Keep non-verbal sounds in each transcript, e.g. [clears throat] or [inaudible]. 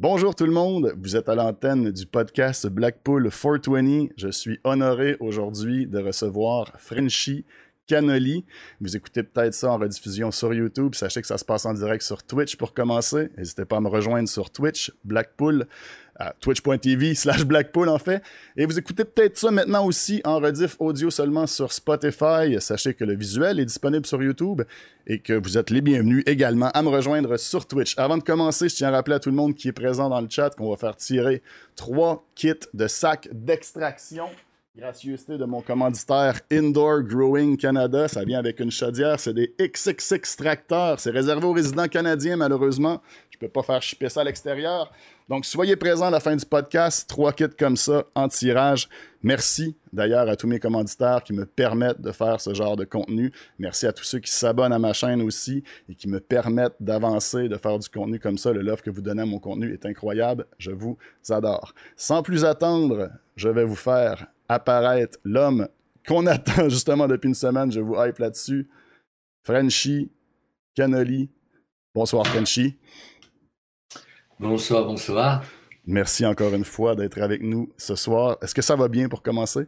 Bonjour tout le monde, vous êtes à l'antenne du podcast Blackpool 420. Je suis honoré aujourd'hui de recevoir Frenchy Canoli. Vous écoutez peut-être ça en rediffusion sur YouTube. Sachez que ça se passe en direct sur Twitch pour commencer. N'hésitez pas à me rejoindre sur Twitch, Blackpool twitch.tv slash Blackpool en fait. Et vous écoutez peut-être ça maintenant aussi en rediff audio seulement sur Spotify. Sachez que le visuel est disponible sur YouTube et que vous êtes les bienvenus également à me rejoindre sur Twitch. Avant de commencer, je tiens à rappeler à tout le monde qui est présent dans le chat qu'on va faire tirer trois kits de sacs d'extraction. Gracieuseté de mon commanditaire Indoor Growing Canada. Ça vient avec une chaudière. C'est des XXX tracteurs. C'est réservé aux résidents canadiens, malheureusement. Je ne peux pas faire chipper ça à l'extérieur. Donc, soyez présents à la fin du podcast. Trois kits comme ça en tirage. Merci d'ailleurs à tous mes commanditaires qui me permettent de faire ce genre de contenu. Merci à tous ceux qui s'abonnent à ma chaîne aussi et qui me permettent d'avancer, de faire du contenu comme ça. Le love que vous donnez à mon contenu est incroyable. Je vous adore. Sans plus attendre, je vais vous faire apparaître l'homme qu'on [laughs] attend justement depuis une semaine. Je vous hype là-dessus. Frenchy, Canoli. Bonsoir, Frenchy. Bonsoir, bonsoir. Merci encore une fois d'être avec nous ce soir. Est-ce que ça va bien pour commencer?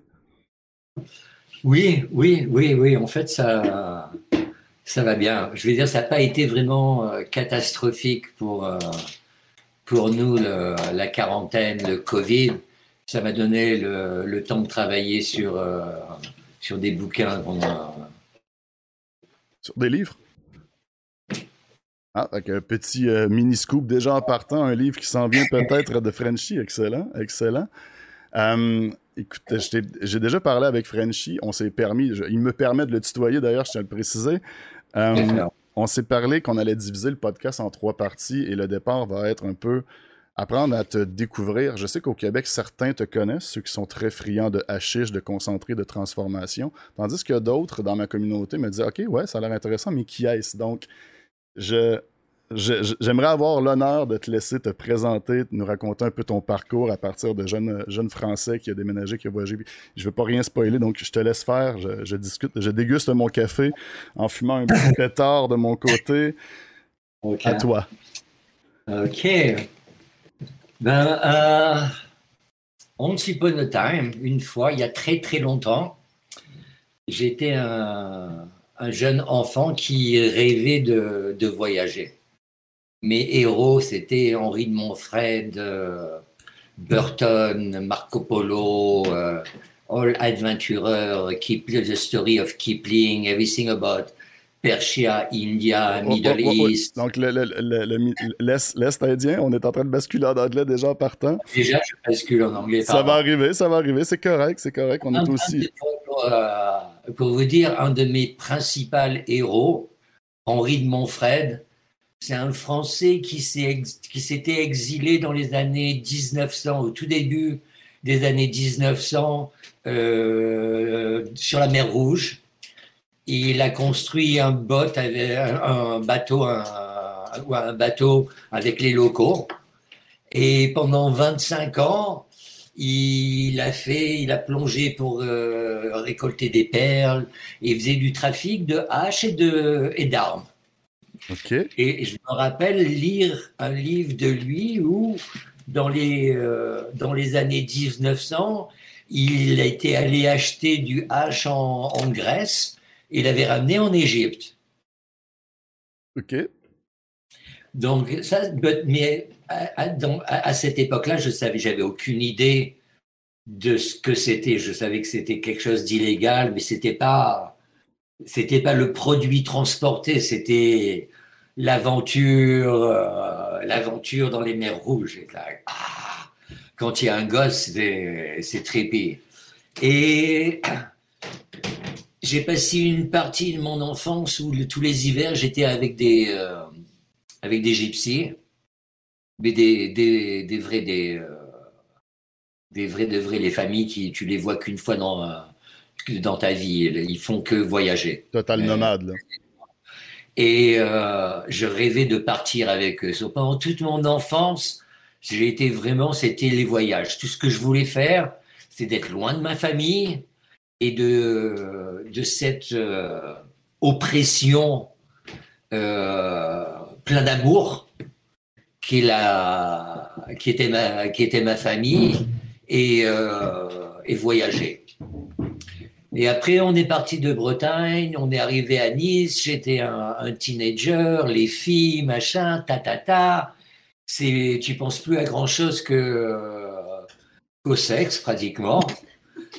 Oui, oui, oui, oui. En fait, ça, ça va bien. Je veux dire, ça n'a pas été vraiment euh, catastrophique pour, euh, pour nous, la quarantaine, le Covid. Ça m'a donné le, temps de travailler sur, euh, sur des bouquins Sur des livres? Ah, avec un petit euh, mini scoop déjà en partant, un livre qui s'en vient peut-être de Frenchy. Excellent, excellent. Euh, écoute, j'ai déjà parlé avec Frenchy. On s'est permis, il me permet de le tutoyer d'ailleurs, je tiens à le préciser. Euh, on s'est parlé qu'on allait diviser le podcast en trois parties et le départ va être un peu apprendre à te découvrir. Je sais qu'au Québec, certains te connaissent, ceux qui sont très friands de hashish, de concentré, de transformation, tandis que d'autres dans ma communauté me disent OK, ouais, ça a l'air intéressant, mais qui est-ce Donc, je, j'aimerais avoir l'honneur de te laisser te présenter, de nous raconter un peu ton parcours à partir de jeunes, jeunes Français qui a déménagé, qui a voyagé. Je veux pas rien spoiler, donc je te laisse faire. Je, discute, je déguste mon café en fumant un petit [laughs] pétard de mon côté. À toi. OK. Ben, euh, once upon a time, une fois, il y a très très longtemps, j'étais un un jeune enfant qui rêvait de, voyager. Mes héros, c'était Henri de Montfred, euh, Burton, Marco Polo, euh, All Adventurer, The Story of Kipling, Everything About Persia, India, oh, oh, Middle oh, East. Donc, l'Est indien, on est en train de basculer en anglais déjà en partant. Déjà, je bascule en anglais. Ça va arriver, ça va arriver, c'est correct, c'est correct, on est aussi. Euh, pour vous dire, un de mes principaux héros, Henri de Montfred, c'est un Français qui s'était exilé dans les années 1900, au tout début des années 1900, euh, sur la mer Rouge. Il a construit un, un bateau, un, un bateau avec les locaux. Et pendant 25 ans, il a fait, il a plongé pour euh, récolter des perles et faisait du trafic de haches et de et d'armes. Et je me rappelle lire un livre de lui où dans les euh, dans les années 1900, il a été allé acheter du hache en, en Grèce et il l'avait ramené en Égypte. Ok. Donc ça, mais à, cette époque-là, je savais, j'avais aucune idée de ce que c'était. Je savais que c'était quelque chose d'illégal, mais c'était pas, c'était pas le produit transporté, c'était l'aventure, euh, l'aventure dans les mers rouges. Ah, quand il y a un gosse, c'est très pire. Et j'ai passé une partie de mon enfance où tous les hivers, j'étais avec des, euh, avec des gypsies mais des, des, des vrais, des, euh, des vrais de vrais, les familles qui tu les vois qu'une fois dans, euh, dans ta vie, ils font que voyager. Total nomade. Là. Et je rêvais de partir avec eux. Pendant toute mon enfance, j'ai été vraiment, c'était les voyages. Tout ce que je voulais faire, c'est d'être loin de ma famille et de, cette oppression plein d'amour qui, était, ma, famille, et, et voyager. Et après, on est parti de Bretagne, on est arrivé à Nice, j'étais un, teenager, les filles, machin, ta ta ta. Tu penses plus à grand chose que qu'au sexe pratiquement.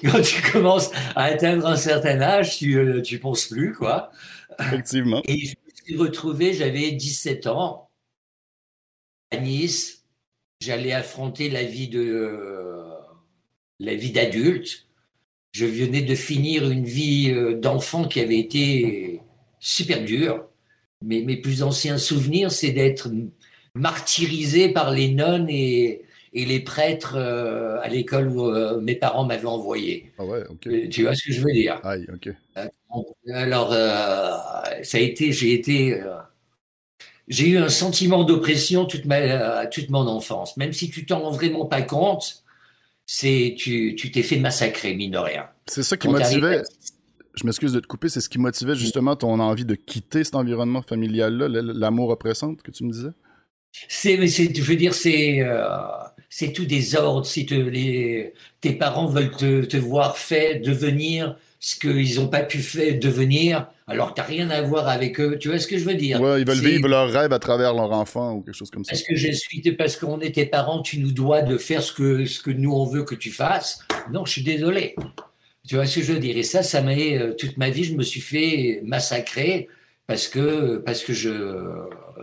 Quand tu commences à atteindre un certain âge, tu, euh, tu penses plus quoi. Effectivement. Et je me suis retrouvé, j'avais 17 ans à Nice. J'allais affronter la vie de la vie d'adulte je venais de finir une vie euh, d'enfant qui avait été super dure. Mais mes plus anciens souvenirs, c'est d'être martyrisé par les nonnes et, et les prêtres euh, à l'école où euh, mes parents m'avaient envoyé. Ah ouais, ok. Tu vois ce que je veux dire? Aïe, ok. Alors, ça a été, j'ai été, j'ai eu un sentiment d'oppression toute ma, toute mon enfance. Même si tu t'en rends vraiment pas compte, c'est tu t'es fait massacrer, mine de rien. C'est ça qui motivait. Je m'excuse de te couper, c'est ce qui motivait justement ton envie de quitter cet environnement familial-là, l'amour oppressante que tu me disais? C'est, je veux dire, c'est, euh, c'est tout des ordres. Si te, les, tes parents veulent te, te voir faire devenir ce qu'ils n'ont pas pu faire devenir, alors tu n'as rien à voir avec eux. Tu vois ce que je veux dire? Ouais, ils veulent vivre leur rêve à travers leur enfant ou quelque chose comme ça. Parce que je suis, parce qu'on est tes parents, tu nous dois de faire ce que, ce que nous on veut que tu fasses. Non, je suis désolé. Tu vois ce que je veux dire? Et ça, ça m'a euh, toute ma vie, je me suis fait massacrer parce que parce que je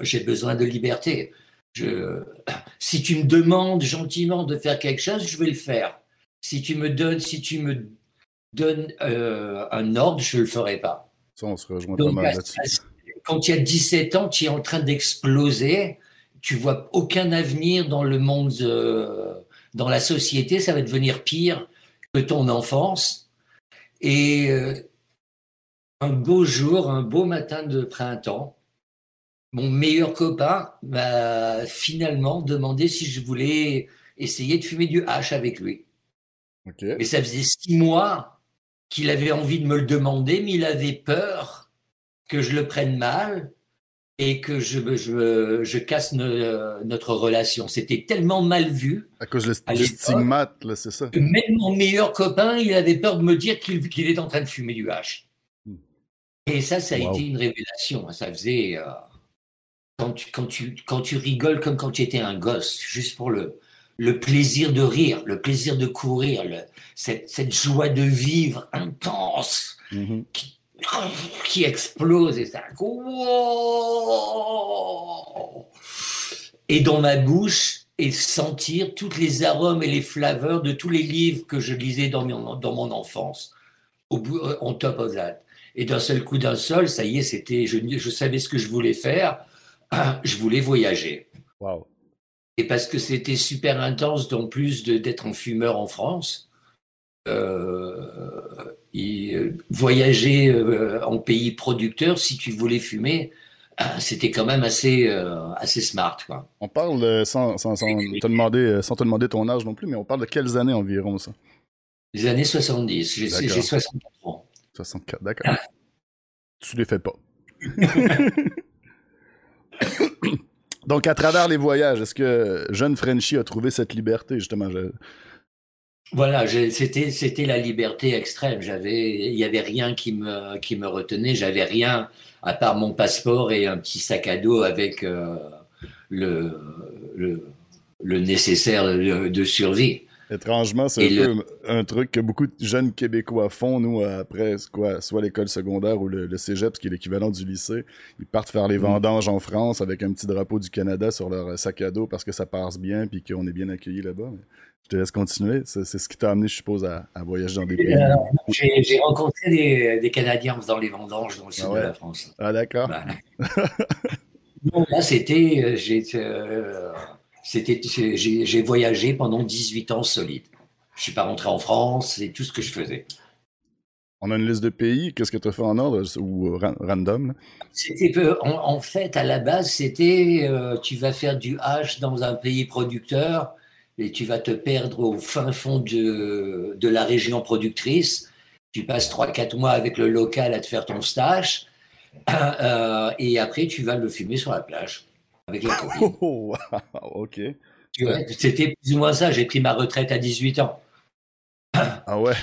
j'ai besoin de liberté. Je, [clears throat] si tu me demandes gentiment de faire quelque chose, je vais le faire. Si tu me donnes, si tu me donne euh, un ordre, je ne le ferai pas. Ça, on se rejoint pas mal là-dessus. Quand tu as 17 ans, tu es en train d'exploser, tu vois aucun avenir dans le monde, euh, dans la société, ça va devenir pire que ton enfance. Et euh, un beau jour, un beau matin de printemps, mon meilleur copain m'a finalement demandé si je voulais essayer de fumer du hache avec lui. Et ça faisait six mois qu'il avait envie de me le demander, mais il avait peur que je le prenne mal et que je, je, je casse notre relation. C'était tellement mal vu. À cause du stigmate, c'est ça. même mon meilleur copain, il avait peur de me dire qu'il est en train de fumer du hache. Hmm. Et ça, ça a été une révélation. Ça faisait. Euh, quand, tu, quand, tu, quand tu rigoles comme quand tu étais un gosse, juste pour le, le plaisir de rire, le plaisir de courir, cette, joie de vivre intense mm-hmm. qui, explose et ça. Et dans ma bouche, et sentir toutes les arômes et les flaveurs de tous les livres que je lisais dans mon, dans mon enfance, au bout, on top of that. Et d'un seul coup, d'un seul, ça y est, c'était, je, je savais ce que je voulais faire. [clears throat] Je voulais voyager. Wow. Et parce que c'était super intense, en plus d'être un fumeur en France, euh, euh, voyager euh, en pays producteur, si tu voulais fumer, [clears throat] c'était quand même assez, assez smart. Quoi. On parle, sans, sans, te demander, sans te demander ton âge non plus, mais on parle de quelles années environ ça? Les années 70. J'ai 64 ans. 64, d'accord. [clears throat] Tu les fais pas. [laughs] [coughs] Donc, à travers les voyages, est-ce que jeune Frenchy a trouvé cette liberté, justement? Voilà, c'était la liberté extrême. J'avais, il y avait rien qui me qui me retenait. J'avais rien à part mon passeport et un petit sac à dos avec euh, le, le, le nécessaire de survie. Étrangement, c'est un peu un truc que beaucoup de jeunes Québécois font, nous, après quoi, soit l'école secondaire ou le, cégep, qui est l'équivalent du lycée. Ils partent faire les mm. vendanges en France avec un petit drapeau du Canada sur leur sac à dos parce que ça passe bien puis qu'on est bien accueillis là-bas. Je te laisse continuer. C'est ce qui t'a amené, je suppose, à, voyager dans des pays. J'ai rencontré des, Canadiens en faisant les vendanges dans le sud ah de la France. Ah, d'accord. [laughs] là, c'était. Euh, euh, c'était, j'ai voyagé pendant 18 ans solide. Je suis pas rentré en France, c'est tout ce que je faisais. On a une liste de pays. Qu'est-ce que tu as fait en ordre ou random? C'était en, fait à la base c'était euh, tu vas faire du H dans un pays producteur et tu vas te perdre au fin fond de, de la région productrice. Tu passes 3-4 mois avec le local à te faire ton stage [clears throat] euh, et après tu vas le fumer sur la plage. Avec la copine. Oh, wow, ok. C'était plus ou moins ça. J'ai pris ma retraite à 18 ans. Ah ouais.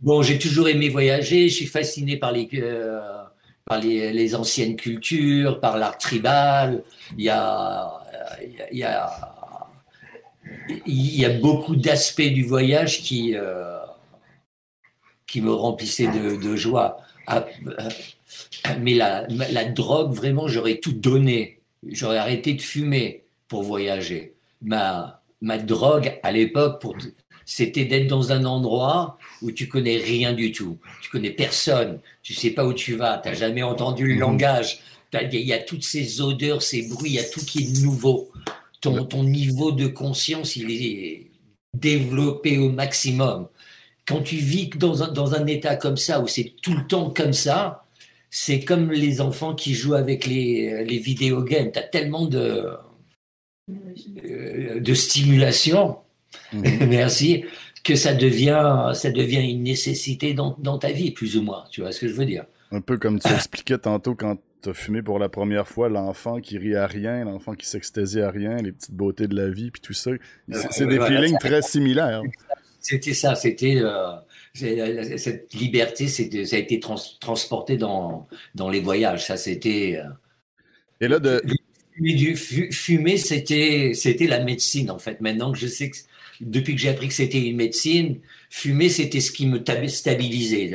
Bon, j'ai toujours aimé voyager. Je suis fasciné par les, euh, par les, les, anciennes cultures, par l'art tribal. Il y a, il y a, il y a beaucoup d'aspects du voyage qui, euh, qui me remplissaient de, de joie. Ah, euh, mais la, la drogue, vraiment, j'aurais tout donné. J'aurais arrêté de fumer pour voyager. Ma, ma drogue à l'époque, pour c'était d'être dans un endroit où tu connais rien du tout, tu connais personne, tu sais pas où tu vas, tu n'as jamais entendu le mhm. langage, il y, a toutes ces odeurs, ces bruits, il y a tout qui est nouveau. Ton, ton niveau de conscience, il est développé au maximum. Quand tu vis dans un, dans un état comme ça, où c'est tout le temps comme ça, c'est comme les enfants qui jouent avec les, les vidéogames. Tu as tellement de, euh, de stimulation Mhm. [laughs] Merci. Que ça devient, ça devient une nécessité dans, dans, ta vie, plus ou moins. Tu vois ce que je veux dire? Un peu comme tu [laughs] expliquais tantôt quand tu as fumé pour la première fois, l'enfant qui rit à rien, l'enfant qui s'extasie à rien, les petites beautés de la vie, puis tout ça. C'est des feelings très similaires. C'était ça, c'était euh, cette liberté, ça a été transporté dans, dans les voyages. Ça, c'était. Euh, Et là, de. Fumer, c'était la médecine, en fait. Maintenant que je sais que depuis que j'ai appris que c'était une médecine, fumer, c'était ce qui me stabilisait.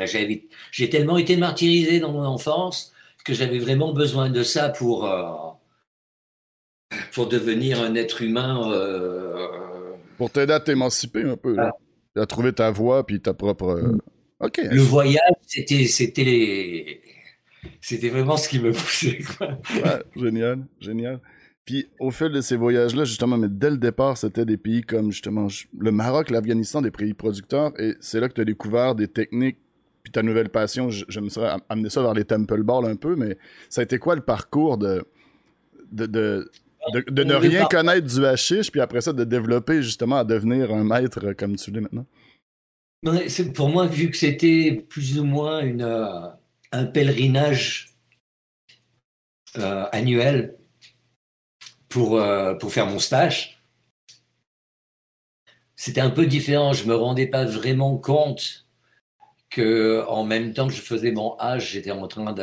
J'ai tellement été martyrisé dans mon enfance que j'avais vraiment besoin de ça pour, euh, pour devenir un être humain. Euh, pour t'aider à t'émanciper un peu, à trouver ta voie puis ta propre. Euh, mm. Ok. Le voyage, c'était, c'était les... C'était vraiment ce qui me [laughs] poussait. génial, génial. Puis au fil de ces voyages-là, justement, mais dès le départ, c'était des pays comme justement le Maroc, l'Afghanistan, des pays producteurs. Et c'est là que tu as découvert des techniques, puis ta nouvelle passion. Je, me serais amené ça vers les temple balls un peu, mais ça a été quoi le parcours de, de, de, de, ne rien connaître du hashish, puis après ça, de développer justement à devenir un maître comme tu l'es maintenant? Pour moi, vu que c'était plus ou moins une, euh, un pèlerinage euh, annuel, pour, euh, pour faire mon stage. C'était un peu différent. Je me rendais pas vraiment compte que en même temps que je faisais mon âge, j'étais en train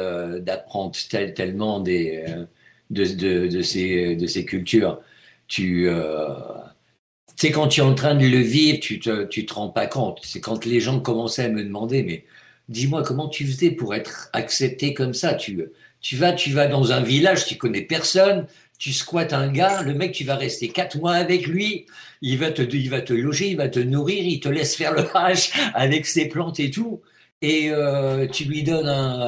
d'apprendre tellement des, euh, de, de, de, ces, de ces cultures. Tu euh, sais, quand tu es en train de le vivre, tu te, te rends pas compte. C'est quand les gens commençaient à me demander, mais dis-moi comment tu faisais pour être accepté comme ça? Tu, tu vas, tu vas dans un village, tu connais personne, tu squattes un gars, le mec, tu vas rester quatre mois avec lui, il va te, il va te loger, il va te nourrir, il te laisse faire le hache avec ses plantes et tout, et euh, tu lui donnes un,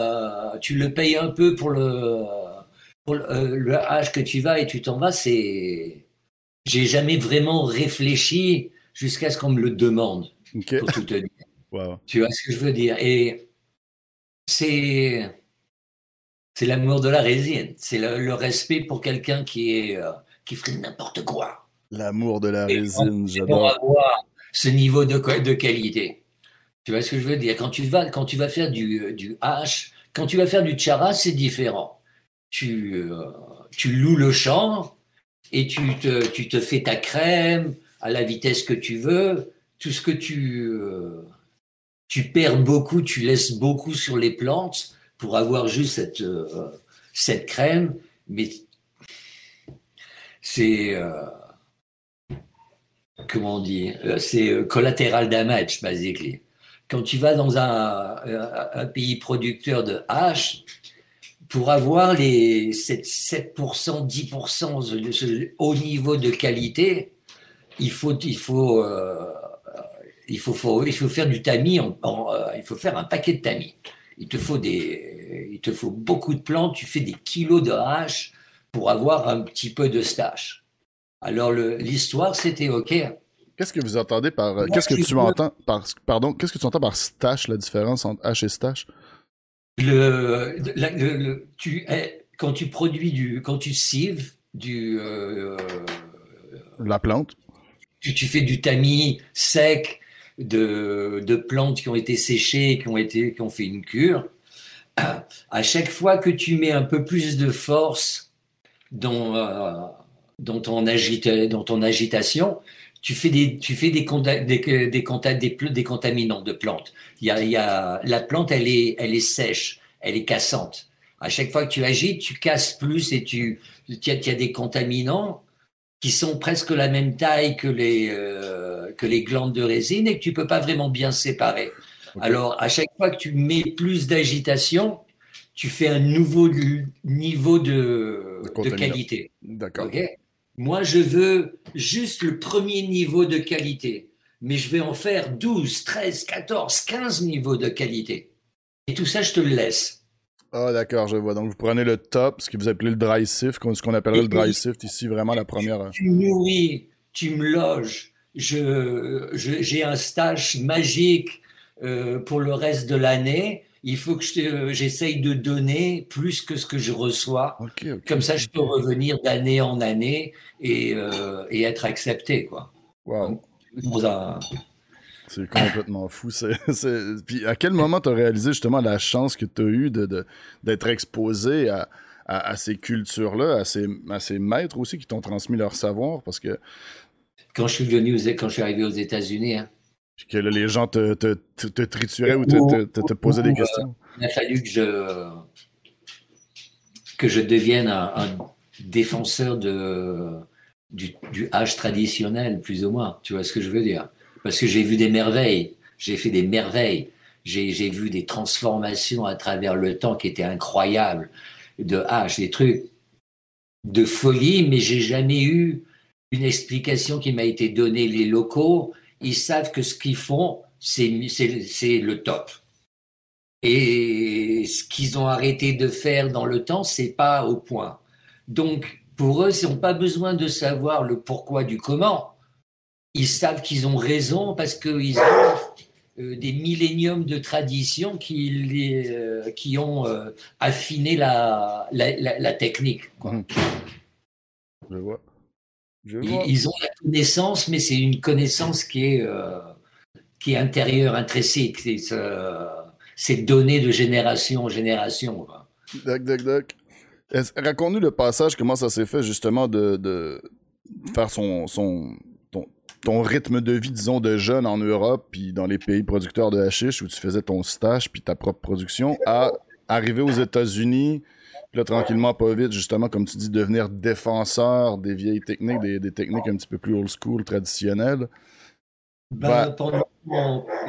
euh, tu le payes un peu pour le, le, euh, hache que tu vas et tu t'en vas. C'est, j'ai jamais vraiment réfléchi jusqu'à ce qu'on me le demande. Pour tout te dire. Tu vois ce que je veux dire? Et c'est c'est l'amour de la résine, c'est le, respect pour quelqu'un qui est euh, qui ferait n'importe quoi. L'amour de la résine, j'adore. Pour avoir ce niveau de, de qualité. Tu vois ce que je veux dire? Quand tu vas quand tu vas faire du, euh, du H, quand tu vas faire du chara, c'est différent. Tu euh, tu loues le champ et tu te fais ta crème à la vitesse que tu veux. Tout ce que tu tu perds beaucoup, tu laisses beaucoup sur les plantes pour avoir juste cette, euh, crème, mais c'est euh, comment dire, euh, c'est collatéral damage, basically. Quand tu vas dans un, un, pays producteur de hache, pour avoir les 7%, 7% 10% ce haut niveau de qualité, il faut, il faut, il faut, il faut faire du tamis, il faut faire un paquet de tamis il te faut des, il te faut beaucoup de plantes, tu fais des kilos de hache pour avoir un petit peu de stache. Alors l'histoire, c'était OK. Qu'est-ce que vous entendez par, qu'est-ce que tu entends par, pardon, qu'est-ce que tu entends par stache, la différence entre hache et stache? Le, le, tu, quand tu produis du, quand tu cives du, euh, la plante, tu, tu fais du tamis sec de, plantes qui ont été séchées, qui ont, été, qui ont fait une cure, à chaque fois que tu mets un peu plus de force dans, dans, ton, agite, dans ton agitation, tu fais des, tu fais des, des, des, des, des contaminants de plantes. Il y a, il y a, la plante, elle est, elle est sèche, elle est cassante. À chaque fois que tu agites, tu casses plus et tu, il y, a, y a des contaminants qui sont presque la même taille que les, euh, que les glandes de résine et que tu peux pas vraiment bien séparer. Alors, à chaque fois que tu mets plus d'agitation, tu fais un nouveau niveau de, de, qualité. D'accord. Moi, je veux juste le premier niveau de qualité, mais je vais en faire 12, 13, 14, 15 niveaux de qualité. Et tout ça, je te le laisse. Ah, d'accord, je vois. Donc, vous prenez le top, ce que vous appelez le dry sift, ce qu'on appellerait le dry sift ici, vraiment la première. Tu me nourris, tu me loges. Je, j'ai un stage magique euh, pour le reste de l'année. Il faut que j'essaye de donner plus que ce que je reçois. Comme ça, je peux revenir d'année en année et, euh, et être accepté. Quoi. Wow. C'est complètement fou. [laughs] Puis à quel moment tu as réalisé justement la chance que tu as eue d'être exposé à, à, ces cultures-là, à ces, à ces maîtres aussi qui t'ont transmis leur savoir? Parce que. Quand je suis venu quand je suis arrivé aux États-Unis, hein. Que les gens te, te, te, trituraient ou te, te, posaient des questions. Il a fallu que je, que je devienne un, défenseur de, du, du âge traditionnel, plus ou moins. Tu vois ce que je veux dire? parce que j'ai vu des merveilles, j'ai fait des merveilles, j'ai vu des transformations à travers le temps qui étaient incroyables, de H, des trucs de folie, mais j'ai jamais eu une explication qui m'a été donnée. Les locaux, ils savent que ce qu'ils font, c'est le top. Et ce qu'ils ont arrêté de faire dans le temps, c'est pas au point. Donc, pour eux, ils n'ont pas besoin de savoir le pourquoi du comment ils savent qu'ils ont raison parce qu'ils ont euh, des milléniums de traditions qui, euh, ont euh, affiné la, technique. Mmh. Je vois. Ils, ont la connaissance, mais c'est une connaissance qui est, qui est intérieure, intrinsèque. C'est donné de génération en génération. Doc, doc, doc. Raconte-nous le passage, comment ça s'est fait justement de, de faire son, son, ton rythme de vie, disons, de jeune en Europe, puis dans les pays producteurs de hashish, où tu faisais ton stage, puis ta propre production, à arriver aux États-Unis, puis là, tranquillement, pas vite, justement, comme tu dis, devenir défenseur des vieilles techniques, des, techniques un petit peu plus old school, traditionnelles. Ben,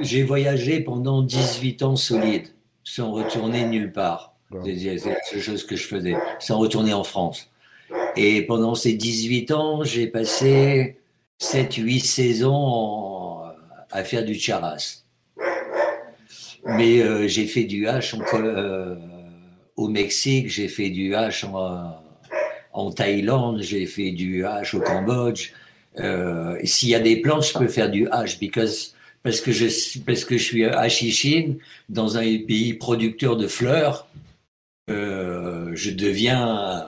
j'ai voyagé pendant 18 ans solides, sans retourner nulle part. C'est la chose que je faisais, sans retourner en France. Et pendant ces 18 ans, j'ai passé 7-8 saisons à faire du charas. Mais euh, j'ai fait du hache euh, au Mexique, j'ai fait du hache en, Thaïlande, j'ai fait du hache au Cambodge. Euh, s'il y a des plantes, je peux faire du because, parce, que je, suis hachichine dans un pays producteur de fleurs. je deviens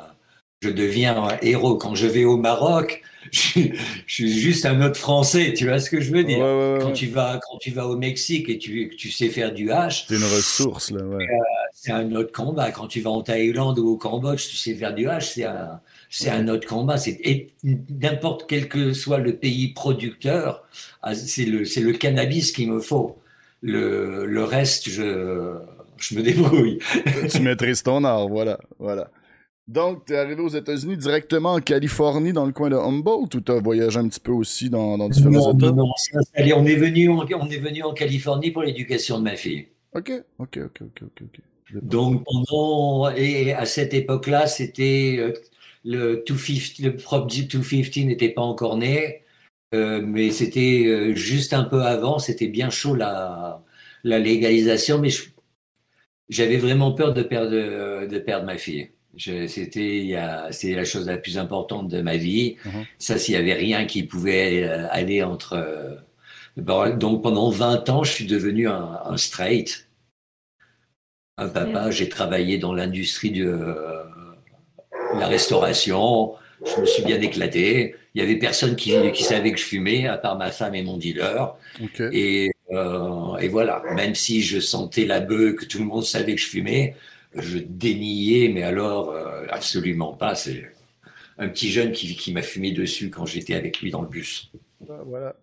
je deviens un héros. Quand je vais au Maroc, [laughs] je, suis juste un autre Français, tu vois ce que je veux dire? Quand tu vas quand tu vas au Mexique et tu, tu sais faire du hache, c'est une ressource là. Ouais. Euh, c'est un autre combat. Quand tu vas en Thaïlande ou au Cambodge, tu sais faire du hache, c'est un c'est un autre combat. C'est n'importe quel que soit le pays producteur, ah, c'est le c'est le cannabis qu'il me faut. Le, le reste, je je me débrouille. tu maîtrises ton art, voilà, voilà. Donc, tu es arrivé aux États-Unis directement en Californie, dans le coin de Humboldt, ou tu as voyagé un petit peu aussi dans, différents États? Non, non, on est, venu en, on est venu en Californie pour l'éducation de ma fille. OK, OK, OK, OK, OK. Donc, pendant, et à cette époque-là, c'était euh, le 250, le Prop 250 n'était pas encore né, euh, mais c'était euh, juste un peu avant, c'était bien chaud la, la légalisation, mais j'avais vraiment peur de perdre, de perdre ma fille. C'était c'est la chose la plus importante de ma vie. Mhm. Ça, s'il n'y avait rien qui pouvait euh, aller entre. Euh, donc pendant 20 ans, je suis devenu un, straight, un papa. J'ai travaillé dans l'industrie de euh, la restauration. Je me suis bien éclaté. Il y avait personne qui, qui savait que je fumais, à part ma femme et mon dealer. Et, et voilà. Même si je sentais la bœuf, que tout le monde savait que je fumais, je déniais, mais alors euh, absolument pas. C'est un petit jeune qui, qui m'a fumé dessus quand j'étais avec lui dans le bus. Ah, voilà.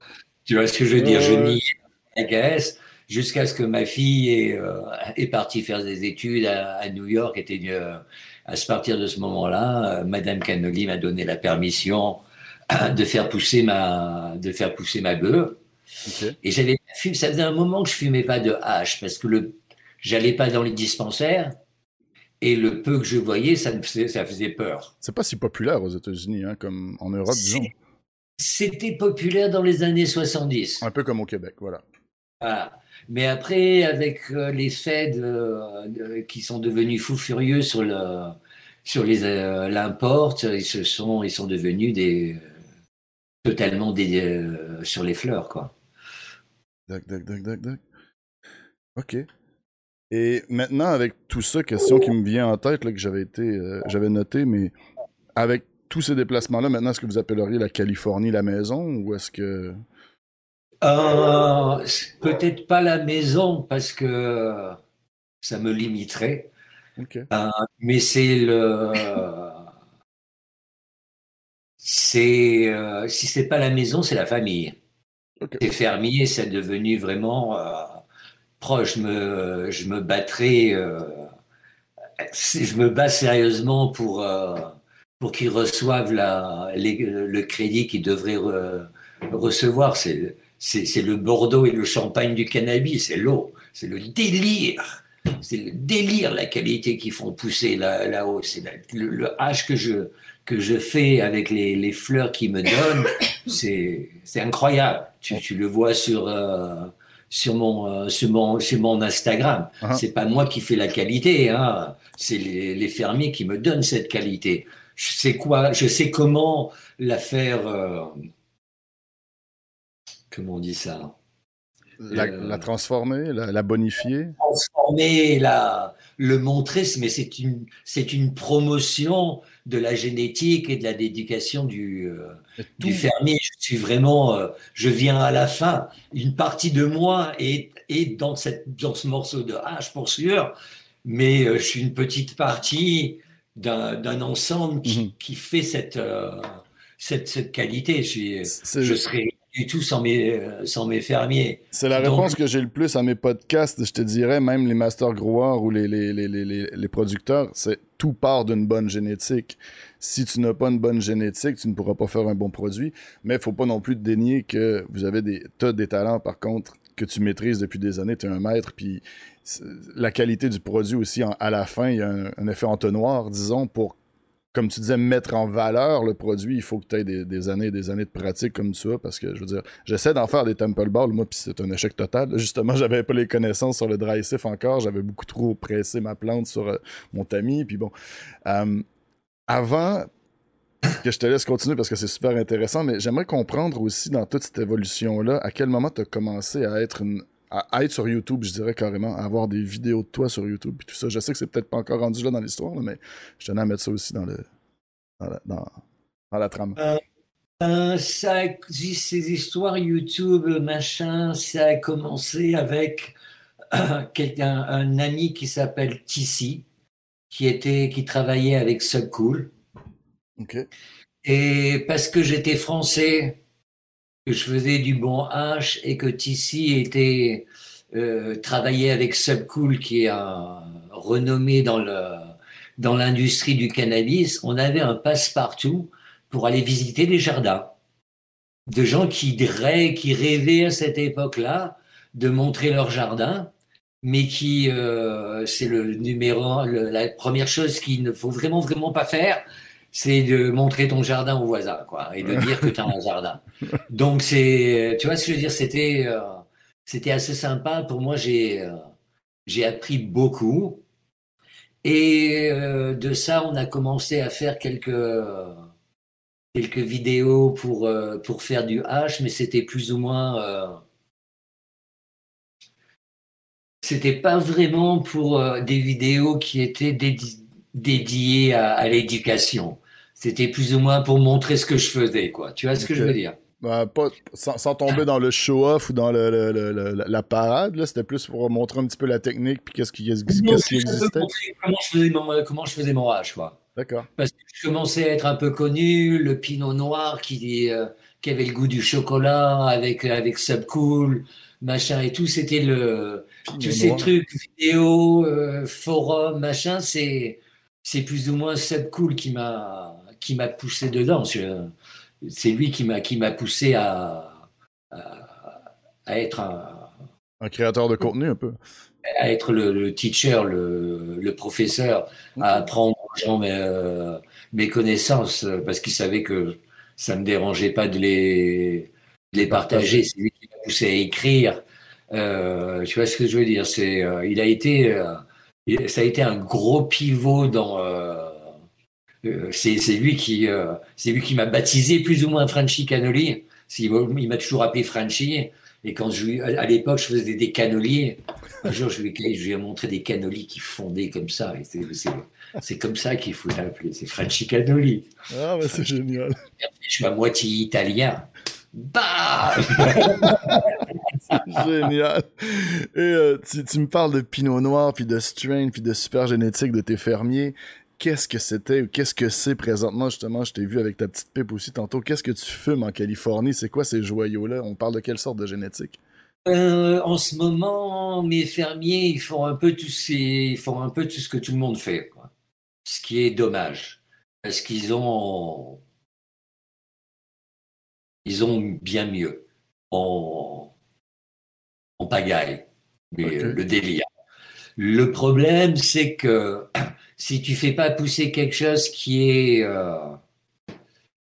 Tu vois ce que je veux dire? Je niais la jusqu'à ce que ma fille est, euh, est, partie faire des études à, New York. Était, euh, à ce partir de ce moment-là, euh, Madame Cannoli m'a donné la permission de faire pousser ma, de faire pousser ma bœuf. Et j'avais ça faisait un moment que je fumais pas de hache parce que le, j'allais pas dans les dispensaires et le peu que je voyais, ça me faisait, ça faisait peur. C'est pas si populaire aux États-Unis, hein, comme en Europe, disons. C'était populaire dans les années 70. Un peu comme au Québec, voilà. Voilà. Mais après, avec euh, les Fed euh, qui sont devenus fous furieux sur le sur les euh, l'import, ils se sont ils sont devenus des totalement des sur les fleurs quoi. Dac, dac, dac, dac, dac. Ok. Et maintenant, avec tout ça, question qui me vient en tête, là, que j'avais été, j'avais noté, mais avec tous ces déplacements-là, maintenant, est-ce que vous appelleriez la Californie la maison ou est-ce que. Euh, Peut-être pas la maison parce que ça me limiterait. Euh, mais c'est le. C'est euh, si c'est pas la maison, c'est la famille. Les fermiers, c'est devenu vraiment euh, proche. Je me, je me battrais. je me bats sérieusement pour pour qu'ils reçoivent la, le crédit qu'ils devraient recevoir. C'est c'est le Bordeaux et le Champagne du cannabis, c'est l'eau, c'est le délire. C'est le délire, la qualité qu'ils font pousser là-haut. c'est le, le, H que je, que je fais avec les, les fleurs qu'ils me donnent, c'est incroyable. Tu, tu, le vois sur, euh, sur, mon, euh, sur, mon, sur mon Instagram. Uh C'est pas moi qui fais la qualité, hein. c'est les, les, fermiers qui me donnent cette qualité. Je sais quoi, je sais comment la faire. Euh, comment on dit ça? La, euh, transformer, la, bonifier? Transformer, la, le montrer, mais c'est une, c'est une promotion de la génétique et de la dédication du, euh, du fermier. Je suis vraiment, euh, je viens à la fin. Une partie de moi est, est dans, cette, dans ce morceau de hache, pour sûr, mais je suis une petite partie d'un, ensemble qui, mhm. qui, fait cette, cette, cette qualité. Je, je serais du tout sans mes, euh, sans mes fermiers. C'est la réponse que j'ai le plus à mes podcasts, je te dirais, même les master growers ou les, les, les, les, les producteurs, c'est tout part d'une bonne génétique. Si tu n'as pas une bonne génétique, tu ne pourras pas faire un bon produit, mais il faut pas non plus dénier que vous avez des, as des talents, par contre, que tu maîtrises depuis des années, tu es un maître, puis la qualité du produit aussi, à la fin, il y a un, un effet entonnoir, disons, pour comme tu disais, mettre en valeur le produit, il faut que tu aies des, années et des années de pratique comme ça, parce que je veux dire, j'essaie d'en faire des temple balls, moi, puis c'est un échec total. Justement, [laughs] j'avais pas les connaissances sur le dry sift encore, j'avais beaucoup trop pressé ma plante sur euh, mon tamis, puis bon. Euh, avant que je te laisse continuer parce que c'est super intéressant, mais j'aimerais comprendre aussi dans toute cette évolution-là, à quel moment tu as commencé à être à être sur YouTube, je dirais carrément, à avoir des vidéos de toi sur YouTube tout ça. Je sais que c'est peut-être pas encore rendu là dans l'histoire, mais je tenais à mettre ça aussi dans le dans la, trame. Euh, euh, ça, ces histoires YouTube, machin, ça a commencé avec euh, quelqu'un, un ami qui s'appelle Tissi, qui était, qui travaillait avec Subcool. Ok. Et parce que j'étais français, que je faisais du bon H et que Tissi était euh, travaillait avec Subcool, qui est un renommé dans le dans l'industrie du cannabis, on avait un passe-partout pour aller visiter des jardins. De gens qui, qui rêvaient à cette époque-là de montrer leur jardin, mais qui, euh, c'est le numéro, la première chose qu'il ne faut vraiment, vraiment pas faire, c'est de montrer ton jardin au voisin, quoi, et de dire que tu as un jardin. [laughs] Donc, c'est, tu vois ce que je veux dire, c'était, euh, c'était assez sympa. Pour moi, j'ai, euh, j'ai appris beaucoup. Et euh, de ça, on a commencé à faire quelques, quelques vidéos pour, pour faire du hash, mais c'était plus ou moins. C'était pas vraiment pour des vidéos qui étaient dédiées à, l'éducation. C'était plus ou moins pour montrer ce que je faisais, quoi. Tu vois ce que je veux dire? Bah, pas, sans, tomber dans le show-off ou dans le, la parade, c'était plus pour montrer un petit peu la technique puis qu'est-ce qui, qu qui existait. Comment je faisais mon, comment je faisais mon hache, quoi. D'accord. Parce que je commençais à être un peu connu, le pinot noir qui, euh, qui avait le goût du chocolat avec, avec Subcool, machin et tout. C'était le. Tous ces trucs, vidéo, euh, forum, machin, c'est plus ou moins Subcool qui m'a, qui m'a poussé dedans. C'est lui qui m'a, qui m'a poussé à, à, être un. Un créateur de contenu, un peu. À être le, teacher, le, le, professeur, à apprendre aux gens mes, euh, mes connaissances, parce qu'il savait que ça ne me dérangeait pas de les, les partager. C'est lui qui m'a poussé à écrire. Euh, tu vois ce que je veux dire? C'est, euh, il a été, euh, ça a été un gros pivot dans. C'est, lui qui, c'est lui qui m'a baptisé plus ou moins Franchi Canoli. Il m'a toujours appelé Franchi. Et quand je, à l'époque, je faisais des cannoliers. Un jour, je lui, ai montré des cannolis qui fondaient comme ça. C'est comme ça qu'il faut l'appeler. C'est Franchi Cannoli. Ah, bah c'est génial. Je suis à moitié italien. Bah [laughs] Génial. Et euh, tu, me parles de Pinot Noir, puis de strain, puis de super génétique de tes fermiers. Qu'est-ce que c'était ou qu'est-ce que c'est présentement, justement? Je t'ai vu avec ta petite pipe aussi tantôt. Qu'est-ce que tu fumes en Californie? C'est quoi ces joyaux-là? On parle de quelle sorte de génétique? Euh, en ce moment, mes fermiers, ils font un peu tout, ils font un peu tout ce que tout le monde fait. Quoi. Ce qui est dommage. Parce qu'ils ont, ils ont bien mieux. En, en pagaille. le délire. Le problème, c'est que [clears throat] si tu fais pas pousser quelque chose qui est euh,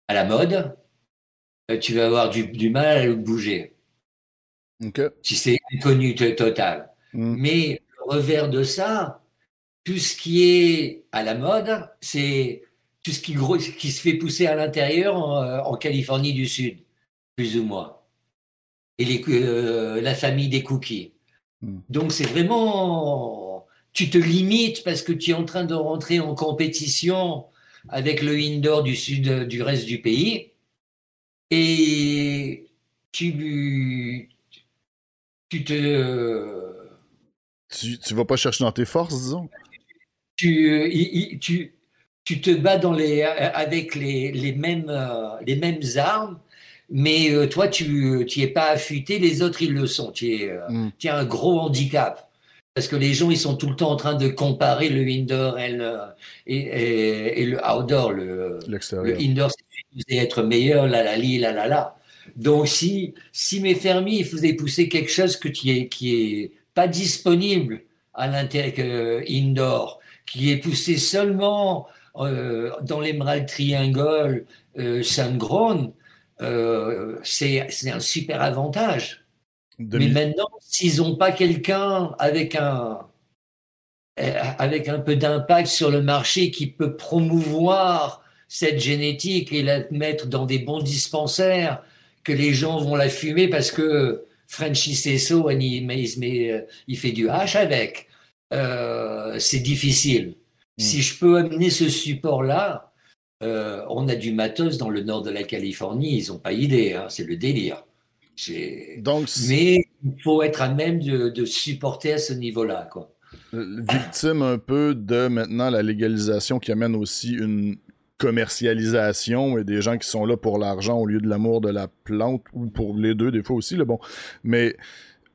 à la mode, euh, tu vas avoir du, mal à le bouger. Si c'est inconnu total. Hmm. Mais le revers de ça, tout ce qui est à la mode, c'est tout ce qui, qui, se fait pousser à l'intérieur en, en, Californie du Sud, plus ou moins. Et les, euh, la famille des cookies. Hmm. Donc c'est vraiment tu te limites parce que tu es en train de rentrer en compétition avec le indoor du sud du reste du pays. Et tu tu te tu, tu vas pas chercher dans tes forces disons? tu tu, tu te bats dans les avec les, les mêmes les mêmes armes mais euh, toi tu tu es pas affûté les autres ils le sont. Tu es, euh, hmm. tu as un gros handicap parce que les gens, ils sont tout le temps en train de comparer le indoor et le, et, le outdoor. Le, le indoor, c'est être meilleur, la la li, la la la. Donc, si, si mes fermiers faisaient pousser quelque chose que, qui, est, qui est pas disponible à l'intérieur indoor, qui est poussé seulement euh, dans l'émerald triangle euh, sun euh, c'est un super avantage. Mais maintenant, s'ils n'ont pas quelqu'un avec un, avec un peu d'impact sur le marché qui peut promouvoir cette génétique et la mettre dans des bons dispensaires, que les gens vont la fumer parce que Frenchy Cesso, il, il, il, fait du hache avec. Euh, c'est difficile. Mm. Si je peux amener ce support-là, euh, on a du matos dans le nord de la Californie, ils n'ont pas idée, hein, c'est le délire. Donc, Mais il faut être à même de, supporter à ce niveau-là. Quoi. Victime un peu de maintenant la légalisation qui amène aussi une commercialisation et des gens qui sont là pour l'argent au lieu de l'amour de la plante ou pour les deux des fois aussi le bon mais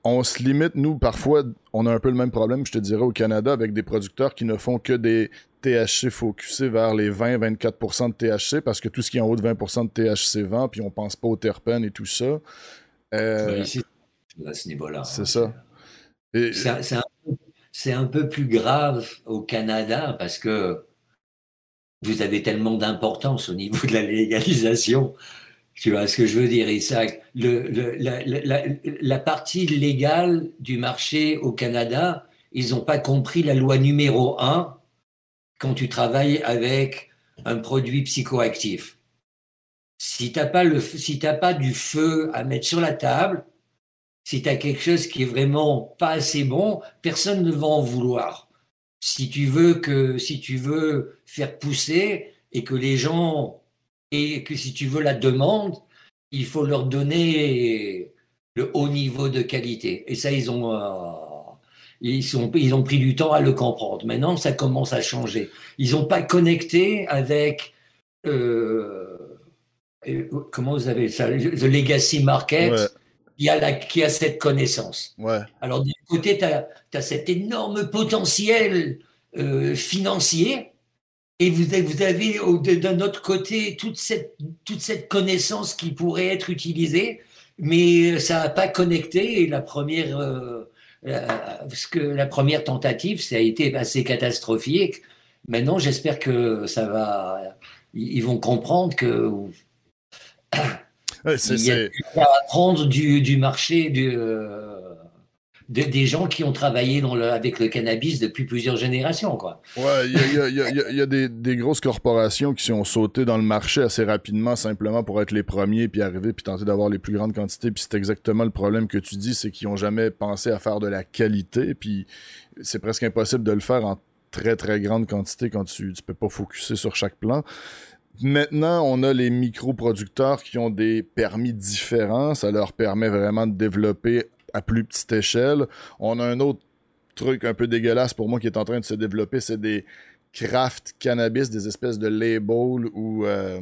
on se limite nous parfois on a un peu le même problème je te dirais au Canada avec des producteurs qui ne font que des THC focusés vers les 20-24% de THC parce que tout ce qui est en haut de 20% de THC vend puis on pense pas aux terpènes et tout ça euh, à ce niveau-là. C'est ça. C'est un, peu plus grave au Canada parce que vous avez tellement d'importance au niveau de la légalisation. Tu vois ce que je veux dire, Isaac? Le, la, partie légale du marché au Canada, ils n'ont pas compris la loi numéro un quand tu travailles avec un produit psychoactif. Si tu n'as pas, si pas du feu à mettre sur la table, si tu as quelque chose qui est vraiment pas assez bon, personne ne va en vouloir. Si tu veux que, si tu veux faire pousser et que les gens, et que si tu veux la demande, il faut leur donner le haut niveau de qualité. Et ça, ils ont, euh, Ils, sont, ils ont pris du temps à le comprendre. Maintenant, ça commence à changer. Ils n'ont pas connecté avec. Euh, comment vous avez ça The Legacy Market. Qui, a la, qui a cette connaissance. Ouais. Alors, d'un côté, tu as, as, cet énorme potentiel euh, financier, et vous avez, vous avez d'un autre côté toute cette, toute cette connaissance qui pourrait être utilisée, mais ça n'a pas connecté. Et la première, euh, parce que la première tentative, ça a été assez catastrophique. Maintenant, j'espère que ça va. Ils vont comprendre que. [coughs] Ouais, il y a à apprendre du, du marché du, euh, des gens qui ont travaillé dans le, avec le cannabis depuis plusieurs générations. Quoi. Ouais, il y a, y a, y a des, des, grosses corporations qui sont sautées dans le marché assez rapidement simplement pour être les premiers, puis arriver, puis tenter d'avoir les plus grandes quantités. Puis c'est exactement le problème que tu dis, c'est qu'ils n'ont jamais pensé à faire de la qualité, puis c'est presque impossible de le faire en très très grande quantité quand tu ne peux pas focuser sur chaque plan. Maintenant, on a les micro-producteurs qui ont des permis différents. Ça leur permet vraiment de développer à plus petite échelle. On a un autre truc un peu dégueulasse pour moi qui est en train de se développer, c'est des craft cannabis, des espèces de labels ou euh,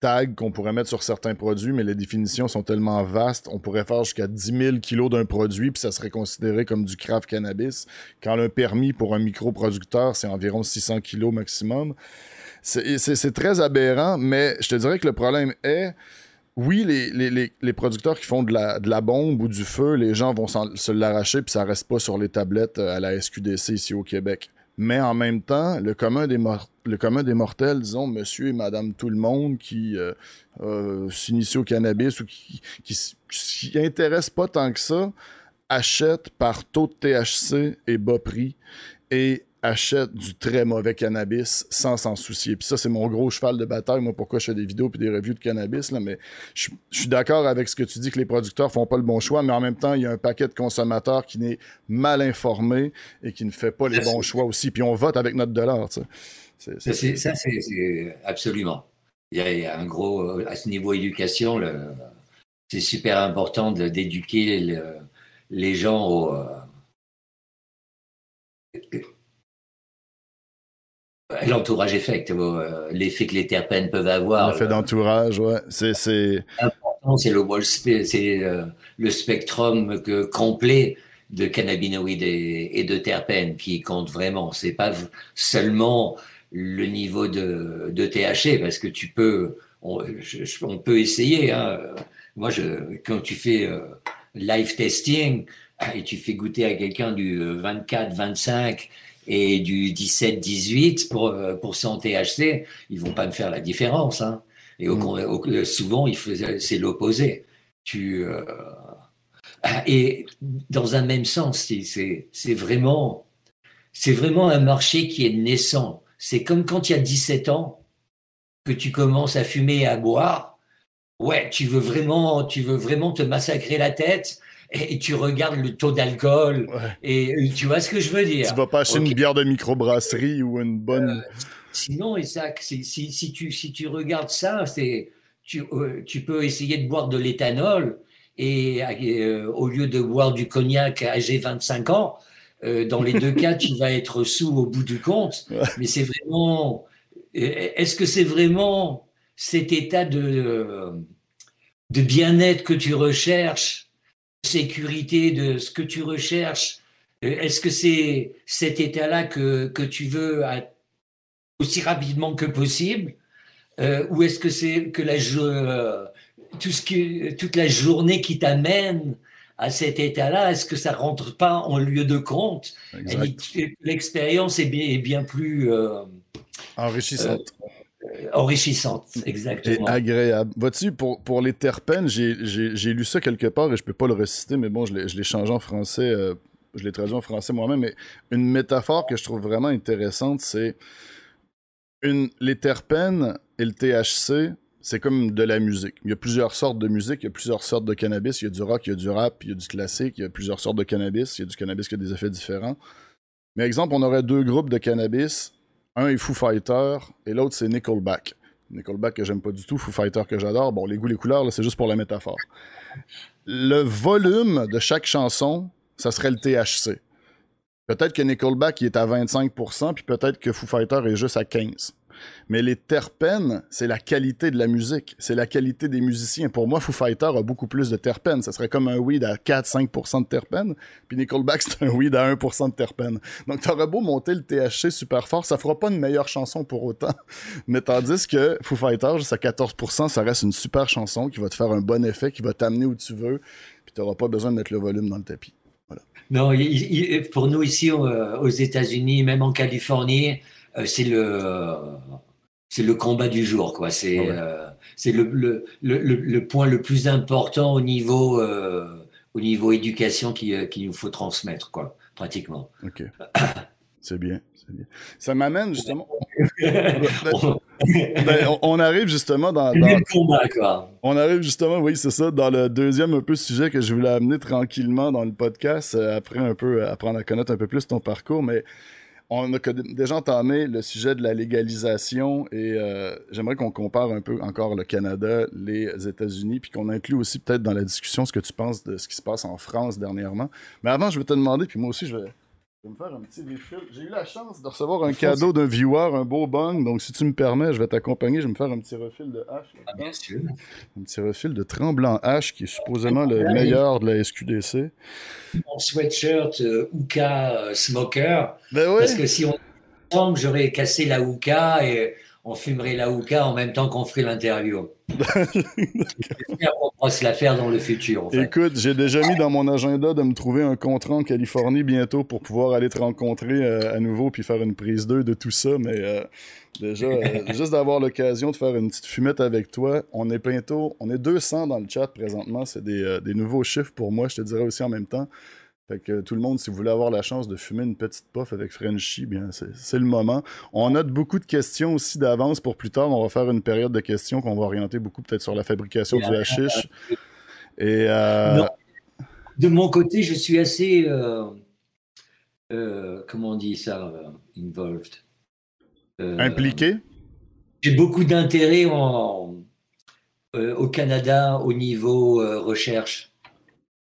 tags qu'on pourrait mettre sur certains produits, mais les définitions sont tellement vastes, on pourrait faire jusqu'à 10 000 kilos d'un produit, puis ça serait considéré comme du craft cannabis, quand un permis pour un microproducteur, c'est environ 600 kilos maximum. C'est très aberrant, mais je te dirais que le problème est oui, les, producteurs qui font de la, bombe ou du feu, les gens vont se l'arracher puis ça reste pas sur les tablettes euh, à la SQDC ici au Québec. Mais en même temps, le commun des, mortels, disons, monsieur et madame tout le monde qui euh, euh, s'initie au cannabis ou qui, qui, s'y intéresse pas tant que ça, achète par taux de THC et bas prix et achète du très mauvais cannabis sans s'en soucier. Puis ça, c'est mon gros cheval de bataille, moi, pourquoi je fais des vidéos et des revues de cannabis. Là, mais je, suis d'accord avec ce que tu dis, que les producteurs font pas le bon choix, mais en même temps, il y a un paquet de consommateurs qui n'est mal informé et qui ne fait pas les bons choix aussi. Puis on vote avec notre dollar. Tu sais. Ça, c'est absolument. Il y, a, un gros, à ce niveau éducation, c'est super important d'éduquer les gens au L'entourage effect, euh, l'effet que les terpènes peuvent avoir. L'effet d'entourage, ouais. C'est, c'est... Important, c'est le, c'est euh, le spectrum que, complet de cannabinoïdes et, de terpènes qui compte vraiment. C'est pas seulement le niveau de, de THC, parce que tu peux, on, peut essayer. Hein. Moi, je, quand tu fais euh, live testing et tu fais goûter à quelqu'un du 24, 25 et du 17-18 pour, euh, pour son THC, ils vont pas me faire la différence. Hein. Et mm. souvent, c'est l'opposé. Tu, euh, et dans un même sens, c'est vraiment, c'est vraiment un marché qui est naissant. C'est comme quand il y a 17 ans que tu commences à fumer et à boire. Ouais, tu veux vraiment, tu veux vraiment te massacrer la tête et tu regardes le taux d'alcool et tu vois ce que je veux dire. Tu vas pas acheter une bière de microbrasserie ou une bonne. Euh, sinon, Isaac, si, si, tu, si tu regardes ça, c'est tu, euh, tu peux essayer de boire de l'éthanol et euh, au lieu de boire du cognac âgé 25 ans, dans les deux [laughs] cas, tu vas être sous au bout du compte. Mais c'est vraiment. Est-ce que c'est vraiment cet état de, de bien-être que tu recherches sécurité de ce que tu recherches. Euh, Est-ce que c'est cet état-là que, que, tu veux aussi rapidement que possible euh, Ou est-ce que c'est que la, euh, tout ce que, toute la journée qui t'amène à cet état-là, est-ce que ça rentre pas en lieu de compte? L'expérience est bien, est bien plus. Euh, enrichissante, exactement. Et agréable. Vois-tu, pour, les terpènes, j'ai lu ça quelque part et je peux pas le réciter, mais bon, je l'ai changé en français, euh, je l'ai traduit en français moi-même, mais une métaphore que je trouve vraiment intéressante, c'est les terpènes et le THC, c'est comme de la musique. Il y a plusieurs sortes de musique, il y a plusieurs sortes de cannabis, il y a du rock, il y a du rap, il y a du classique, il y a plusieurs sortes de cannabis, il y a du cannabis qui a des effets différents. Mais exemple, on aurait deux groupes de cannabis un est Foo Fighter et l'autre c'est Nickelback. Nickelback que j'aime pas du tout, Foo Fighter que j'adore. Bon, les goûts, les couleurs, c'est juste pour la métaphore. Le volume de chaque chanson, ça serait le THC. Peut-être que Nickelback il est à 25%, puis peut-être que Foo Fighter est juste à 15%. Mais les terpènes, c'est la qualité de la musique, c'est la qualité des musiciens. Pour moi, Foo Fighter a beaucoup plus de terpènes. Ça serait comme un weed à 4-5% de terpènes, puis Nickelback, [laughs] c'est un weed à 1% de terpènes. Donc, t'aurais beau monter le THC super fort, ça fera pas une meilleure chanson pour autant. [laughs] Mais tandis que Foo Fighter, juste à 14%, ça reste une super chanson qui va te faire un bon effet, qui va t'amener où tu veux, puis t'auras pas besoin de mettre le volume dans le tapis. Non, pour nous ici aux États-Unis, même en Californie, euh, c'est le c'est le combat du jour, quoi. C'est euh, c'est le, le, le, le, point le plus important au niveau euh, au niveau éducation qu'il qui nous faut transmettre, quoi, pratiquement. Ok. [coughs] C'est bien, bien, Ça m'amène justement. [laughs] Ben, on, arrive justement dans. dans... combat, quoi. On arrive justement, oui, c'est ça, dans le deuxième un peu sujet que je voulais amener tranquillement dans le podcast, après un peu apprendre à connaître un peu plus ton parcours, mais on a déjà entamé le sujet de la légalisation et euh, j'aimerais qu'on compare un peu encore le Canada, les États-Unis, puis qu'on inclue aussi peut-être dans la discussion ce que tu penses de ce qui se passe en France dernièrement. Mais avant, je vais te demander, puis moi aussi, je vais, je vais me faire un petit refill. J'ai eu la chance de recevoir un cadeau d'un viewer, un beau bang. Donc, si tu me permets, je vais t'accompagner. Je vais me faire un petit refil de H. Ah, bien sûr. Un petit refil de Tremblant H, qui est supposément le meilleur de la SQDC. Mon sweatshirt euh, euh Smoker. Ben Parce que si on tombe, j'aurais cassé la Ouka et on fumerait la hookah en même temps qu'on ferait l'interview. [laughs] J'espère qu'on pourra se la faire dans le futur. Écoute, j'ai déjà mis dans mon agenda de me trouver un contrat en Californie bientôt pour pouvoir aller te rencontrer euh, à nouveau puis faire une prise 2 de tout ça. Mais euh, déjà, euh, [laughs] juste d'avoir l'occasion de faire une petite fumette avec toi. On est bientôt, on est 200 dans le chat présentement. C'est des, des nouveaux chiffres pour moi, je te dirais aussi en même temps. Fait que tout le monde, si vous voulez avoir la chance de fumer une petite puff avec Frenchy, bien c'est le moment. On note beaucoup de questions aussi d'avance pour plus tard. On va faire une période de questions qu'on va orienter beaucoup peut-être sur la fabrication du hashish. Et euh, de mon côté, je suis assez euh, euh, comment on dit ça, involved. Impliqué? J'ai beaucoup d'intérêt au Canada au niveau recherche.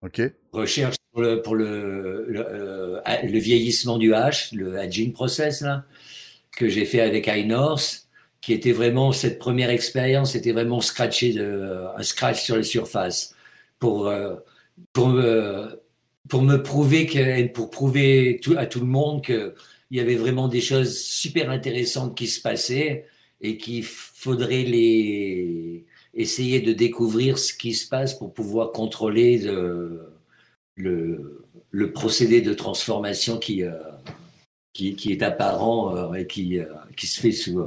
Ok. Recherche pour le, pour le, euh, vieillissement du H, le aging process là, que j'ai fait avec iNorth, qui était vraiment cette première expérience, c'était vraiment scratcher de, un scratch sur la surface pour euh, pour me pour me prouver que pour prouver à tout le monde que il y avait vraiment des choses super intéressantes qui se passaient et qu'il faudrait les essayer de découvrir ce qui se passe pour pouvoir contrôler le, le procédé de transformation qui, euh, qui, qui, est apparent euh, et qui, euh, qui se fait sous,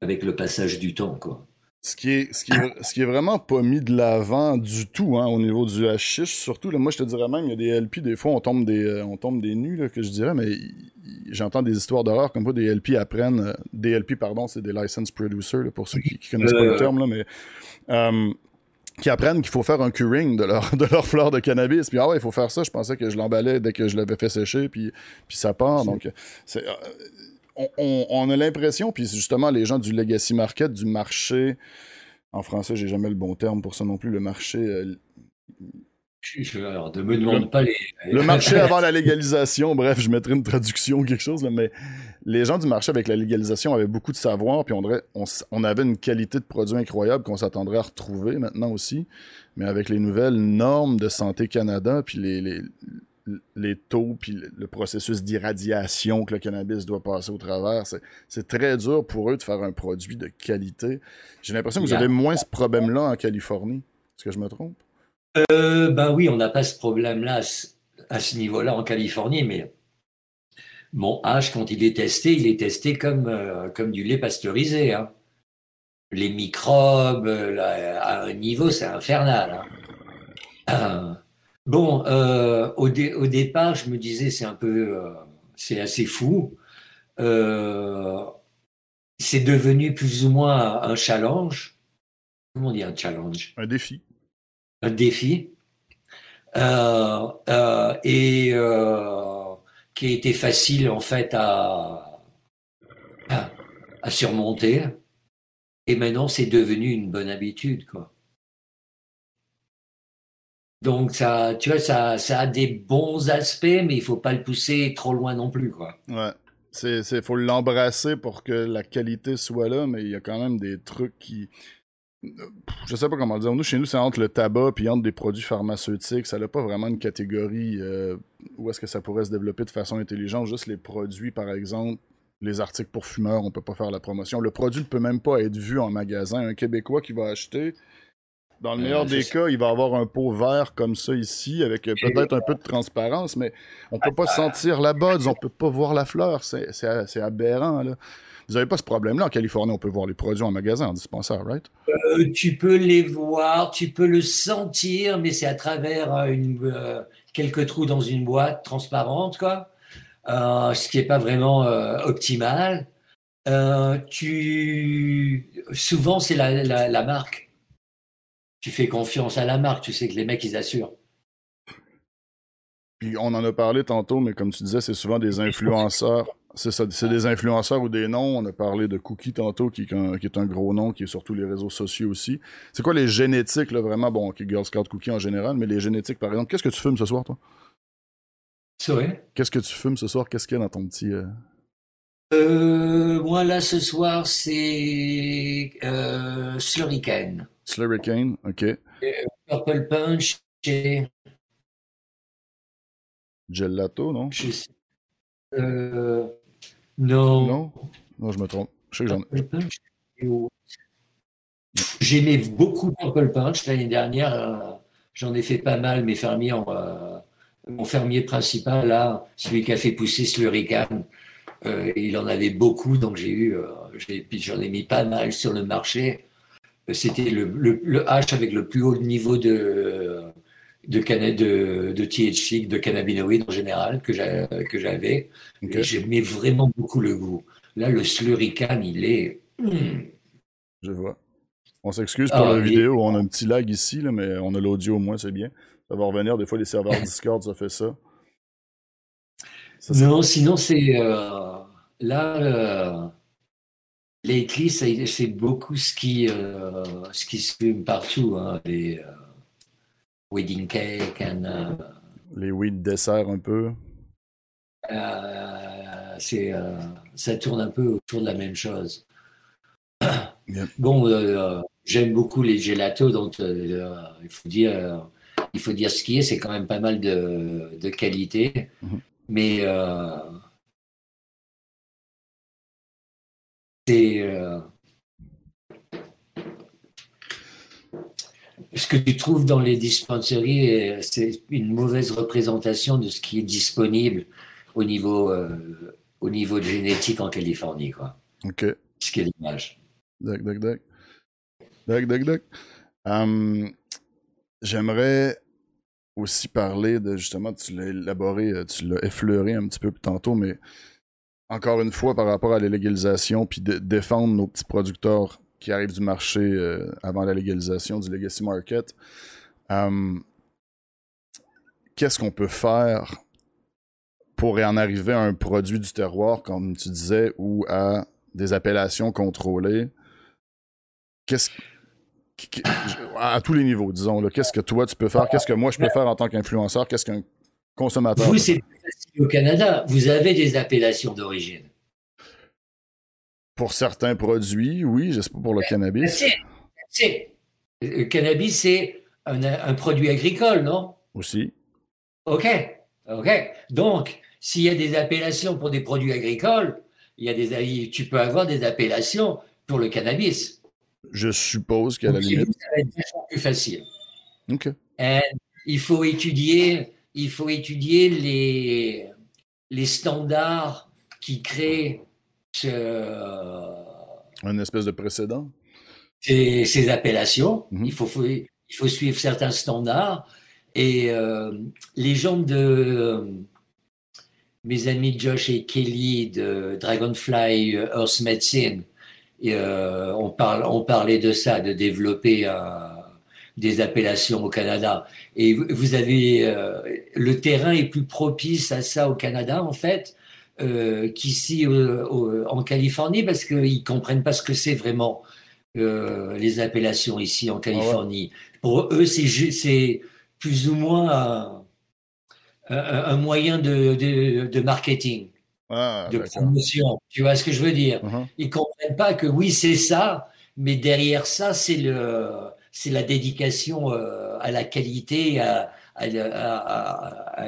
avec le passage du temps. Quoi. Ce qui, est, ce, qui est, ce qui est vraiment pas mis de l'avant du tout hein, au niveau du hashish. Surtout, là, moi je te dirais même, il y a des LP, des fois on tombe des, on tombe des nus, là, que je dirais, mais j'entends des histoires d'horreur comme quoi des LP apprennent. des LP, pardon, c'est des license producers, pour ceux qui, qui connaissent pas le terme, là, mais qui apprennent qu'il faut faire un curing de leur, [laughs] de leur fleur de cannabis. Puis, ah ouais, il faut faire ça. Je pensais que je l'emballais dès que je l'avais fait sécher, puis, puis ça part. Donc, c'est, euh, on, on, a l'impression, puis justement, les gens du legacy market, du marché, en français, j'ai jamais le bon terme pour ça non plus, le marché. Euh, alors, ne me demande pas les. Le marché [laughs] avant la légalisation, bref, je mettrai une traduction ou quelque chose, mais les gens du marché avec la légalisation avaient beaucoup de savoir, puis on, on, avait une qualité de produit incroyable qu'on s'attendrait à retrouver maintenant aussi. Mais avec les nouvelles normes de Santé Canada, puis les, les, les taux, puis le processus d'irradiation que le cannabis doit passer au travers, c'est très dur pour eux de faire un produit de qualité. J'ai l'impression que vous avez moins ce problème-là en Californie. Est-ce que je me trompe? Euh, ben oui, on n'a pas ce problème-là à ce niveau-là en Californie, mais mon H, quand il est testé, il est testé comme, euh, comme du lait pasteurisé. Hein. Les microbes, à un niveau, c'est infernal. Hein. Euh, bon, au, au, départ, je me disais, c'est un peu, c'est assez fou. c'est devenu plus ou moins un challenge. Comment on dit un challenge? Un défi défi euh, euh, et euh, qui a été facile en fait à, à, surmonter. Et maintenant, c'est devenu une bonne habitude, quoi. Donc, ça, tu vois, ça, ça a des bons aspects, mais il faut pas le pousser trop loin non plus, quoi. Ouais. C'est, c'est, faut l'embrasser pour que la qualité soit là, mais il y a quand même des trucs qui. Je sais pas comment le dire. Nous, chez nous, c'est entre le tabac puis entre des produits pharmaceutiques. Ça n'a pas vraiment une catégorie euh, où est-ce que ça pourrait se développer de façon intelligente. Juste les produits, par exemple, les articles pour fumeurs, on peut pas faire la promotion. Le produit ne peut même pas être vu en magasin. Un Québécois qui va acheter, dans le meilleur des cas, il va avoir un pot vert comme ça ici, avec peut-être un peu de transparence, mais on peut pas sentir la buzz, on peut pas voir la fleur. C'est aberrant, là. Vous n'avez pas ce problème-là en Californie, on peut voir les produits en magasin, en dispensaire, right? Euh, tu peux les voir, tu peux le sentir, mais c'est à travers euh, une, euh, quelques trous dans une boîte transparente, quoi. ce qui n'est pas vraiment optimal. tu... Souvent, c'est la, la marque tu fais confiance à la marque, tu sais que les mecs, ils assurent. Puis on en a parlé tantôt, mais comme tu disais, c'est souvent des influenceurs. C'est ça, c'est des influenceurs ou des noms. On a parlé de Cookie tantôt, qui, est un gros nom, qui est sur tous les réseaux sociaux aussi. C'est quoi les génétiques, là, vraiment? Bon, ok, Girl Scout Cookie en général, mais les génétiques, par exemple. Qu'est-ce que tu fumes ce soir, toi? C'est vrai? Qu'est-ce que tu fumes ce soir? Qu'est-ce qu'il y a dans ton petit... Euh... Euh, moi, là, ce soir, c'est euh, Slurricane. Slurricane, OK. Purple Punch et... Gelato, non? Euh, non. Non? Non, je me trompe. Je sais que j'en J'aimais beaucoup Purple Punch l'année dernière. Euh, j'en ai fait pas mal. Mes fermiers euh, mon fermier principal, là, celui qui a fait pousser Slurricane, euh, il en avait beaucoup, donc j'ai eu, euh, j'en ai mis pas mal sur le marché. C'était le, le, H avec le plus haut niveau de, de, de, de THC, de cannabinoïdes en général, que j'avais. J'aimais vraiment beaucoup le goût. Là, le slurrican, il est. Hmm. Je vois. On s'excuse pour ah, la vidéo, on a un petit lag ici, là, mais on a l'audio au moins, c'est bien. Ça va revenir, des fois les serveurs [laughs] Discord, ça fait ça. non, sinon c'est. Euh, là, euh, les clis, c'est beaucoup ce qui, euh, ce qui se fume partout. Hein, les euh, wedding cake. And, les weed dessert un peu. c'est, ça tourne un peu autour de la même chose. [coughs] Bon, j'aime beaucoup les gelatos, donc il faut dire il faut dire ce qui est, c'est quand même pas mal de, de qualité. Mhm. Mais Euh, ce que tu trouves dans les dispensaries, euh, c'est une mauvaise représentation de ce qui est disponible au niveau, euh, au niveau de génétique en Californie. Quoi. OK. Ce qui est dommage. Dac, dac, dac. Dac, dac, dac. Hum, j'aimerais aussi parler de justement, tu l'as élaboré, tu l'as effleuré un petit peu tantôt, mais encore une fois, par rapport à la légalisation, puis de défendre nos petits producteurs qui arrivent du marché euh, avant la légalisation du legacy market, hum, qu'est-ce qu'on peut faire pour en arriver à un produit du terroir, comme tu disais, ou à des appellations contrôlées? Qu'est-ce à tous les niveaux, disons. Qu'est-ce que toi tu peux faire? Qu'est-ce que moi je peux faire en tant qu'influenceur? Qu'est-ce qu'un consommateur Vous, c'est au Canada, vous avez des appellations d'origine. Pour certains produits, oui, je sais pas pour le cannabis. Le cannabis, c'est un, produit agricole, non? Aussi. OK. OK. Donc, s'il y a des appellations pour des produits agricoles, il y a des, tu peux avoir des appellations pour le cannabis. Je suppose qu'à la limite. Ça va être plus facile. OK. il faut étudier il faut étudier les, les standards qui créent un espèce de précédent. Ces, appellations. Mhm. il, faut, il faut suivre certains standards. Et euh, les gens de mes amis Josh et Kelly de Dragonfly Earth Medicine, euh, on, parle, on parlait de ça, de développer un, des appellations au Canada. Et vous avez euh, le terrain est plus propice à ça au Canada en fait? Euh, qu'ici euh, en Californie parce qu'ils comprennent pas ce que c'est vraiment les appellations ici en Californie. Pour eux, c'est plus ou moins un, moyen de, de, marketing, ah, de promotion. Tu vois ce que je veux dire? Uh-huh. Ils ne comprennent pas que oui, c'est ça, mais derrière ça, c'est le, c'est la dédication euh, à la qualité, à, à, à,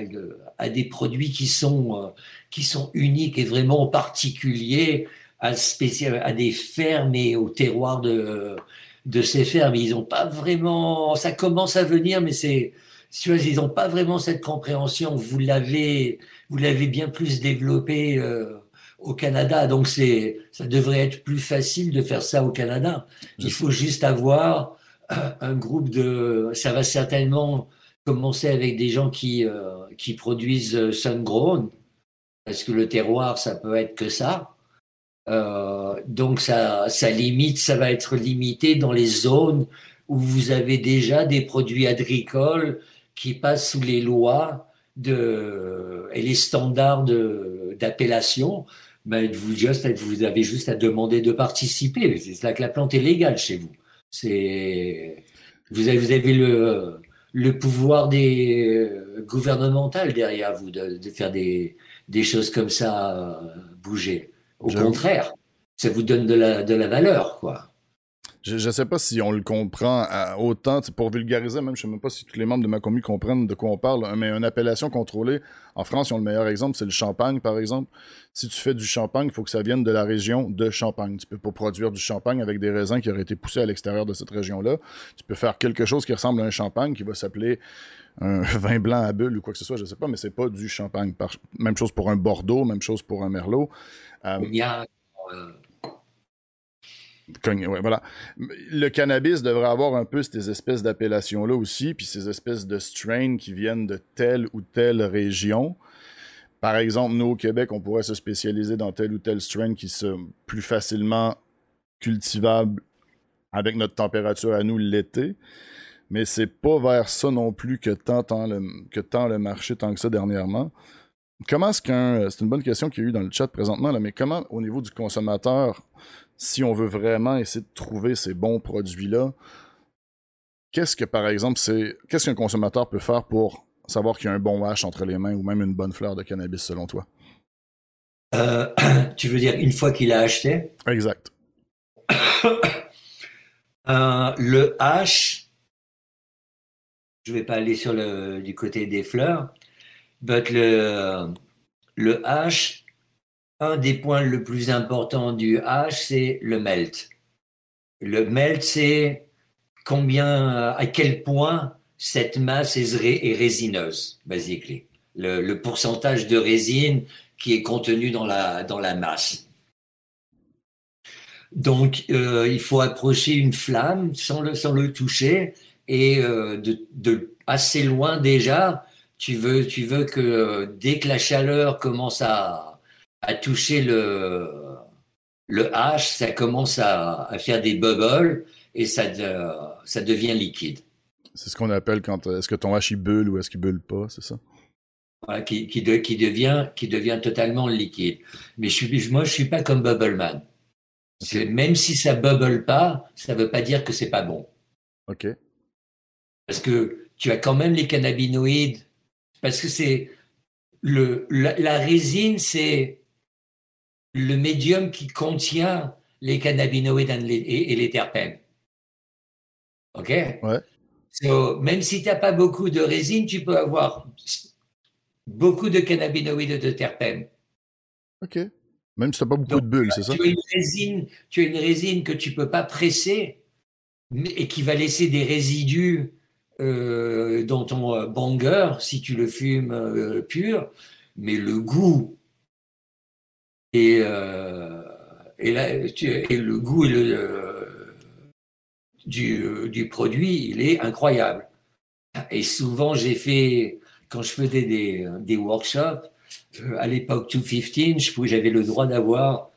à, des produits qui sont, euh, qui sont uniques et vraiment particuliers à, des fermes et au terroir de, de ces fermes. Ils n'ont pas vraiment, ça commence à venir, mais c'est, ils n'ont pas vraiment cette compréhension. Vous l'avez, vous l'avez bien plus développé euh, au Canada, donc c'est, ça devrait être plus facile de faire ça au Canada. Il faut juste avoir un groupe de, ça va certainement commencer avec des gens qui euh, qui produisent euh, sun-grown, parce que le terroir, ça peut être que ça. Euh, donc ça, ça limite, ça va être limité dans les zones où vous avez déjà des produits agricoles qui passent sous les lois de, et les standards d'appellation. Ben, vous, avez juste à demander de participer. C'est là que la plante est légale chez vous. Vous avez, le, pouvoir des gouvernemental derrière vous de faire des, des choses comme ça bouger. Au contraire, ça vous donne de la, de la valeur, quoi. Je ne sais pas si on le comprend autant, pour vulgariser, même je ne sais même pas si tous les membres de ma commune comprennent de quoi on parle, mais une appellation contrôlée, en France, ils ont le meilleur exemple, c'est le champagne, par exemple. Si tu fais du champagne, il faut que ça vienne de la région de Champagne. Tu peux pas produire du champagne avec des raisins qui auraient été poussés à l'extérieur de cette région-là. Tu peux faire quelque chose qui ressemble à un champagne qui va s'appeler un [laughs] vin blanc à bulle ou quoi que ce soit, je ne sais pas, mais c'est pas du champagne. Même chose pour un Bordeaux, même chose pour un Merlot. Euh, voilà. Le cannabis devrait avoir un peu ces espèces d'appellations-là aussi, puis ces espèces de strains qui viennent de telle ou telle région. Par exemple, nous, au Québec, on pourrait se spécialiser dans tel ou tel strain qui sont plus facilement cultivable avec notre température à nous l'été. Mais c'est pas vers ça non plus que tend, le, que tend le marché tant que ça dernièrement. Comment est-ce qu'un. C'est une bonne question qu'il y a eu dans le chat présentement, là, mais comment, au niveau du consommateur, si on veut vraiment essayer de trouver ces bons produits-là, qu'est-ce que, par exemple, c'est. Qu'est-ce qu'un consommateur peut faire pour savoir qu'il y a un bon hash entre les mains ou même une bonne fleur de cannabis, selon toi? Euh, [coughs] tu veux dire une fois qu'il a acheté? Exact. [coughs] Euh, le hash, je ne vais pas aller sur du côté des fleurs, mais le, hash, un des points le plus important du hash, c'est le melt. Le melt, c'est combien, à quel point cette masse est, résineuse, basically. Le, le, pourcentage de résine qui est contenu dans la, dans la masse. Donc, euh, il faut approcher une flamme sans le, sans le toucher et euh, de, de, assez loin déjà, tu veux, tu veux que euh, dès que la chaleur commence à, à toucher le, le hache, ça commence à, à, faire des bubbles et ça, ça devient liquide. C'est ce qu'on appelle quand est-ce que ton hache il bulle ou est-ce qu'il bulle pas, c'est ça? Voilà, qui, qui, qui, devient, qui devient totalement liquide. Mais je suis, moi, je suis pas comme Bubbleman. Même si ça bubble pas, ça veut pas dire que c'est pas bon. Ok. Parce que tu as quand même les cannabinoïdes. Parce que c'est le la, résine, c'est le médium qui contient les cannabinoïdes et, les terpènes. OK? Ouais même si tu n'as pas beaucoup de résine, tu peux avoir beaucoup de cannabinoïdes de terpènes. OK. Même si tu n'as pas beaucoup de bulles, c'est ça? Tu as, une résine, tu as une résine que tu ne peux pas presser et qui va laisser des résidus euh, dans ton euh, banger si tu le fumes euh, pur, mais le goût et, et, le goût du, du, produit, il est incroyable. Et souvent, j'ai fait, quand je faisais des, des workshops, à l'époque 215, j'avais le droit d'avoir,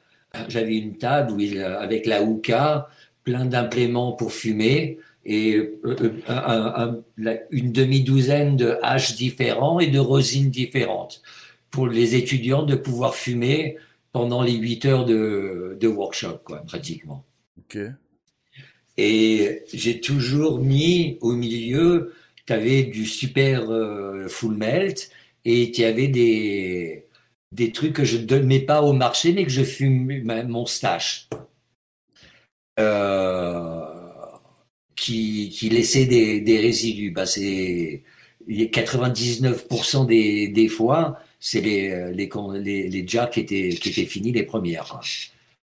j'avais une table avec la hookah, plein d'impléments pour fumer et euh, un, une demi-douzaine de haches différents et de rosines différentes pour les étudiants de pouvoir fumer pendant les 8 heures de, de workshop, quoi, pratiquement. Ok. Et j'ai toujours mis au milieu tu avais du super full melt et tu avais des, des trucs que je ne mets pas au marché, mais que je fume mon stash. Qui, qui laissait des, des résidus. Bah, c'est 99% des, des fois, c'est les, les, les, les jacks qui étaient, qui étaient finis les premières.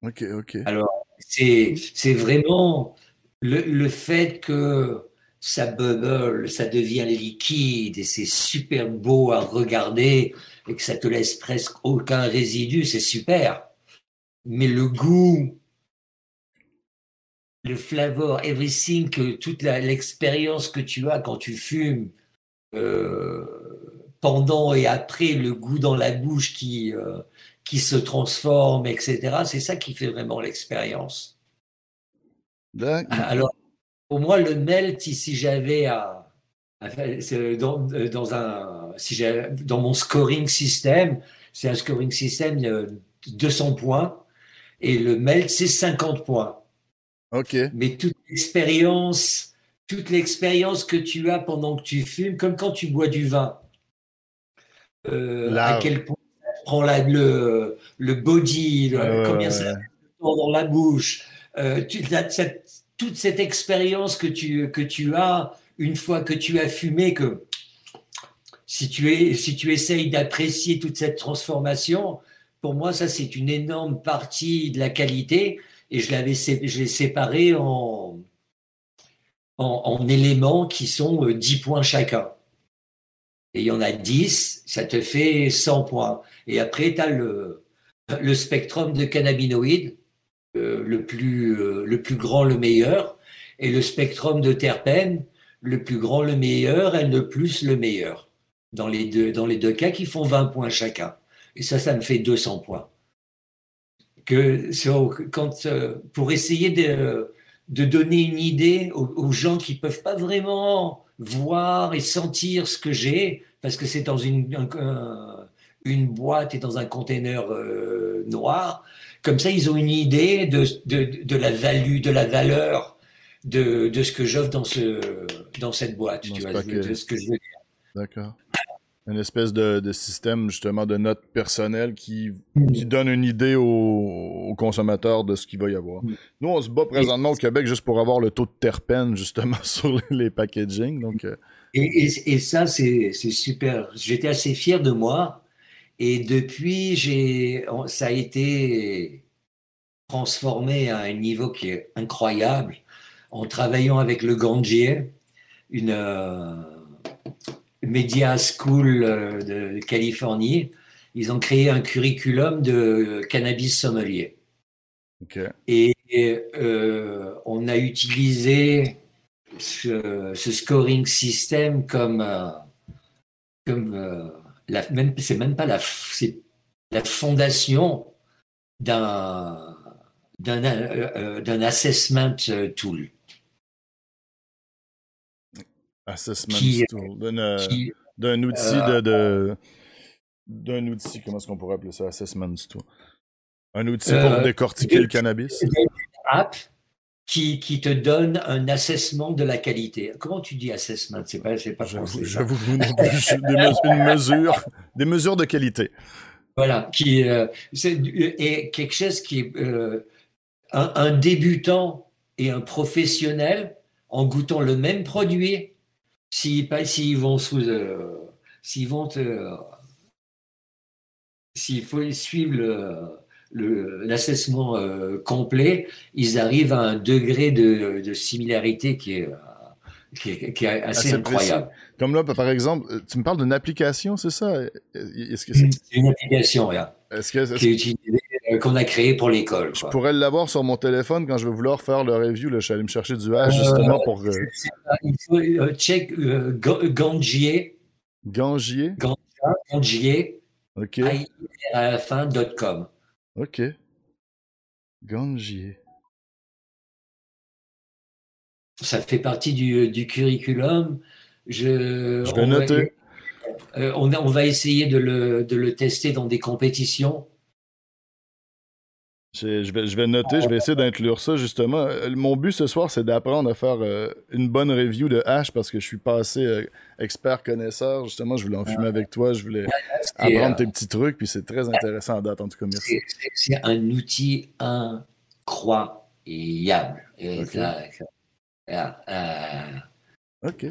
Ok, ok. Alors, c'est vraiment le, le, fait que ça bubble, ça devient liquide et c'est super beau à regarder et que ça te laisse presque aucun résidu, c'est super. Mais le goût, le flavor, everything, que toute l'expérience que tu as quand tu fumes, euh, pendant et après, le goût dans la bouche qui, euh, qui se transforme, etc. C'est ça qui fait vraiment l'expérience. Alors, pour moi, le melt, si j'avais à, dans, dans, un, si dans mon scoring système, c'est un scoring système de 200 points et le melt, c'est 50 points. Ok. Mais toute l'expérience, toute l'expérience que tu as pendant que tu fumes, comme quand tu bois du vin. Euh, à quel point prend la, le, le body, combien ça dans la bouche, euh, toute cette expérience que tu, que tu as une fois que tu as fumé, que si tu, es, si tu essayes d'apprécier toute cette transformation, pour moi, ça, c'est une énorme partie de la qualité et je l'avais l'ai séparé en, éléments qui sont 10 euh, points chacun et il y en a 10, ça te fait 100 points. Et après, tu as le, le spectrum de cannabinoïdes, euh, le, plus, euh, le plus grand, le meilleur, et le spectrum de terpènes, le plus grand, le meilleur, et le plus, le meilleur. Dans les deux, dans les deux cas, qui font 20 points chacun. Et ça, ça me fait 200 points. Que, quand, euh, pour essayer de, de donner une idée aux, aux gens qui peuvent pas vraiment voir et sentir ce que j'ai, parce que c'est dans une, une boîte et dans un container euh, noir. Comme ça, ils ont une idée de, de, de la value, de la valeur de, de ce que j'offre dans, ce, dans cette boîte, tu vois, de ce que je veux dire. D'accord une espèce de, de, système justement de notes personnelles qui, mm. qui donne une idée aux, consommateurs de ce qu'il va y avoir. Mm. Nous, on se bat présentement au Québec juste pour avoir le taux de terpène justement [laughs] sur les packaging. Donc, euh. et, et, ça, c'est super. J'étais assez fier de moi. Et depuis, j'ai, ça a été transformé à un niveau qui est incroyable en travaillant avec le Gangier, une, euh, Media School euh, de Californie, ils ont créé un curriculum de cannabis sommelier. Et euh, on a utilisé ce, scoring system comme, euh, comme la, même, c'est même pas la, c'est la fondation d'un, d'un, d'un assessment tool. Assessment tool. D'un outil euh, de. d'un outil, comment est-ce qu'on pourrait appeler ça? Assessment tool. Un outil pour euh, décortiquer le cannabis? Une app qui, qui, te donne un assessment de la qualité. Comment tu dis assessment? C'est pas, pas français. J'avoue, [laughs] des, mesures, des mesures de qualité. Voilà, qui euh, c'est et quelque chose qui est un, un, débutant et un professionnel en goûtant le même produit S'ils vont sous, euh, s'ils vont s'il faut suivre l'assessment euh, complet, ils arrivent à un degré de, de similarité qui est, qui est, qui est assez, incroyable. Comme là, par exemple, tu me parles d'une application, c'est ça? C'est une application, oui. Est-ce que, est euh, qu'on a créé pour l'école. Je pourrais l'avoir sur mon téléphone quand je vais vouloir faire le review. Là, je suis allé me chercher du H justement pour. Euh, il faut euh, check Gangier. Gangier. Gangier. Ok. À la fin, .com. Ok. Gangier. Ça fait partie du, du curriculum. Je, je vais noter. On, on, va essayer de le, de le tester dans des compétitions Je vais, je vais noter, je vais essayer d'inclure ça justement. Euh, mon but ce soir, c'est d'apprendre à faire euh, une bonne review de hash parce que je suis pas assez euh, expert connaisseur. Justement, je voulais en fumer avec toi, je voulais apprendre tes petits trucs, puis c'est très intéressant à date en tout cas. Merci. C'est un outil incroyable. Ok.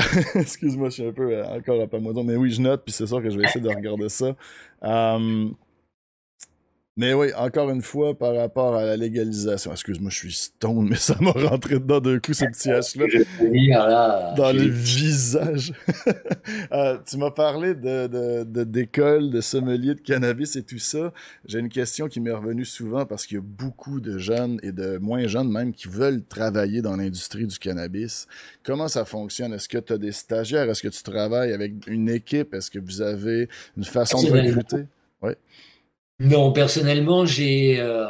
[laughs] Excuse-moi, je suis un peu euh, encore à pas mais oui, je note, puis c'est sûr que je vais essayer de regarder ça. Um, mais oui, encore une fois, par rapport à la légalisation, excuse-moi, je suis stone, [laughs] mais ça m'a rentré dedans d'un coup, ce petit H-là. Dans le visage. [laughs] Euh, tu m'as parlé de, d'école, de, de sommelier de cannabis et tout ça. J'ai une question qui m'est revenue souvent parce qu'il y a beaucoup de jeunes et de moins jeunes même qui veulent travailler dans l'industrie du cannabis. Comment ça fonctionne? Est-ce que tu as des stagiaires? Est-ce que tu travailles avec une équipe? Est-ce que vous avez une façon de recruter? Oui. Non, personnellement, j'ai euh,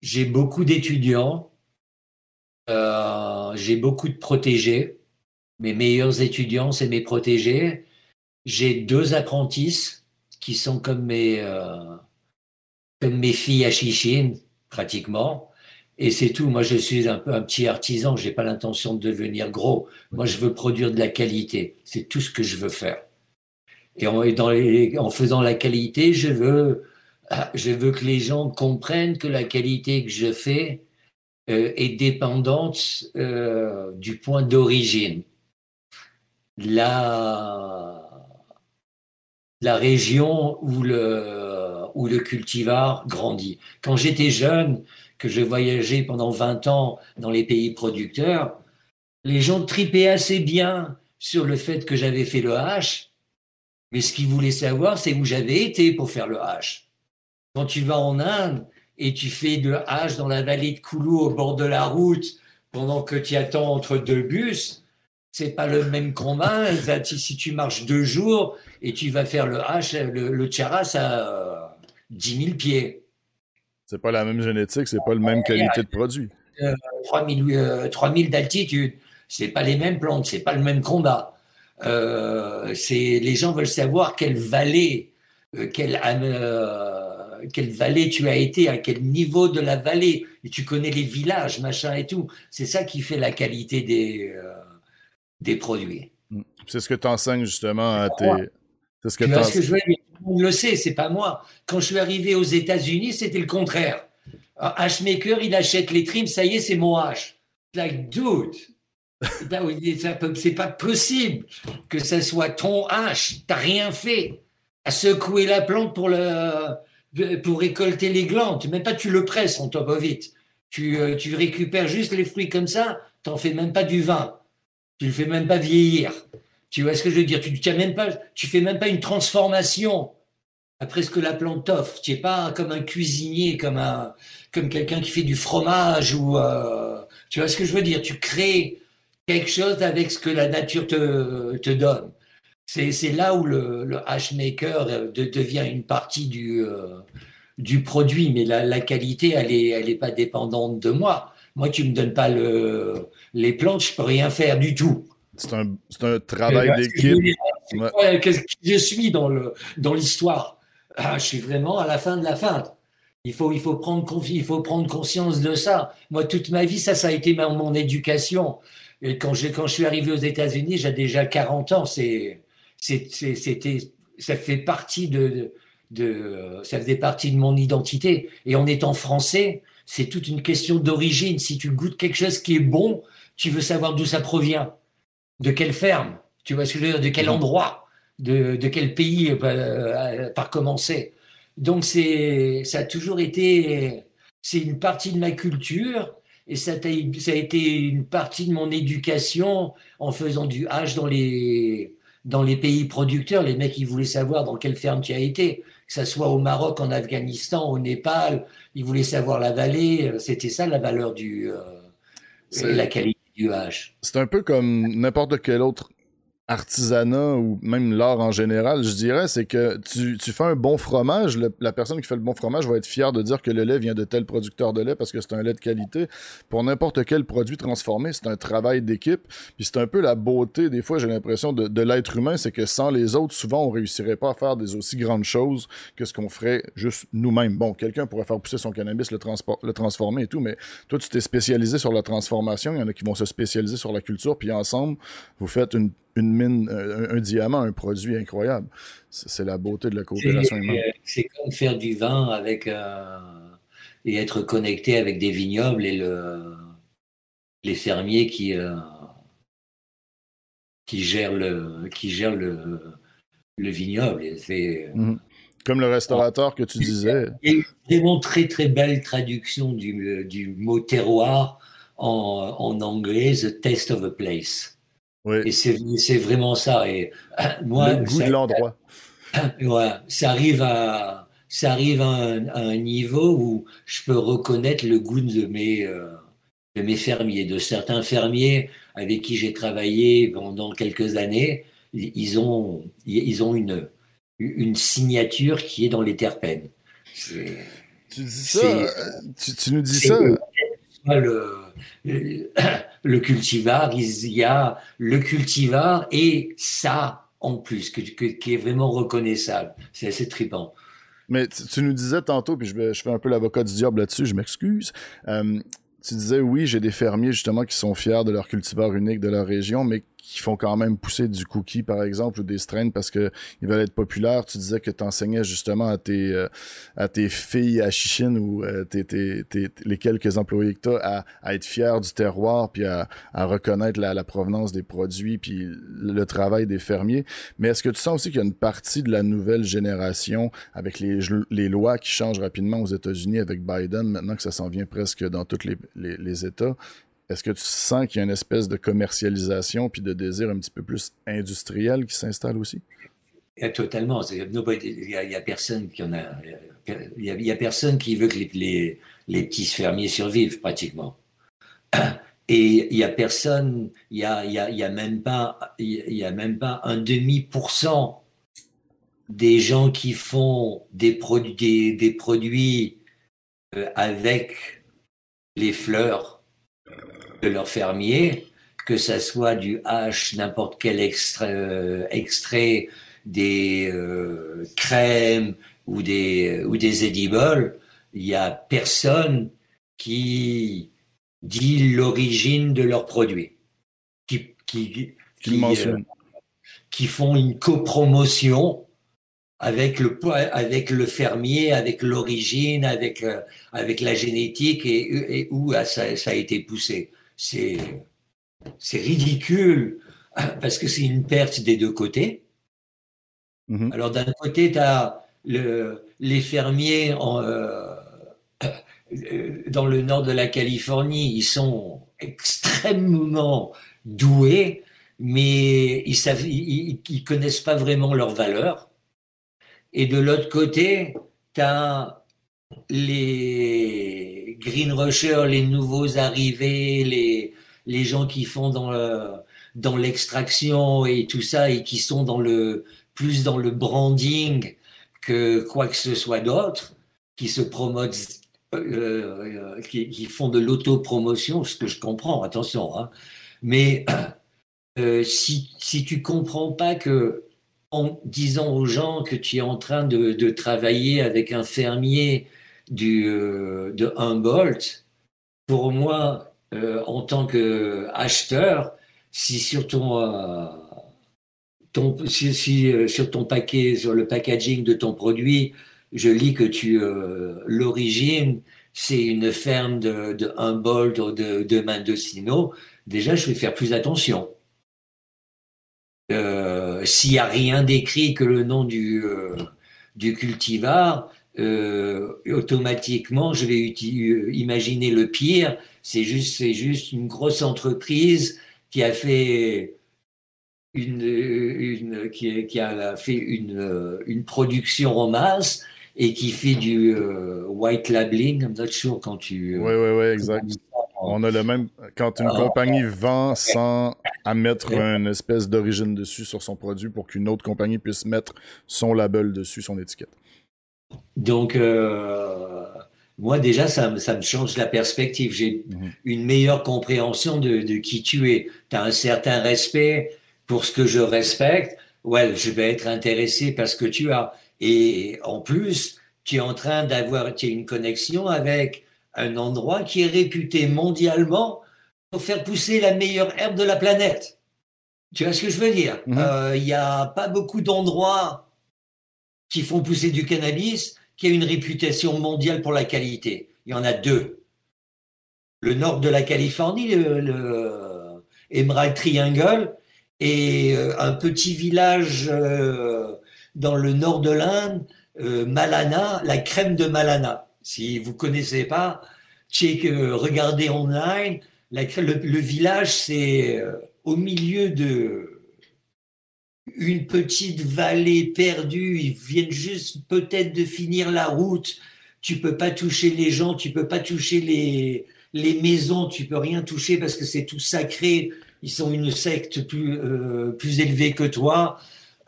j'ai beaucoup d'étudiants, euh, j'ai beaucoup de protégés. Mes meilleurs étudiants, c'est mes protégés. J'ai deux apprentis qui sont comme mes euh, comme mes filles à Chichine, pratiquement. Et c'est tout. Moi, je suis un un petit artisan. J'ai pas l'intention de devenir gros. Moi, je veux produire de la qualité. C'est tout ce que je veux faire. Et en, faisant la qualité, je veux je veux que les gens comprennent que la qualité que je fais euh, est dépendante euh, du point d'origine. La, la région où le, où le cultivar grandit. Quand j'étais jeune, que je voyageais pendant 20 ans dans les pays producteurs, les gens tripaient assez bien sur le fait que j'avais fait le H, mais ce qu'ils voulaient savoir, c'est où j'avais été pour faire le H. Quand tu vas en Inde et tu fais de hache dans la vallée de Koulou au bord de la route pendant que tu attends entre deux bus, c'est pas le même combat. si tu marches deux jours et tu vas faire le H, le, le Charas à 10 000 pieds. C'est pas la même génétique, c'est pas la même qualité de produit. 3000, euh, 3000 euh, d'altitude, c'est pas les mêmes plantes, c'est pas le même combat. Euh, les gens veulent savoir quelle vallée, quelle quelle vallée tu as été, à quel niveau de la vallée, et tu connais les villages, machin et tout. C'est ça qui fait la qualité des, euh, des produits. Mm. C'est ce que tu enseignes justement à tes. C'est ce que tu que je veux dire, on le sait, c'est pas moi. Quand je suis arrivé aux États-Unis, c'était le contraire. H-Maker, il achète les trims, ça y est, c'est mon H. Like, dude, [laughs] c'est pas possible que ça soit ton H. T'as rien fait. À secouer la plante pour le, pour récolter les glandes. Même pas tu le presses en top vite. Tu, euh, tu récupères juste les fruits comme ça, t'en fais même pas du vin. Tu le fais même pas vieillir. Tu vois ce que je veux dire? Tu ne même pas, tu fais même pas une transformation après ce que la plante t'offre. Tu n'es pas comme un cuisinier, comme un, comme quelqu'un qui fait du fromage ou, euh, tu vois ce que je veux dire? Tu crées quelque chose avec ce que la nature te, te donne. C'est là où le, le maker euh, devient une partie du, euh, du produit, mais la, la qualité, elle n'est elle est pas dépendante de moi. Moi, tu me donnes pas le, les plantes, je peux rien faire du tout. C'est un, un, travail d'équipe. Qu'est-ce que je suis dans l'histoire dans ah, Je suis vraiment à la fin de la fin. Il faut, il, faut prendre, il faut prendre conscience de ça. Moi, toute ma vie, ça, ça a été mon, mon éducation. Et quand, quand je suis arrivé aux États-Unis, j'ai déjà 40 ans. C'est c'était, ça fait partie de, de, ça faisait partie de mon identité. Et en étant français, c'est toute une question d'origine. Si tu goûtes quelque chose qui est bon, tu veux savoir d'où ça provient, de quelle ferme, tu vois ce que je veux dire, de quel mmh. endroit, de, de quel pays, euh, par commencer. Donc c'est, ça a toujours été, c'est une partie de ma culture et ça a, ça a été une partie de mon éducation en faisant du H dans les, dans les pays producteurs, les mecs, ils voulaient savoir dans quelle ferme tu as été, que ce soit au Maroc, en Afghanistan, au Népal, ils voulaient savoir la vallée. C'était ça la valeur du, euh, la qualité du hache. C'est un peu comme n'importe quel autre artisanat ou même l'art en général, je dirais, c'est que tu, fais un bon fromage, la personne qui fait le bon fromage va être fière de dire que le lait vient de tel producteur de lait parce que c'est un lait de qualité. Pour n'importe quel produit transformé, c'est un travail d'équipe. Puis c'est un peu la beauté, des fois, j'ai l'impression, de, l'être humain, c'est que sans les autres, souvent, on réussirait pas à faire des aussi grandes choses que ce qu'on ferait juste nous-mêmes. Bon, quelqu'un pourrait faire pousser son cannabis, le, le transformer et tout, mais toi, tu t'es spécialisé sur la transformation, il y en a qui vont se spécialiser sur la culture, puis ensemble, vous faites une une mine, un, diamant, un produit incroyable. C'est la beauté de la coopération humaine. C'est comme faire du vin avec et être connecté avec des vignobles et le, les fermiers qui, euh, qui gèrent le, qui gèrent le, le vignoble. Mhm. Comme le restaurateur que tu disais. Il y a une vraiment très très belle traduction du, du mot terroir en, en anglais, The Taste of a Place. Et c'est vraiment ça. Et [clears throat] moi, le goût de l'endroit. [clears throat] Ouais, ça arrive à ça arrive à un, niveau où je peux reconnaître le goût de mes euh, de mes fermiers, de certains fermiers avec qui j'ai travaillé pendant quelques années. Ils ont ils ont une une signature qui est dans les terpènes. Tu dis ça, euh, tu, tu, nous dis ça. Le, le, cultivar, il y a le cultivar et ça en plus, que, qui est vraiment reconnaissable. C'est assez trippant. Mais tu, nous disais tantôt, puis je, je fais un peu l'avocat du diable là-dessus, je m'excuse. Euh, tu disais, oui, j'ai des fermiers justement qui sont fiers de leur cultivar unique de leur région, mais qui font quand même pousser du cookie, par exemple, ou des strains parce qu'ils veulent être populaires. Tu disais que tu enseignais justement à tes, euh, à tes filles à Chichine ou euh, les quelques employés que tu as à, être fiers du terroir, puis à, reconnaître la, provenance des produits, puis le, travail des fermiers. Mais est-ce que tu sens aussi qu'il y a une partie de la nouvelle génération avec les, les lois qui changent rapidement aux États-Unis avec Biden, maintenant que ça s'en vient presque dans tous les, les États, est-ce que tu sens qu'il y a une espèce de commercialisation puis de désir un petit peu plus industriel qui s'installe aussi? Totalement. Il n'y a, personne qui en a. Il y a, personne qui veut que les, les, petits fermiers survivent pratiquement. Et il n'y a personne, il n'y a, y a, même pas, il y a même pas un demi pour cent des gens qui font des, produits, des, des produits euh, avec les fleurs de leurs fermiers, que ça soit du hache, n'importe quel extrait, euh, extrait des euh, crèmes ou des, ou des edibles, il n'y a personne qui dit l'origine de leurs produits, qui, qui, qui, euh, qui font une copromotion avec le, avec le fermier, avec l'origine, avec, avec la génétique et, et où ça, ça, a été poussé c'est c'est ridicule parce que c'est une perte des deux côtés. Mhm. Alors d'un côté, tu as le, les fermiers en, euh, dans le nord de la Californie, ils sont extrêmement doués, mais ils savent, ils, ils connaissent pas vraiment leur valeur. Et de l'autre côté, tu as les green rushers, les nouveaux arrivés, les, les gens qui font dans dans l'extraction et tout ça et qui sont dans le plus dans le branding que quoi que ce soit d'autre, qui se promotent, euh, euh, qui, font de l'autopromotion, ce que je comprends, attention. Hein. Mais [clears throat] euh, si, si tu comprends pas que en disant aux gens que tu es en train de travailler avec un fermier du, euh, de Humboldt, pour moi, euh, en tant qu'acheteur, si sur ton, euh, si, sur ton paquet, sur le packaging de ton produit, je lis que tu l'origine, c'est une ferme de, de Humboldt ou de, de Mendocino, déjà je vais faire plus attention. S'il n'y a rien d'écrit que le nom du, du cultivar, euh, automatiquement, je vais euh, imaginer le pire. C'est juste, c'est juste une grosse entreprise qui a fait une, une qui, qui, a fait une, une, production en masse et qui fait du euh, white labeling. I'm not sure quand tu. Oui, oui, oui, exact. On a le même. Quand une ah. compagnie vend sans à mettre une espèce d'origine dessus sur son produit pour qu'une autre compagnie puisse mettre son label dessus, son étiquette. Donc, euh, moi déjà, ça, ça, me change la perspective. J'ai mhm. une meilleure compréhension de, de qui tu es. Tu as un certain respect pour ce que je respecte. Ouais, je vais être intéressé parce que tu as. Et en plus, tu es en train d'avoir une connexion avec un endroit qui est réputé mondialement pour faire pousser la meilleure herbe de la planète. Tu vois ce que je veux dire? Mhm. euh, Il n'y a pas beaucoup d'endroits qui font pousser du cannabis qui a une réputation mondiale pour la qualité. Il y en a deux. Le nord de la Californie, le, Emerald Triangle, et euh, un petit village euh, dans le nord de l'Inde, Malana, la crème de Malana. Si vous connaissez pas, check, regardez online. le, village, c'est au milieu de une petite vallée perdue. Ils viennent juste peut-être de finir la route. Tu peux pas toucher les gens, tu peux pas toucher les, les maisons, tu peux rien toucher parce que c'est tout sacré. Ils sont une secte plus, euh, plus élevée que toi,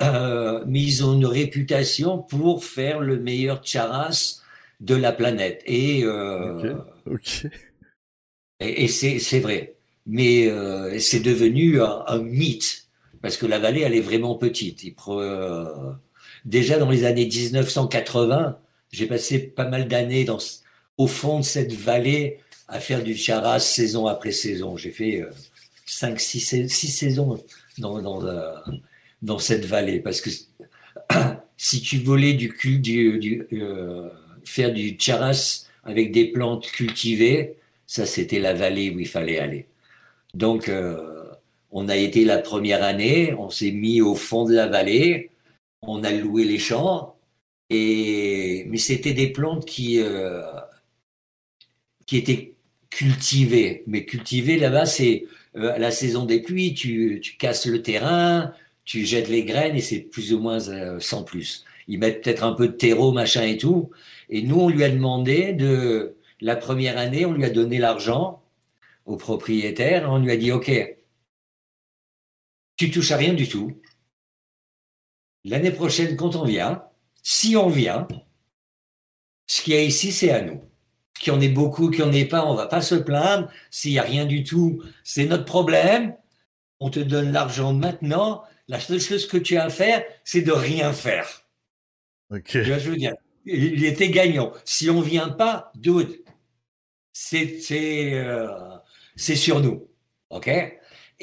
euh, mais ils ont une réputation pour faire le meilleur charas de la planète. Et, euh, et, c'est vrai. Mais euh, c'est devenu un, mythe, parce que la vallée, elle est vraiment petite. Euh, déjà dans les années 1980, j'ai passé pas mal d'années au fond de cette vallée à faire du charas saison après saison. J'ai fait 5, 6, saisons dans, dans, cette vallée, parce que [clears throat] si tu volais du, du, du faire du charas avec des plantes cultivées, ça c'était la vallée où il fallait aller. Donc euh, on a été la première année, on s'est mis au fond de la vallée, on a loué les champs, et mais c'était des plantes qui euh, qui étaient cultivées. Mais cultivées là-bas, c'est euh, la saison des pluies, tu, tu casses le terrain, tu jettes les graines et c'est plus ou moins sans plus. Ils mettent peut-être un peu de terreau, machin et tout, et nous, on lui a demandé de, la première année, on lui a donné l'argent au propriétaire, on lui a dit, OK, tu touches à rien du tout. L'année prochaine, quand on vient, si on vient, ce qu'il y a ici, c'est à nous. Qu'il y en ait beaucoup, qu'il n'y en ait pas, on va pas se plaindre. S'il n'y a rien du tout, c'est notre problème. On te donne l'argent maintenant. La seule chose que tu as à faire, c'est de rien faire. Ok. Tu vois, je veux dire? Il était gagnant. Si on vient pas, dude, c'est euh, c'est sur nous, ok?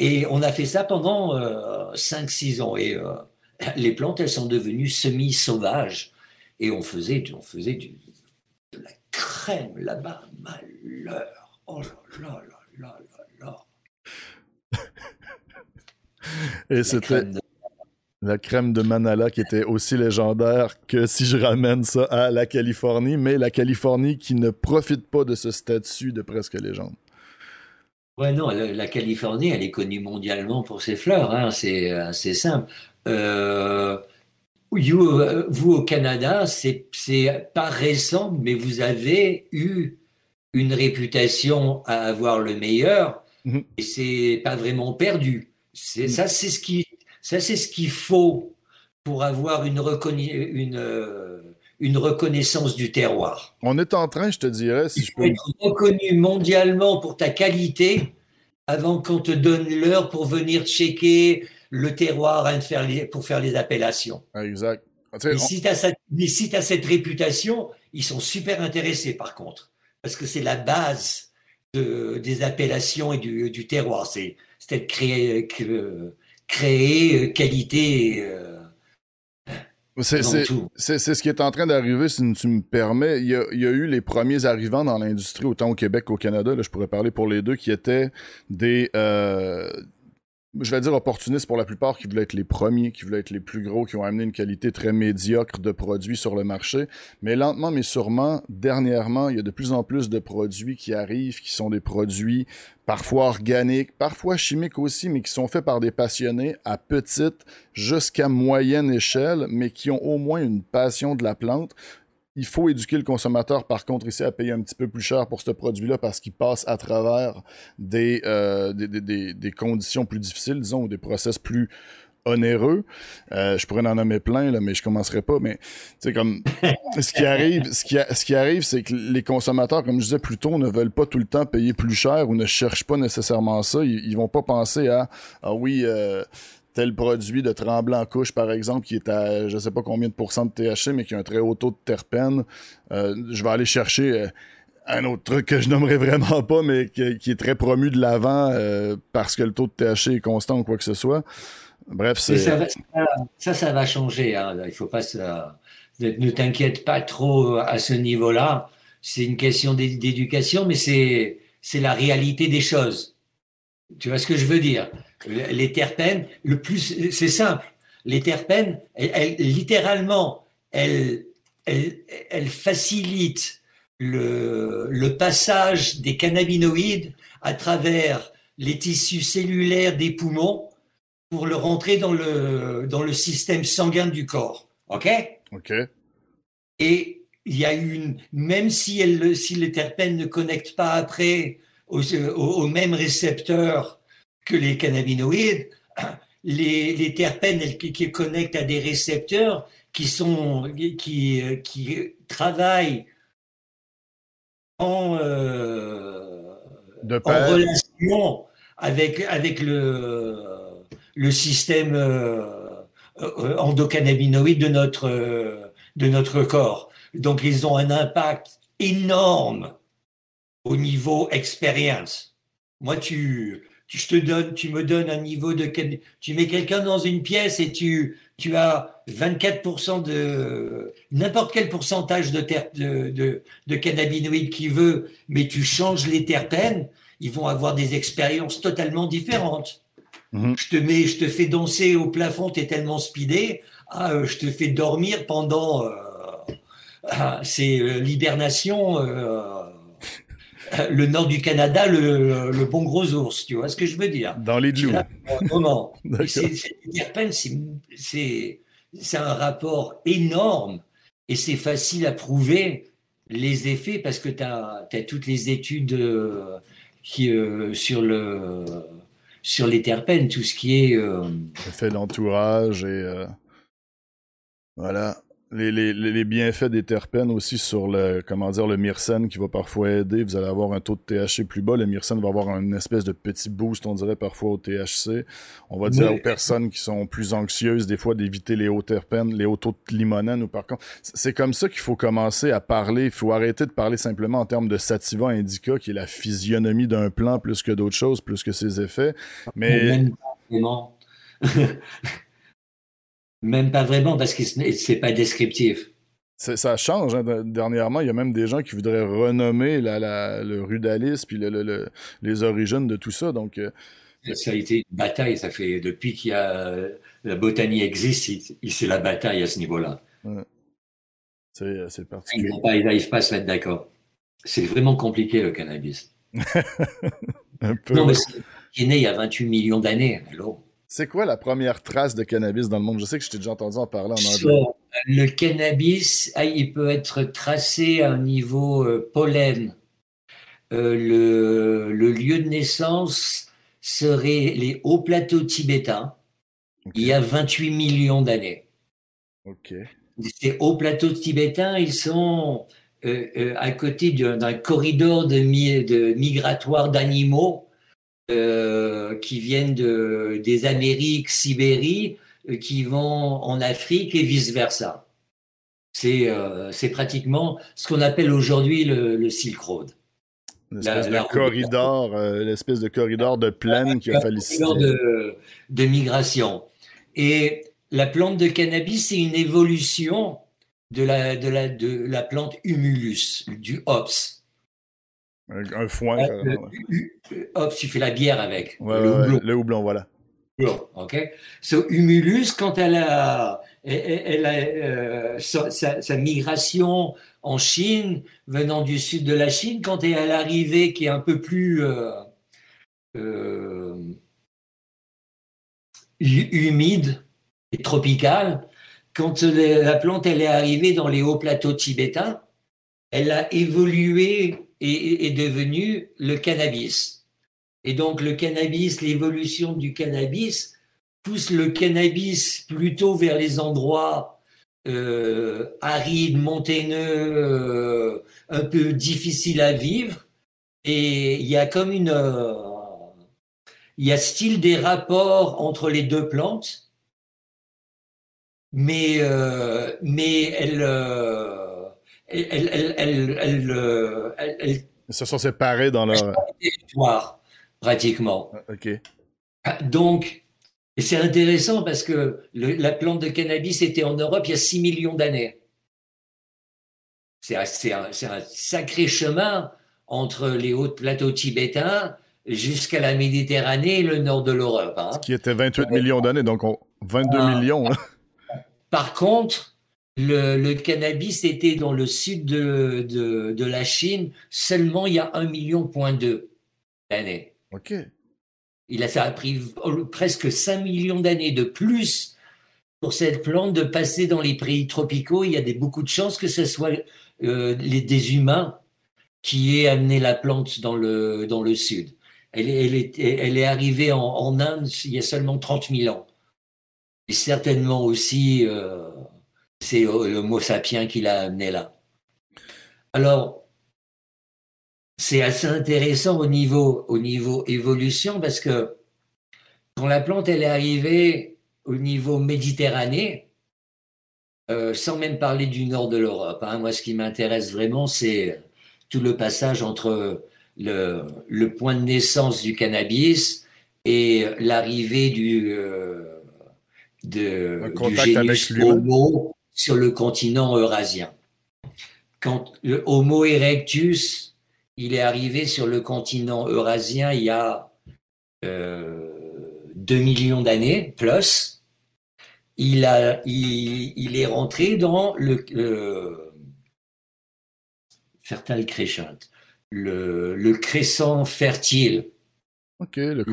Et on a fait ça pendant euh, 5-6 ans et euh, les plantes elles sont devenues semi sauvages et on faisait on faisait du, de la crème là-bas, malheur. Oh là là là là là. [laughs] Et c'était la crème de Manala qui était aussi légendaire que si je ramène ça à la Californie, mais la Californie qui ne profite pas de ce statut de presque légende. Ouais, non, la, Californie, elle est connue mondialement pour ses fleurs, hein, c'est assez simple. Euh, vous, au Canada, c'est pas récent, mais vous avez eu une réputation à avoir le meilleur, mm-hmm. et c'est pas vraiment perdu. C'est ça, c'est ce qui ça, c'est ce qu'il faut pour avoir une, une, euh, une, reconnaissance du terroir. On est en train, je te dirais, si je peux. Être reconnu mondialement pour ta qualité avant qu'on te donne l'heure pour venir checker le terroir pour faire les appellations. Exact. Et si tu as, as, cette réputation, ils sont super intéressés par contre, parce que c'est la base de, des appellations et du, du terroir. C'est être créé, que, créer euh, qualité. Euh, c'est ce qui est en train d'arriver, si tu me permets. Il y, a, eu les premiers arrivants dans l'industrie, autant au Québec qu'au Canada, là, je pourrais parler pour les deux, qui étaient des, euh, je vais dire opportunistes pour la plupart, qui voulaient être les premiers, qui voulaient être les plus gros, qui ont amené une qualité très médiocre de produits sur le marché. Mais lentement, mais sûrement, dernièrement, il y a de plus en plus de produits qui arrivent, qui sont des produits parfois organiques, parfois chimiques aussi, mais qui sont faits par des passionnés à petite jusqu'à moyenne échelle, mais qui ont au moins une passion de la plante il faut éduquer le consommateur, par contre, ici, à payer un petit peu plus cher pour ce produit-là parce qu'il passe à travers des, euh, des, conditions plus difficiles, disons, ou des process plus onéreux. Euh, je pourrais en nommer plein, là, mais je commencerai pas. Mais c'est comme [laughs] ce qui arrive, ce qui, ce qui arrive, c'est que les consommateurs, comme je disais plus tôt, ne veulent pas tout le temps payer plus cher ou ne cherchent pas nécessairement ça. Ils, ils vont pas penser à ah oui. Euh, tel produit de tremblant couche, par exemple, qui est à je sais pas combien de pourcents de THC, mais qui a un très haut taux de terpène, euh, je vais aller chercher un autre truc que je nommerai vraiment pas, mais qui, est très promu de l'avant parce que le taux de THC est constant ou quoi que ce soit. Bref, c'est. Ça, ça, ça, va changer. Hein. Il faut pas. Ne t'inquiète pas trop à ce niveau-là. C'est une question d'éducation, mais c'est c'est la réalité des choses. Tu vois ce que je veux dire? Les terpènes, le plus, c'est simple. Les terpènes, elles, littéralement, elles, elles, elles facilitent le, le passage des cannabinoïdes à travers les tissus cellulaires des poumons pour le rentrer dans le, dans le système sanguin du corps. OK? OK. Et il y a une, même si, elle, si les terpènes ne connectent pas après au, au, même récepteur que les cannabinoïdes, [clears throat] les, les terpènes elles, qui, connectent à des récepteurs qui sont qui, qui travaillent en, euh, en relation avec avec le le système euh, euh, endocannabinoïde de notre, euh, de notre corps. Donc, ils ont un impact énorme au niveau expérience. Moi, tu, je te donne, tu me donnes un niveau de, tu mets quelqu'un dans une pièce et tu, tu as 24% de n'importe quel pourcentage de, de, de, de cannabinoïdes qu'il veut, mais tu changes les terpènes, ils vont avoir des expériences totalement différentes. Mhm. Je te mets, je te fais danser au plafond, tu es tellement speedé, ah, euh, je te fais dormir pendant euh, ah, c'est euh, l'hibernation, [laughs] le nord du Canada, le, bon gros ours, tu vois ce que je veux dire Dans les loups. Non, [laughs] c'est c'est un rapport énorme et c'est facile à prouver les effets parce que tu as, as, toutes les études qui, sur le sur les terpènes, tout ce qui est. Euh... Effet d'entourage et. Euh, voilà les, les, les, bienfaits des terpènes aussi sur le comment dire le myrcène qui va parfois aider. Vous allez avoir un taux de THC plus bas. Le myrcène va avoir une espèce de petit boost, on dirait parfois au THC. On va dire aux personnes qui sont plus anxieuses des fois d'éviter les hauts terpènes, les hauts taux de limonène ou par contre. C'est comme ça qu'il faut commencer à parler. Il faut arrêter de parler simplement en termes de sativa indica, qui est la physionomie d'un plan plus que d'autres choses, plus que ses effets. Mais. Même [laughs] pas vraiment, parce que c'est pas descriptif. Ça change. Hein. Dernièrement, il y a même des gens qui voudraient renommer la, le rudalisme puis le, les origines de tout ça. Donc, euh, ça a été une bataille. Ça fait depuis qu'il y a la botanie existe, c'est la bataille à ce niveau-là. C'est particulier. Ils n'arrivent pas à se mettre d'accord. C'est vraiment compliqué le cannabis. [laughs] Un peu. Non, mais c'est né il y a 28 millions d'années. Alors. C'est quoi la première trace de cannabis dans le monde? Je sais que je t'ai déjà entendu en parler en anglais. Le cannabis, il peut être tracé à un niveau euh, pollen. Euh, le, lieu de naissance serait les hauts plateaux tibétains, il y a 28 millions d'années. Ok. Ces hauts plateaux tibétains, ils sont euh, à côté d'un corridor de, de migratoire d'animaux euh, qui viennent de, des Amériques, Sibérie, euh, qui vont en Afrique et vice-versa. C'est euh, pratiquement ce qu'on appelle aujourd'hui le, le, Silk Road. L'espèce de corridor, euh, l'espèce de corridor de plaine qui a fallu de, de migration. Et la plante de cannabis, c'est une évolution de la, de la, de la plante humulus, du hops. Un, foin. hop, tu fais la bière avec. le, houblon. le houblon, voilà. OK. So, Humulus, quand elle a, elle, a euh, sa, migration en Chine, venant du sud de la Chine, quand elle est arrivée, qui est un peu plus euh, euh, humide et tropicale, quand la plante elle est arrivée dans les hauts plateaux tibétains, elle a évolué et est devenue le cannabis. Et donc le cannabis, l'évolution du cannabis pousse le cannabis plutôt vers les endroits euh, arides, montagneux, euh, un peu difficiles à vivre. Et il y a comme une... Euh, il y a style des rapports entre les deux plantes, mais, euh, mais elle, euh, elle, elle, elle, euh, se sont séparés dans leur territoire, pratiquement. Ah, ok. Donc, c'est intéressant parce que la plante de cannabis était en Europe il y a 6 millions d'années. C'est un, un, sacré chemin entre les hauts plateaux tibétains jusqu'à la Méditerranée et le nord de l'Europe. Hein. Ce qui était 28 millions d'années, donc 22 ah. millions. Par contre, le, cannabis était dans le sud de, de, la Chine seulement il y a 1,2 million d'années. OK. Il a, ça a pris presque 5 millions d'années de plus pour cette plante de passer dans les pays tropicaux. Il y a des, beaucoup de chances que ce soit euh, les, des humains qui aient amené la plante dans le, dans le sud. Elle, elle, est, elle est arrivée en, en, Inde il y a seulement 30 000 ans. Et certainement aussi, euh, c'est le mot sapiens qui l'a amené là. Alors, c'est assez intéressant au niveau, au niveau évolution parce que quand la plante elle est arrivée au niveau méditerranéen, euh, sans même parler du nord de l'Europe, hein, moi ce qui m'intéresse vraiment c'est tout le passage entre le, le, point de naissance du cannabis et l'arrivée du, euh, de, du génus Homo sur le continent eurasien. Quand le Homo erectus, il est arrivé sur le continent eurasien il y a euh, 2 millions d'années, plus, il, a, il, il, est rentré dans le, le fertile crescent, le, le crescent fertile. Ok, le,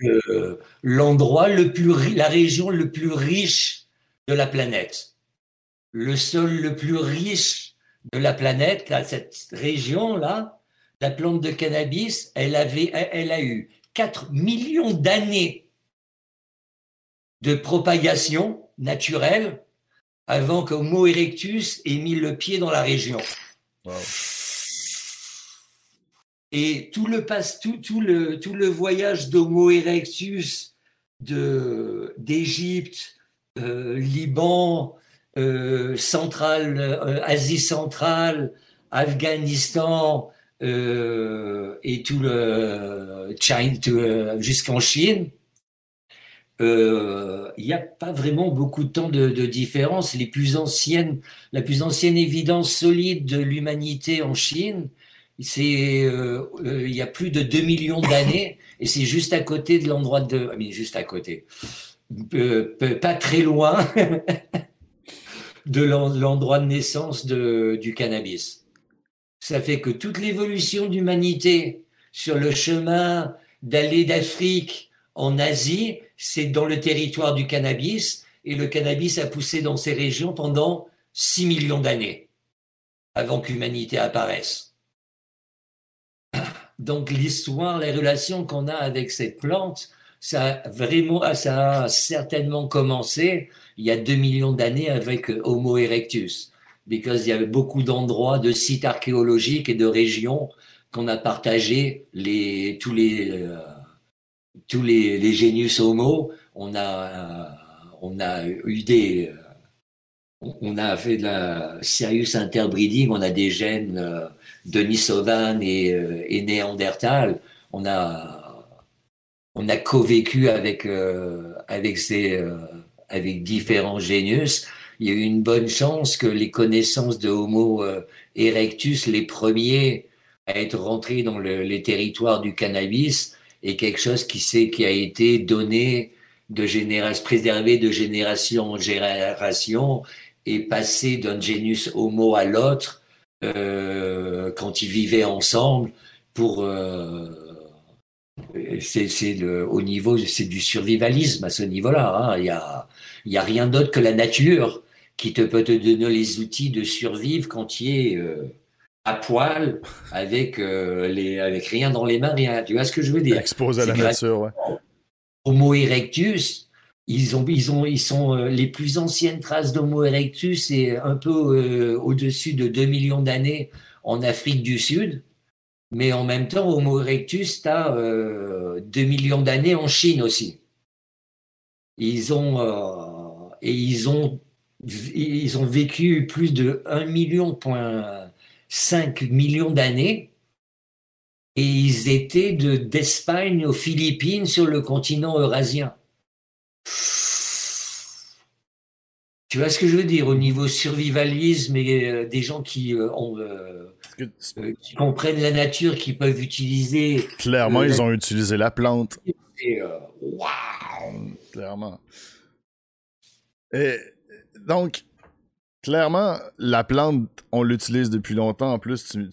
le l'endroit le plus, la région le plus riche de la planète. Le sol le plus riche de la planète, cette région-là, la plante de cannabis, elle, avait, elle a eu 4 millions d'années de propagation naturelle avant qu'Homo erectus ait mis le pied dans la région. Et tout le, tout, tout le, tout le voyage d'Homo erectus d'Égypte, euh, Liban, centrale, euh, Asie centrale, Afghanistan et tout le Chine jusqu'en Chine, il n'y a pas vraiment beaucoup de temps de, de, différence. Les plus anciennes, la plus ancienne évidence solide de l'humanité en Chine, c'est euh, euh, il y a plus de 2 millions d'années [laughs] et c'est juste à côté de l'endroit de ah, mais juste à côté. Euh, pas très loin [laughs] de l'endroit de naissance du cannabis. Ça fait que toute l'évolution d'humanité sur le chemin d'aller d'Afrique en Asie c'est dans le territoire du cannabis et le cannabis a poussé dans ces régions pendant 6 millions d'années avant que l'humanité apparaisse. Donc l'histoire, les relations qu'on a avec cette plante, ça a vraiment, ça a certainement commencé il y a 2 millions d'années avec Homo erectus, parce qu'il y avait beaucoup d'endroits, de sites archéologiques et de régions qu'on a partagé les, tous les euh, tous les, les Homo. On a on a eu des on a fait de la serious interbreeding, on a des gènes euh, Denisovan et, euh, et Néandertal, on a, on a co-vécu avec, euh, avec, ces, euh, avec différents génius. Il y a eu une bonne chance que les connaissances de Homo erectus, les premiers à être rentrés dans le, les territoires du cannabis, est quelque chose qui, qui a été donné de génération, préservé de génération en génération et passé d'un génus Homo à l'autre euh, quand ils vivaient ensemble pour, euh, c'est au niveau, c'est du survivalisme à ce niveau-là. Hein. Il y a, y a rien d'autre que la nature qui te peut te donner les outils de survivre quand tu es euh, à poil, avec euh, les, avec rien dans les mains, rien. Tu vois ce que je veux dire? Exposé à la nature, ouais. Homo erectus, ils ont, ils ont, ils sont euh, les plus anciennes traces d'Homo erectus et un peu au-dessus de 2 millions d'années en Afrique du Sud. Mais en même temps, Homo erectus, tu as 2 millions d'années en Chine aussi. Ils ont, et ils ont, ils ont vécu plus de 1 million, 5 millions d'années et ils étaient d'Espagne aux Philippines sur le continent eurasien. Tu vois ce que je veux dire? Au niveau survivalisme et euh, des gens qui, euh, ont, euh, qui comprennent la nature, qui peuvent utiliser. Clairement, ils ont utilisé la plante. Waouh Clairement. Et donc, clairement, la plante, on l'utilise depuis longtemps. En plus, tu,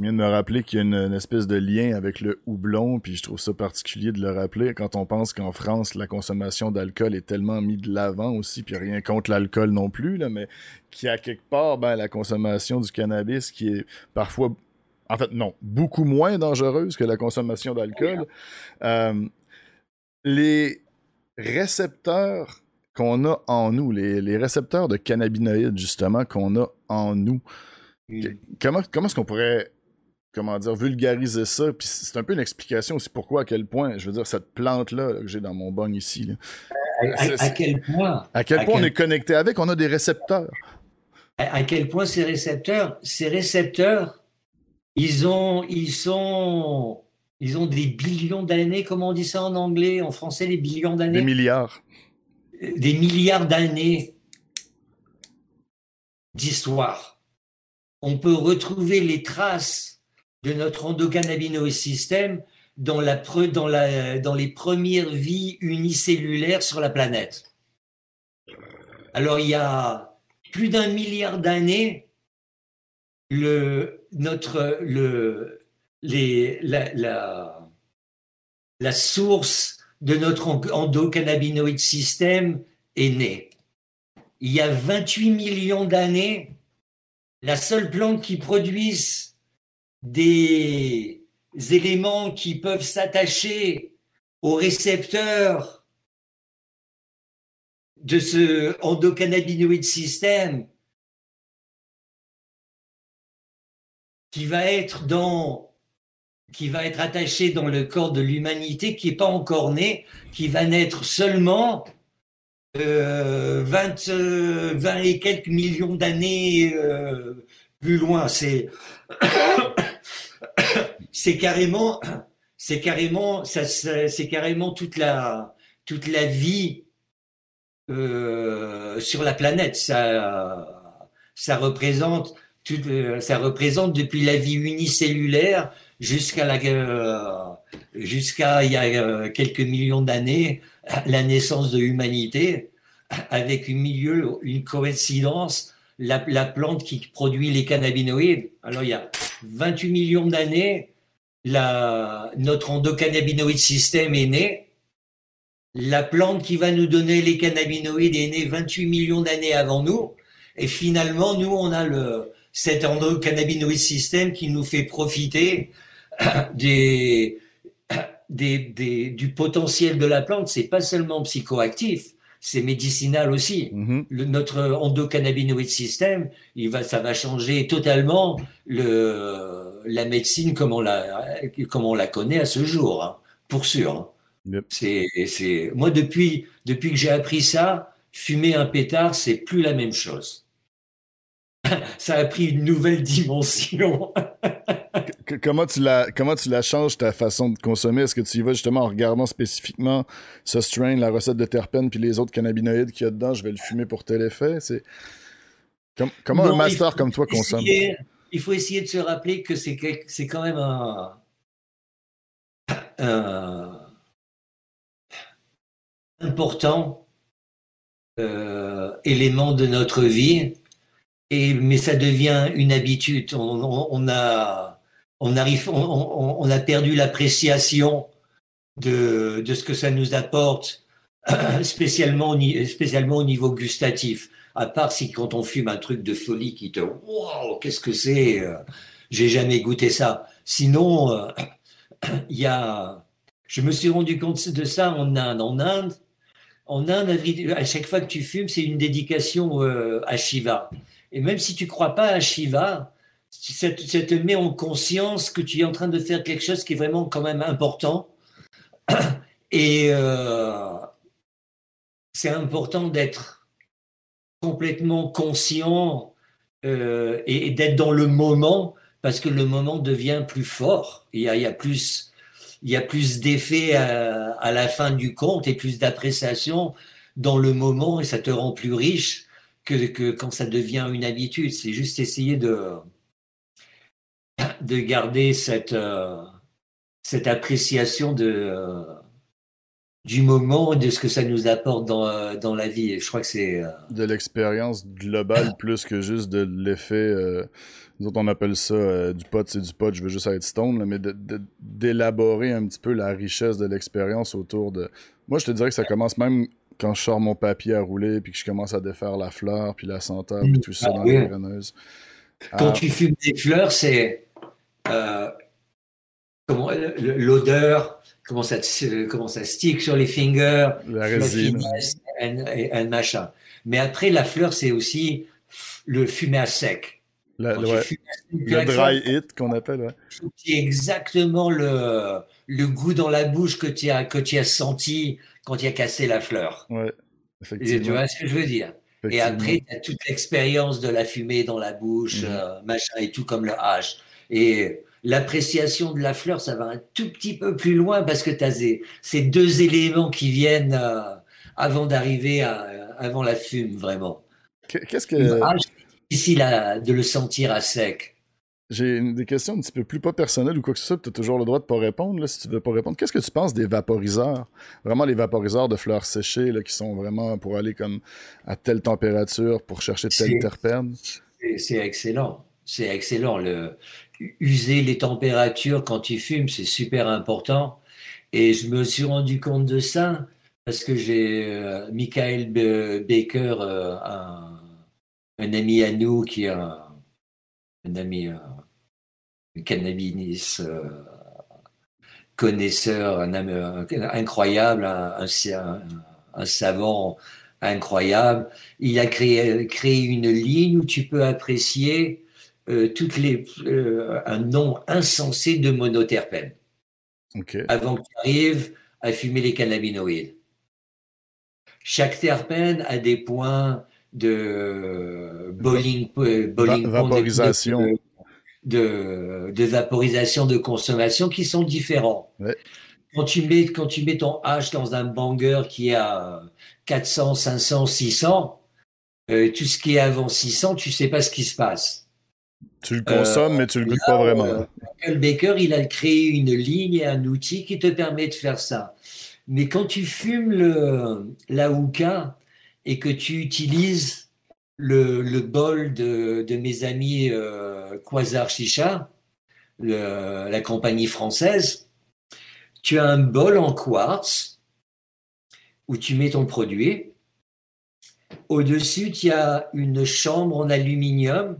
viens de me rappeler qu'il y a une, espèce de lien avec le houblon, puis je trouve ça particulier de le rappeler quand on pense qu'en France, la consommation d'alcool est tellement mise de l'avant aussi, puis rien contre l'alcool non plus, là, mais qu'il y a quelque part ben, la consommation du cannabis qui est parfois, en fait, non, beaucoup moins dangereuse que la consommation d'alcool. Euh, les récepteurs qu'on a en nous, les, récepteurs de cannabinoïdes, justement, qu'on a en nous. Comment, comment est-ce qu'on pourrait, comment dire, vulgariser ça? Puis c'est un peu une explication aussi pourquoi, à quel point, je veux dire, cette plante-là que j'ai dans mon bong ici. à, quel point? À quel point on est connecté avec, on a des récepteurs. À, quel point ces récepteurs, ces récepteurs, ils ont, ils sont, ils ont des billions d'années, comment on dit ça en anglais, en français, des billions d'années? Des milliards des milliards d'années d'histoire. On peut retrouver les traces de notre endocannabinoïde système dans, la, dans, la, dans les premières vies unicellulaires sur la planète. Alors il y a plus d'un milliard d'années, le, notre, le, les, la, la source de notre endocannabinoïde système est né. Il y a 28 millions d'années, la seule plante qui produise des éléments qui peuvent s'attacher aux récepteurs de ce endocannabinoïde système qui va être dans qui va être attaché dans le corps de l'humanité, qui n'est pas encore né, qui va naître seulement euh, 20, 20, euh, et quelques millions d'années euh, plus loin. C'est [coughs] c'est carrément c'est carrément ça, c'est carrément toute la toute la vie sur la planète. Ça ça représente ça représente depuis la vie unicellulaire jusqu'à la euh, jusqu'à il y a euh, quelques millions d'années la naissance de l'humanité avec une milieu une coïncidence la, la, plante qui produit les cannabinoïdes. Alors il y a 28 millions d'années notre endocannabinoïde système est né. La plante qui va nous donner les cannabinoïdes est née 28 millions d'années avant nous. Et finalement nous on a le cet endocannabinoïde système qui nous fait profiter [coughs] [coughs] des, des, du potentiel de la plante, c'est pas seulement psychoactif, c'est médicinal aussi. Le, notre endocannabinoïde système, il va, ça va changer totalement le, la médecine comme on la, comme on la connaît à ce jour, hein, pour sûr. Hein. C'est, moi, depuis, depuis que j'ai appris ça, fumer un pétard, c'est plus la même chose. [laughs] ça a pris une nouvelle dimension. [laughs] comment tu la comment tu la changes ta façon de consommer? Est-ce que tu y vas justement en regardant spécifiquement ce strain, la recette de terpènes puis les autres cannabinoïdes qu'il y a dedans, je vais le fumer pour tel effet. C'est comment un master comme toi consomme? Il faut essayer de se rappeler que c'est c'est quand même un, important euh, élément de notre vie. Et, mais ça devient une habitude. On, on, a, on arrive, on, a perdu l'appréciation de, de ce que ça nous apporte, [clears throat] spécialement, spécialement au niveau gustatif. À part si quand on fume un truc de folie qui te, wow, qu'est-ce que c'est euh, J'ai jamais goûté ça. Sinon, euh, [clears throat] il y a, je me suis rendu compte de ça en Inde. En Inde, en Inde, à chaque fois que tu fumes, c'est une dédication euh, à Shiva. Et même si tu crois pas à Shiva, ça te, met en conscience que tu es en train de faire quelque chose qui est vraiment quand même important. [clears throat] Et euh, c'est important d'être complètement conscient euh, et, d'être dans le moment parce que le moment devient plus fort. Il y a, plus, il plus d'effet à, la fin du compte et plus d'appréciation dans le moment et ça te rend plus riche que quand ça devient une habitude. C'est juste essayer de, de garder cette, euh, cette appréciation de, euh, du moment et de ce que ça nous apporte dans, euh, dans la vie. Et je crois que c'est. De l'expérience globale [coughs] plus que juste de l'effet. nous autres, on appelle ça du pot, c'est du pot, je veux juste être stone, mais d'élaborer un petit peu la richesse de l'expérience autour de. Moi, je te dirais que ça commence même quand je sors mon papier à rouler, puis que je commence à défaire la fleur, puis la senteur, puis tout ça ah dans les greneuses. Quand tu fumes des fleurs, c'est euh, comment l'odeur, comment ça, comment ça stick sur les fingers, la résine, un machin. Mais après, la fleur, c'est aussi le fumer à sec. le dry hit qu'on appelle. C'est exactement le, le goût dans la bouche que tu as, que tu as senti quand tu as cassé la fleur. Ouais, effectivement. Tu vois ce que je veux dire? Et après, tu as toute l'expérience de la fumée dans la bouche, mhm. euh, machin et tout comme le hache. Et l'appréciation de la fleur, ça va un tout petit peu plus loin parce que tu as ces, deux éléments qui viennent euh, avant d'arriver avant la fume, vraiment. Qu'est-ce que. Ah, difficile de le sentir à sec. J'ai des questions un petit peu plus pas personnelles ou quoi que ce soit, tu as toujours le droit de pas répondre là, si tu veux pas répondre. Qu'est-ce que tu penses des vaporiseurs? Vraiment les vaporiseurs de fleurs séchées là, qui sont vraiment pour aller comme à telle température pour chercher telle terpène? C'est excellent. C'est excellent. Le, user les températures quand tu fumes, c'est super important. Et je me suis rendu compte de ça parce que j'ai euh, Michael Baker, euh, un, ami à nous qui est un, ami, euh, un cannabis connaisseur, un, incroyable, un, un, savant incroyable. Il a créé une ligne où tu peux apprécier euh, toutes les, euh, un nombre insensé de monoterpènes avant que tu arrives à fumer les cannabinoïdes. Chaque terpène a des points de boiling, boiling vaporisation. De, de, vaporisation de consommation qui sont différents. Quand, tu mets, quand tu mets ton H dans un banger qui à 400, 500, 600, tout ce qui est avant 600, tu sais pas ce qui se passe. Tu le consommes, mais tu le goûtes pas vraiment. Euh, Baker, il a créé une ligne et un outil qui te permet de faire ça. Mais quand tu fumes le, la hookah et que tu utilises le, le bol de, de, mes amis euh, Quasar Chicha, la compagnie française, tu as un bol en quartz où tu mets ton produit. Au-dessus, tu as une chambre en aluminium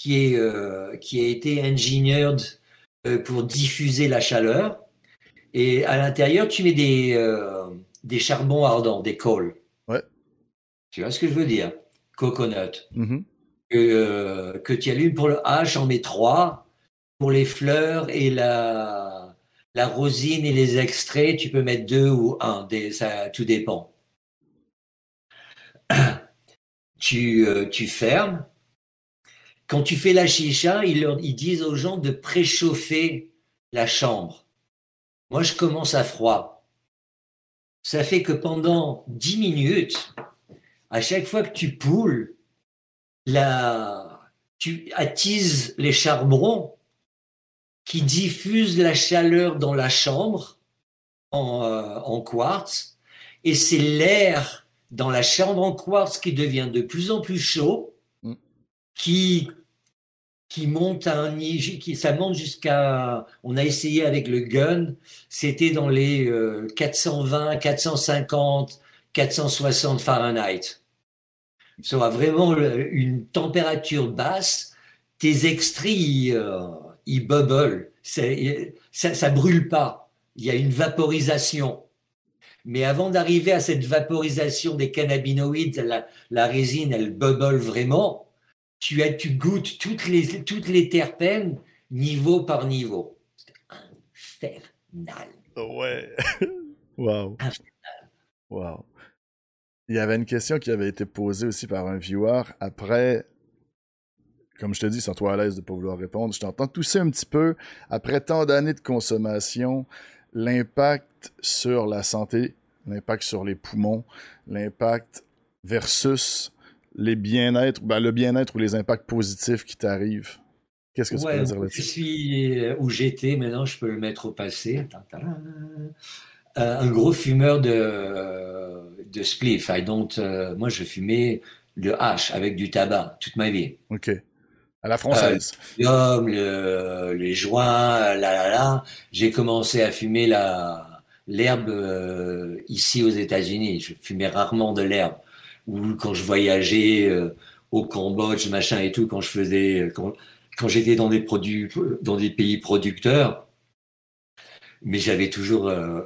qui, est, euh, qui a été engineered euh, pour diffuser la chaleur. Et à l'intérieur, tu mets des, euh, des charbons ardents, des coals. Ouais. Tu vois ce que je veux dire? Coconut. Mm-hmm. que, que tu allumes pour le H, en mets trois. Pour les fleurs et la, la rosine et les extraits, tu peux mettre deux ou un, des, ça, tout dépend. [coughs] tu, tu fermes, quand tu fais la chicha, ils, leur, ils disent aux gens de préchauffer la chambre. Moi, je commence à froid. Ça fait que pendant 10 minutes, à chaque fois que tu poules, la, tu attises les charbons qui diffusent la chaleur dans la chambre en, euh, en quartz, et c'est l'air dans la chambre en quartz qui devient de plus en plus chaud, mm. qui qui monte à un qui ça monte jusqu'à on a essayé avec le gun. C'était dans les 420 450 460 Fahrenheit. Ça vraiment une température basse tes extraits ils, euh, ils bubble ça, ça brûle pas. Il y a une vaporisation. Mais avant d'arriver à cette vaporisation des cannabinoïdes la, la résine elle bubble vraiment tu, as, tu goûtes toutes les, toutes les terpènes niveau par niveau. C'est infernal. Ouais. [laughs] wow. Wow. Il y avait une question qui avait été posée aussi par un viewer après. Comme je te dis, sans toi à l'aise de ne pas vouloir répondre, je t'entends tousser un petit peu. Après tant d'années de consommation, l'impact sur la santé, l'impact sur les poumons, l'impact versus les bien-être, ben, le bien-être ou les impacts positifs qui t'arrivent. Qu'est-ce que tu peux dire là-dessus? Je suis euh, où j'étais, maintenant je peux le mettre au passé. Euh, un gros fumeur de, de spliff. Donc, euh, moi, je fumais le hash avec du tabac toute ma vie. OK. À la française. le, les joints, là, là, là. J'ai commencé à fumer la, l'herbe ici aux États-Unis. Je fumais rarement de l'herbe ou quand je voyageais euh, au Cambodge, machin et tout, quand je faisais, quand, quand j'étais dans des produits, dans des pays producteurs, mais j'avais toujours, euh,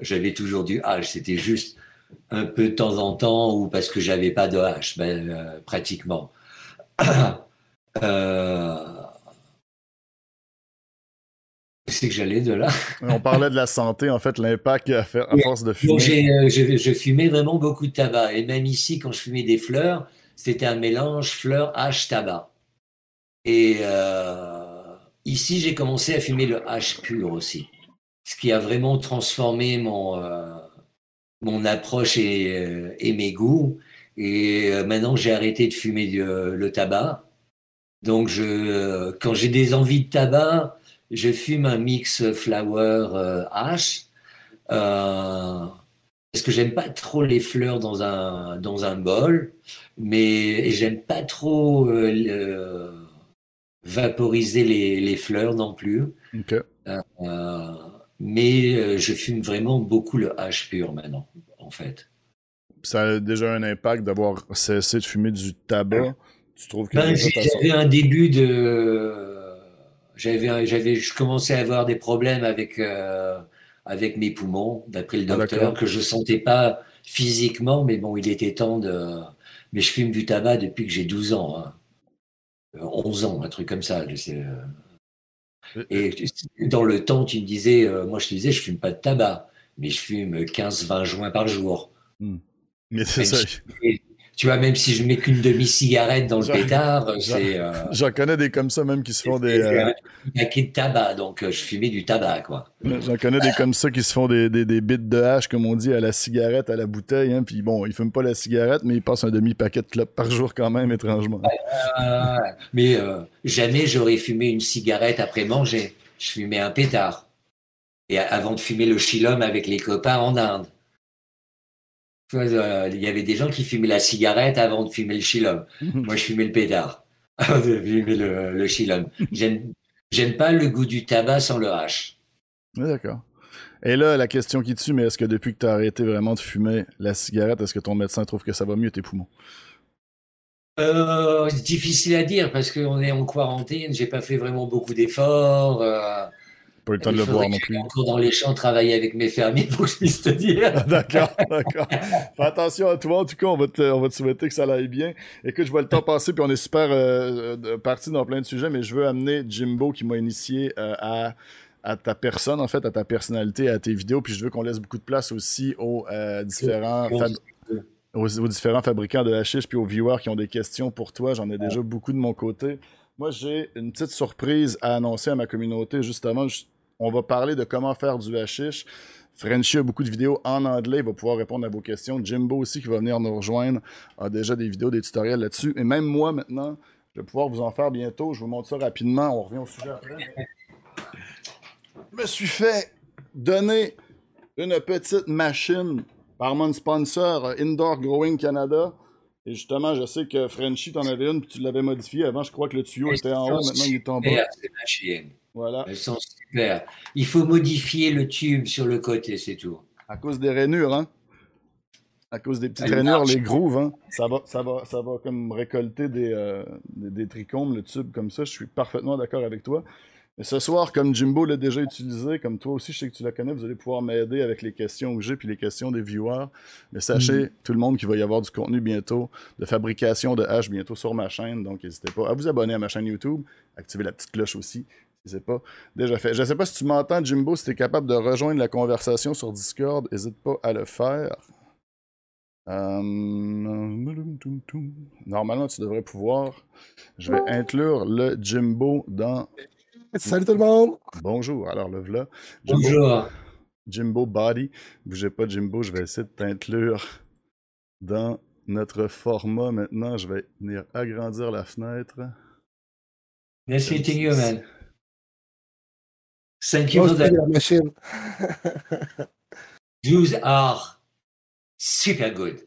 j'avais toujours du H. C'était juste un peu de temps en temps ou parce que j'avais pas de H, ben, euh, pratiquement. [coughs] c'est que j'allais de là. On parlait de la santé, en fait, l'impact à, à force de fumer. Donc je, fumais vraiment beaucoup de tabac. Et même ici, quand je fumais des fleurs, c'était un mélange fleurs, hache, tabac. Et euh, ici, j'ai commencé à fumer le hache pur aussi. Ce qui a vraiment transformé mon, euh, mon approche et, euh, et, mes goûts. Et maintenant, j'ai arrêté de fumer le tabac. Donc, je, quand j'ai des envies de tabac, je fume un mix flower euh, H. Euh, parce que j'aime pas trop les fleurs dans un, dans un bol, mais j'aime pas trop euh, vaporiser les, les, fleurs non plus. mais je fume vraiment beaucoup le H pur maintenant, en fait. Ça a déjà un impact d'avoir cessé de fumer du tabac. Tu trouves que ben, j'avais un début de j'avais, j'avais, je commençais à avoir des problèmes avec, euh, avec mes poumons, d'après le ah, docteur, que je sentais pas physiquement, mais bon, il était temps de. Mais je fume du tabac depuis que j'ai 12 ans, hein. 11 euh, ans, un truc comme ça. Euh, et dans le temps, tu me disais, moi je te disais, je fume pas de tabac, mais je fume 15-20 joints par jour. Hmm. Mais c'est ça tu vois, même si je mets qu'une demi-cigarette dans le pétard, c'est. Euh, j'en connais des comme ça, même qui se font des. Euh... de tabac, donc euh, je fumais du tabac, quoi. J'en connais des comme ça qui se font des, des, des bits de hache, comme on dit, à la cigarette, à la bouteille. Hein, puis bon, ils fument pas la cigarette, mais ils passent un demi-paquet de clopes par jour quand même, étrangement. mais euh, jamais j'aurais fumé une cigarette après manger. Je fumais un pétard. Et avant de fumer le chilum avec les copains en Inde. Euh, il y avait des gens qui fumaient la cigarette avant de fumer le chilum. [laughs] Moi, je fumais le pétard [laughs] avant de fumer le, le chilum. J'aime pas le goût du tabac sans le hache. D'accord. Et là, la question qui tue, mais est-ce que depuis que tu as arrêté vraiment de fumer la cigarette, est-ce que ton médecin trouve que ça va mieux tes poumons? Euh, difficile à dire parce qu'on est en quarantaine, j'ai pas fait vraiment beaucoup d'efforts. Euh, pas eu le temps de le voir non plus. encore dans les champs travailler avec mes fermiers pour que je puisse te dire. [laughs] d'accord, d'accord. Fais attention à toi. En tout cas, on va, te, on va te souhaiter que ça aille bien. Écoute, je vois le temps passer, puis on est super euh, parti dans plein de sujets, mais je veux amener Jimbo qui m'a initié euh, à à ta personne, en fait, à ta personnalité, à tes vidéos. Puis je veux qu'on laisse beaucoup de place aussi aux euh, différents aux, différents fabricants de hashish puis aux viewers qui ont des questions pour toi. J'en ai déjà beaucoup de mon côté. Moi, j'ai une petite surprise à annoncer à ma communauté. Justement, on va parler de comment faire du hashish. Frenchy a beaucoup de vidéos en anglais, il va pouvoir répondre à vos questions. Jimbo aussi, qui va venir nous rejoindre, a déjà des vidéos, des tutoriels là-dessus. Et même moi, maintenant, je vais pouvoir vous en faire bientôt. Je vous montre ça rapidement. On revient au sujet après. Je me suis fait donner une petite machine par mon sponsor Indoor Growing Canada. Et justement, je sais que Frenchy, t'en avais une, puis tu l'avais modifié. Avant, je crois que le tuyau était en haut, maintenant il est en bas. Voilà. Elles sont super. Il faut modifier le tube sur le côté, c'est tout. À cause des rainures, hein? À cause des petites rainures, les grooves, hein? Ça va, ça va, ça va comme récolter des, euh, des, des trichomes, le tube comme ça. Je suis parfaitement d'accord avec toi. Mais ce soir, comme Jimbo l'a déjà utilisé, comme toi aussi, je sais que tu la connais, vous allez pouvoir m'aider avec les questions que j'ai puis les questions des viewers. Mais sachez, mm. tout le monde, qu'il va y avoir du contenu bientôt, de fabrication de hash bientôt sur ma chaîne. Donc, n'hésitez pas à vous abonner à ma chaîne YouTube, activer la petite cloche aussi. C'est pas déjà fait. Je ne sais pas si tu m'entends, Jimbo, si tu es capable de rejoindre la conversation sur Discord, n'hésite pas à le faire. Euh, normalement, tu devrais pouvoir. Je vais inclure le Jimbo dans Salut tout le monde! Bonjour, alors le voilà. Bonjour. Jimbo Body. Bougez pas, Jimbo, je vais essayer de t'inclure dans notre format maintenant. Je vais venir agrandir la fenêtre. Nice meeting you, man. Thank you for that. Jews are super good.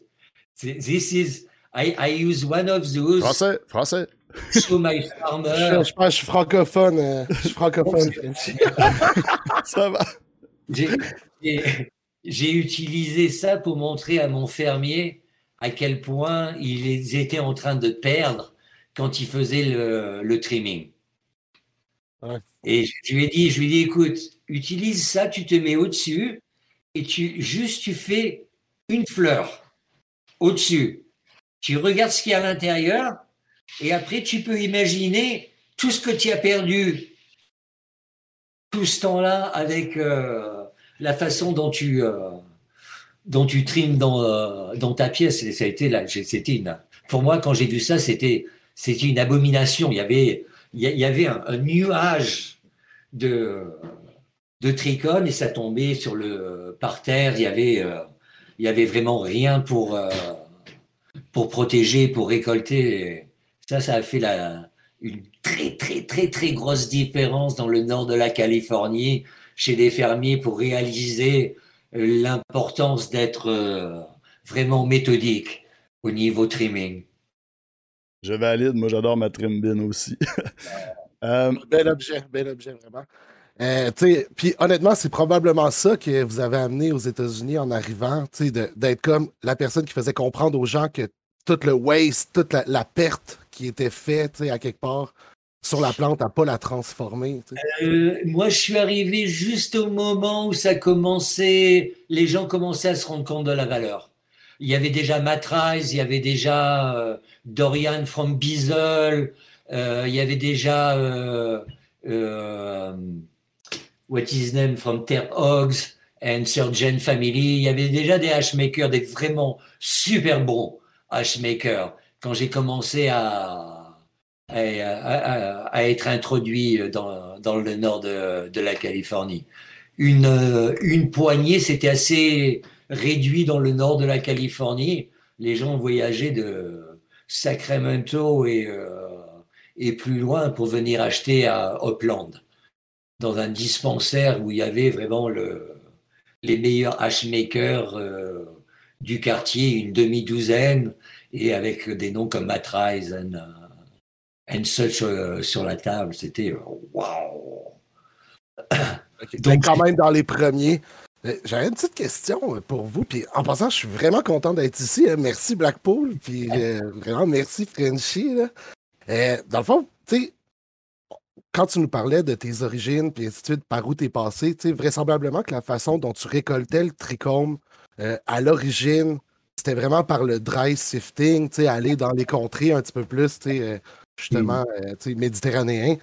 This is, I, I use one of those. Français, français. Show my farmer. Je, je, je, suis francophone. Euh, je suis francophone. [laughs] [laughs] ça va. J'ai utilisé ça pour montrer à mon fermier à quel point ils étaient en train de perdre quand ils faisaient le, le trimming. Et je lui ai dit, je lui écoute, utilise ça, tu te mets au-dessus et tu juste tu fais une fleur au-dessus. Tu regardes ce qu'il y a à l'intérieur et après, tu peux imaginer tout ce que tu as perdu tout ce temps-là avec euh, la façon dont tu, euh, dont tu trimes dans, euh, dans ta pièce. ça a été là, c'était une, pour moi, quand j'ai vu ça, c'était, c'était une abomination. Il y avait, il y avait un, nuage de, de et ça tombait sur le parterre. Il y avait, il y avait vraiment rien pour, pour protéger, pour récolter. Ça, ça a fait la, une très, très, très, très grosse différence dans le nord de la Californie chez les fermiers pour réaliser euh, l'importance d'être euh, vraiment méthodique au niveau trimming. Je valide, moi j'adore ma trimbine aussi. [laughs] euh... Bel objet, bel objet, vraiment. Euh, puis honnêtement, c'est probablement ça que vous avez amené aux États-Unis en arrivant, d'être comme la personne qui faisait comprendre aux gens que tout le waste, toute la, la perte qui était fait à quelque part sur la plante à pas la transformer? Euh, moi, je suis arrivé juste au moment où ça commençait, les gens commençaient à se rendre compte de la valeur. Il y avait déjà Matt Rice, il y avait déjà euh, Dorian from Beazle, euh, il y avait déjà euh, what is name from Terp Hogs and Surgeon Family. Il y avait déjà des hashmakers, des vraiment super bons hashmakers quand j'ai commencé à, à, à, à, être introduit dans, dans le nord de, de, la Californie. Une, une poignée, c'était assez réduit dans le nord de la Californie. Les gens voyageaient de Sacramento et, euh, et plus loin pour venir acheter à Upland, dans un dispensaire où il y avait vraiment le, les meilleurs hashmakers euh, du quartier, une demi-douzaine, et avec des noms comme Matt Rise and, uh, such uh, sur la table. C'était waouh! Donc, quand même dans les premiers. Euh, j'avais une petite question euh, pour vous. Puis en passant, je suis vraiment content d'être ici. Hein. Merci Blackpool. Puis euh, vraiment merci Frenchy. dans le fond, tu sais, quand tu nous parlais de tes origines, puis ainsi de suite, par où tu es passé, tu sais, vraisemblablement que la façon dont tu récoltais le trichome à l'origine, c'était vraiment par le dry sifting, aller dans les contrées un petit peu plus, euh, justement, mm. euh, méditerranéen.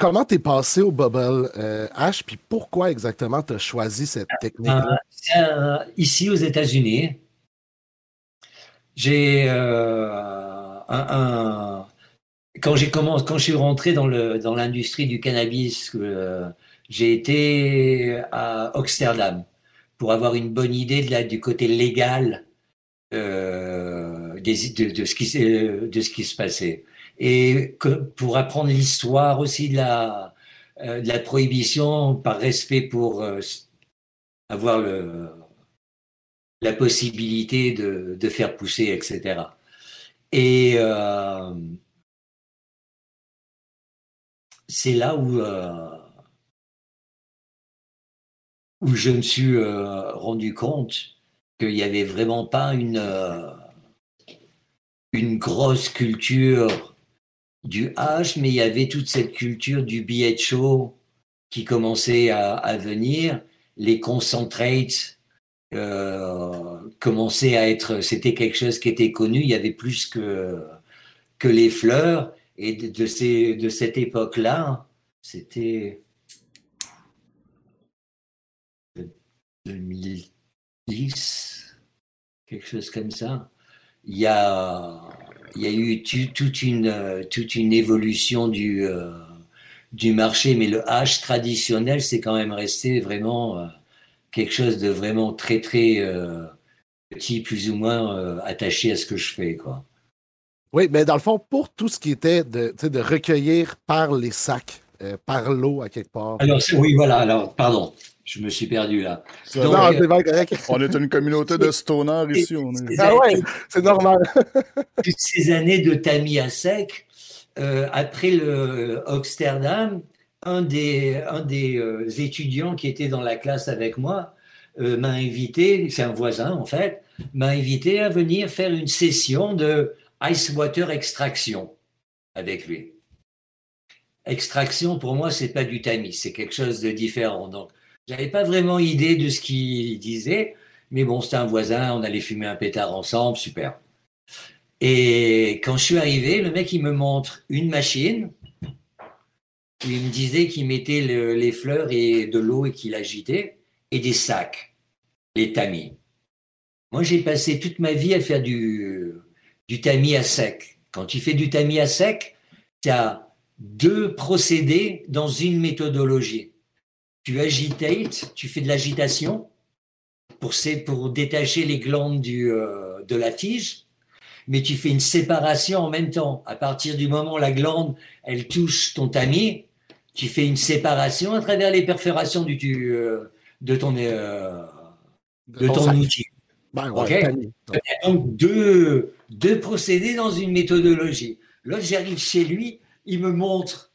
Euh, comment t'es passé au bubble H, puis pourquoi exactement tu as choisi cette technique-là? ici, aux États-Unis, j'ai un, Quand, j'ai commencé, quand je suis rentré dans, le, dans l'industrie du cannabis, j'ai été à Amsterdam pour avoir une bonne idée de la, du côté légal euh, des, de, de, ce qui, de ce qui se passait. Et pour apprendre l'histoire aussi de la, euh, prohibition, par respect pour euh, avoir la possibilité de, faire pousser, etc. Et euh, c'est là où, où je me suis rendu compte qu'il n'y avait vraiment pas une, une grosse culture du H, mais il y avait toute cette culture du BHO qui commençait à, venir, les concentrates euh, commençait à être, c'était quelque chose qui était connu, il y avait plus que, que les fleurs, et de, de, ces, de cette époque-là, c'était 2010, quelque chose comme ça. Il y a, il y a eu toute une, toute une évolution du, euh, du marché, mais le H traditionnel, c'est quand même resté vraiment euh, quelque chose de vraiment très, très euh, petit, plus ou moins euh, attaché à ce que je fais. Quoi. Oui, mais dans le fond, pour tout ce qui était de, de recueillir par les sacs, euh, par l'eau à quelque part. Alors, oui, voilà, alors, pardon. Je me suis perdu là. Donc, non, euh, on est une communauté de stoners ici. On est... Ah ouais, c'est normal. [laughs] Toutes ces années de tamis à sec, euh, après le Amsterdam, un des, un des euh, étudiants qui était dans la classe avec moi euh, m'a invité, c'est un voisin en fait, m'a invité à venir faire une session de ice water extraction avec lui. Extraction, pour moi, c'est pas du tamis, c'est quelque chose de différent. Donc, j'avais pas vraiment idée de ce qu'il disait, mais bon, c'était un voisin, on allait fumer un pétard ensemble, super. Et quand je suis arrivé, le mec, il me montre une machine il me disait qu'il mettait les fleurs et de l'eau et qu'il agitait, et des sacs, les tamis. Moi, j'ai passé toute ma vie à faire du, du tamis à sec. Quand tu fais du tamis à sec, tu as deux procédés dans une méthodologie. Tu agites, tu fais de l'agitation pour, pour détacher les glandes du, euh, de la tige, mais tu fais une séparation en même temps. À partir du moment où la glande, elle touche ton tamis, tu fais une séparation à travers les perforations du, euh, de ton, euh, de ton outil. Ben, ouais, Donc, deux, deux procédés dans une méthodologie. Là, j'arrive chez lui, il me montre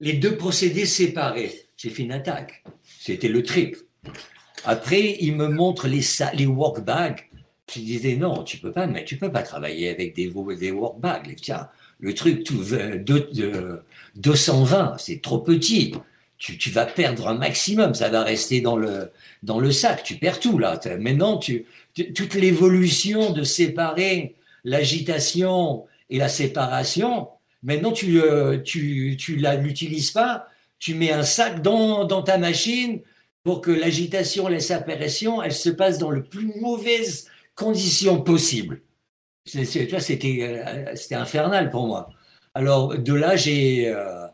les deux procédés séparés. J'ai fait une attaque. C'était le trip. Après, il me montre les, les work. Je disais, non, tu peux pas, mais tu peux pas travailler avec des, des work. Tiens, le truc, tout, de, de, 220, c'est trop petit. Tu, tu, vas perdre un maximum, ça va rester dans le, dans le sac, tu perds tout là. Maintenant, tu, toute l'évolution de séparer l'agitation et la séparation, maintenant tu euh, tu, tu l'utilises pas, tu mets un sac dans, dans ta machine pour que l'agitation la séparation, elle se passe dans le plus mauvaises conditions possibles. C'était euh, c'était infernal pour moi. Alors, de là, euh,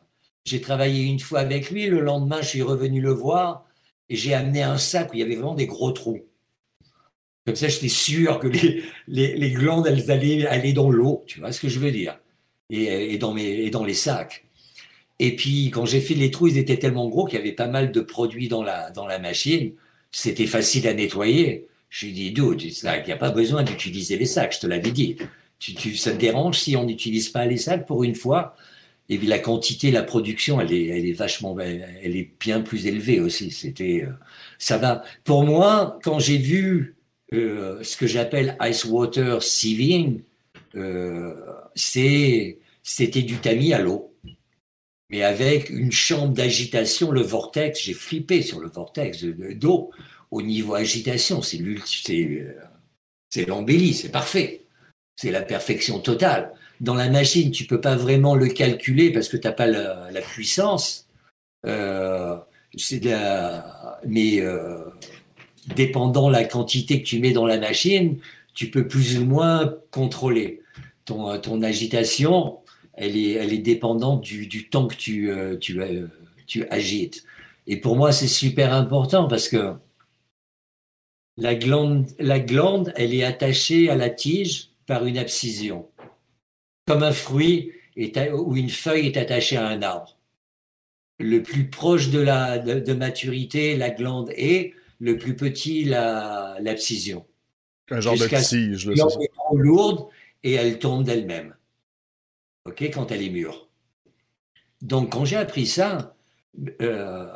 j'ai travaillé une fois avec lui. Le lendemain, je suis revenu le voir et j'ai amené un sac où il y avait vraiment des gros trous. Comme ça, j'étais sûr que les, les, glandes, elles allaient dans l'eau. Tu vois ce que je veux dire? Et dans les sacs. Et puis, quand j'ai fait les trous, ils étaient tellement gros qu'il y avait pas mal de produits dans la, dans la machine. C'était facile à nettoyer. Je lui ai dit, il n'y a pas besoin d'utiliser les sacs, je te l'avais dit tu, tu, ça te dérange si on n'utilise pas les sacs pour une fois? Et puis la quantité, la production, elle est, elle est vachement, elle est bien plus élevée aussi. C'était, euh, ça va. Pour moi, quand j'ai vu euh, ce que j'appelle ice water sieving, euh, c'est, c'était du tamis à l'eau, mais avec une chambre d'agitation, le vortex. J'ai flippé sur le vortex d'eau au niveau agitation. C'est c'est, l'embellie, c'est parfait c'est la perfection totale. Dans la machine, tu peux pas vraiment le calculer parce que tu n'as pas la, puissance. Euh, mais euh, dépendant la quantité que tu mets dans la machine, tu peux plus ou moins contrôler. Ton agitation, elle est, elle est dépendante du, du temps que tu, euh, tu, tu agites. Et pour moi, c'est super important parce que la glande, la glande, elle est attachée à la tige par une abscission, comme un fruit ou une feuille est attachée à un arbre. Le plus proche de la de, maturité, la glande est, le plus petit, l'abscission. Un genre de tige. Là, est trop lourde et elle tombe d'elle-même. Quand elle est mûre. Donc, quand j'ai appris ça, euh,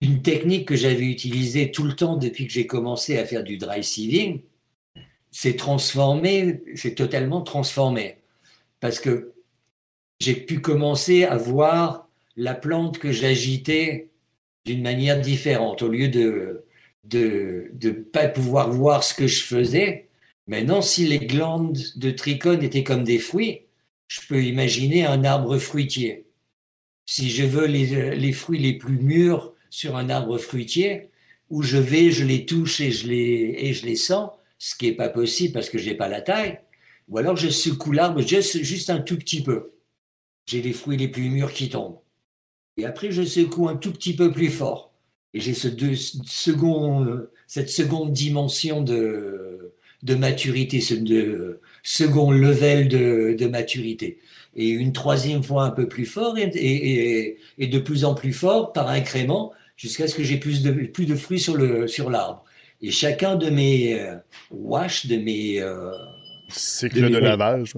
une technique que j'avais utilisée tout le temps depuis que j'ai commencé à faire du dry sieving, s'est transformée, c'est totalement transformé. Parce que j'ai pu commencer à voir la plante que j'agitais d'une manière différente. Au lieu de de ne pas pouvoir voir ce que je faisais, maintenant, si les glandes de trichone étaient comme des fruits, je peux imaginer un arbre fruitier. Si je veux les, fruits les plus mûrs sur un arbre fruitier, où je vais, je les touche et je les, sens, ce qui n'est pas possible parce que je n'ai pas la taille, ou alors je secoue l'arbre juste, un tout petit peu. J'ai les fruits les plus mûrs qui tombent. Et après, je secoue un tout petit peu plus fort. Et j'ai cette seconde dimension de, de maturité, ce de, second level de, de, maturité. Et une troisième fois un peu plus fort et, et, et de plus en plus fort par incrément jusqu'à ce que j'ai plus de, plus de fruits sur l'arbre. Sur et chacun de mes euh, wash, de mes... Euh, Cycle de, de lavage.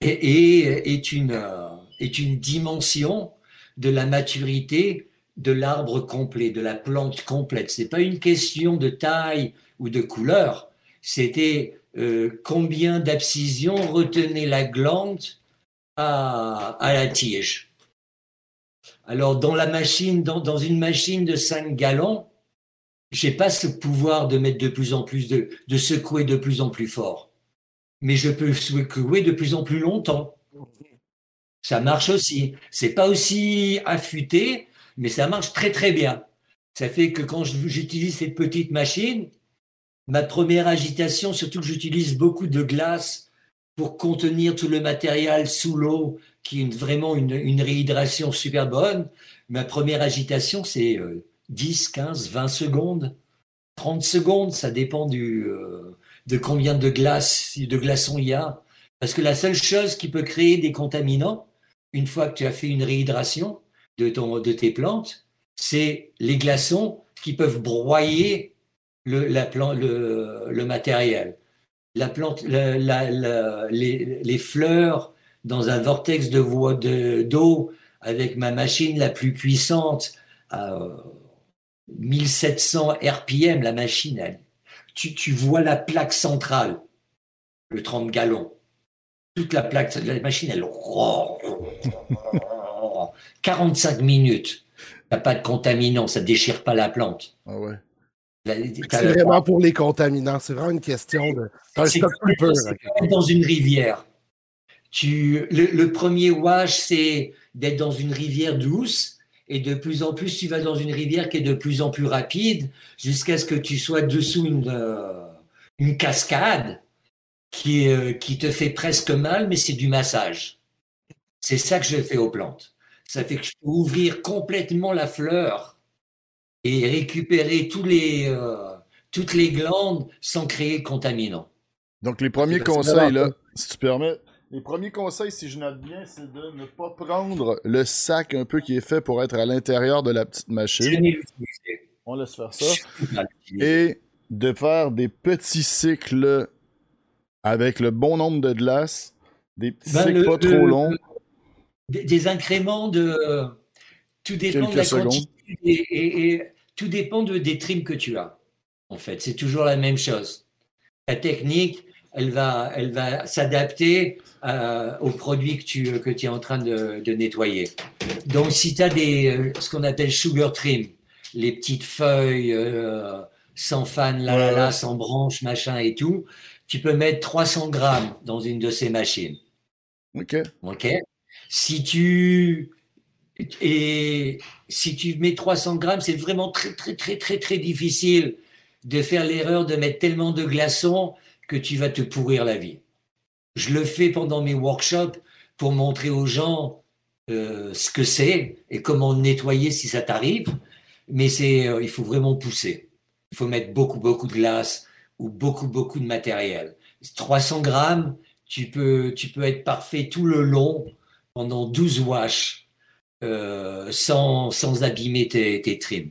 Et, est, une, euh, est une dimension de la maturité de l'arbre complet, de la plante complète. C'est pas une question de taille ou de couleur. C'était euh, combien d'abscissions retenait la glande à, la tige. Alors dans la machine, dans, dans une machine de 5 gallons, j'ai pas ce pouvoir de mettre de plus en plus de, de secouer de plus en plus fort, mais je peux secouer de plus en plus longtemps. Ça marche aussi. C'est pas aussi affûté, mais ça marche très très bien. Ça fait que quand j'utilise cette petite machine, ma première agitation, surtout que j'utilise beaucoup de glace pour contenir tout le matériel sous l'eau, qui est vraiment une, une, réhydration super bonne, ma première agitation, c'est 10, 15, 20 secondes, 30 secondes, ça dépend du, euh, de combien de glace, de glaçons il y a. Parce que la seule chose qui peut créer des contaminants, une fois que tu as fait une réhydration, de, ton, de tes plantes, c'est les glaçons qui peuvent broyer le, la le, le, matériel. La plante, la, la, les, les, fleurs dans un vortex de voie d'eau avec ma machine la plus puissante à 1700 RPM, la machine, elle, tu, tu vois la plaque centrale, le 30 gallons. Toute la plaque, la machine, elle [laughs] 45 minutes. A pas de contaminants, ça déchire pas la plante. Ah ouais. C'est vraiment pour les contaminants. C'est vraiment une question de. C'est comme dans une rivière. Tu, le, premier wash, c'est d'être dans une rivière douce. Et de plus en plus, tu vas dans une rivière qui est de plus en plus rapide jusqu'à ce que tu sois dessous une, euh, une cascade qui, euh, qui te fait presque mal, mais c'est du massage. C'est ça que je fais aux plantes. Ça fait que je peux ouvrir complètement la fleur et récupérer tous les, euh, toutes les glandes sans créer de contaminants. Donc, les premiers conseils, là, si tu permets, les premiers conseils, si je note bien, c'est de ne pas prendre le sac un peu qui est fait pour être à l'intérieur de la petite machine. On laisse faire ça. Et de faire des petits cycles avec le bon nombre de glaces, des petits ben, cycles pas trop longs des, incréments de. Tout dépend de la quantité et, tout dépend de, des trims que tu as. En fait, c'est toujours la même chose. La technique, elle va, elle va s'adapter euh, aux produits que tu, que tu es en train de, de nettoyer. Donc, si tu as des, euh, ce qu'on appelle sugar trim, les petites feuilles euh, sans fan, là, là, là, sans branches, machin et tout, tu peux mettre 300 grammes dans une de ces machines. OK. OK. Si tu et si tu mets 300 grammes, c'est vraiment très très très très très difficile de faire l'erreur de mettre tellement de glaçons que tu vas te pourrir la vie. Je le fais pendant mes workshops pour montrer aux gens euh, ce que c'est et comment nettoyer si ça t'arrive. Mais c'est, euh, il faut vraiment pousser. Il faut mettre beaucoup beaucoup de glace ou beaucoup beaucoup de matériel. 300 grammes, tu peux tu peux être parfait tout le long pendant 12 wash euh, sans, abîmer tes, tes trims.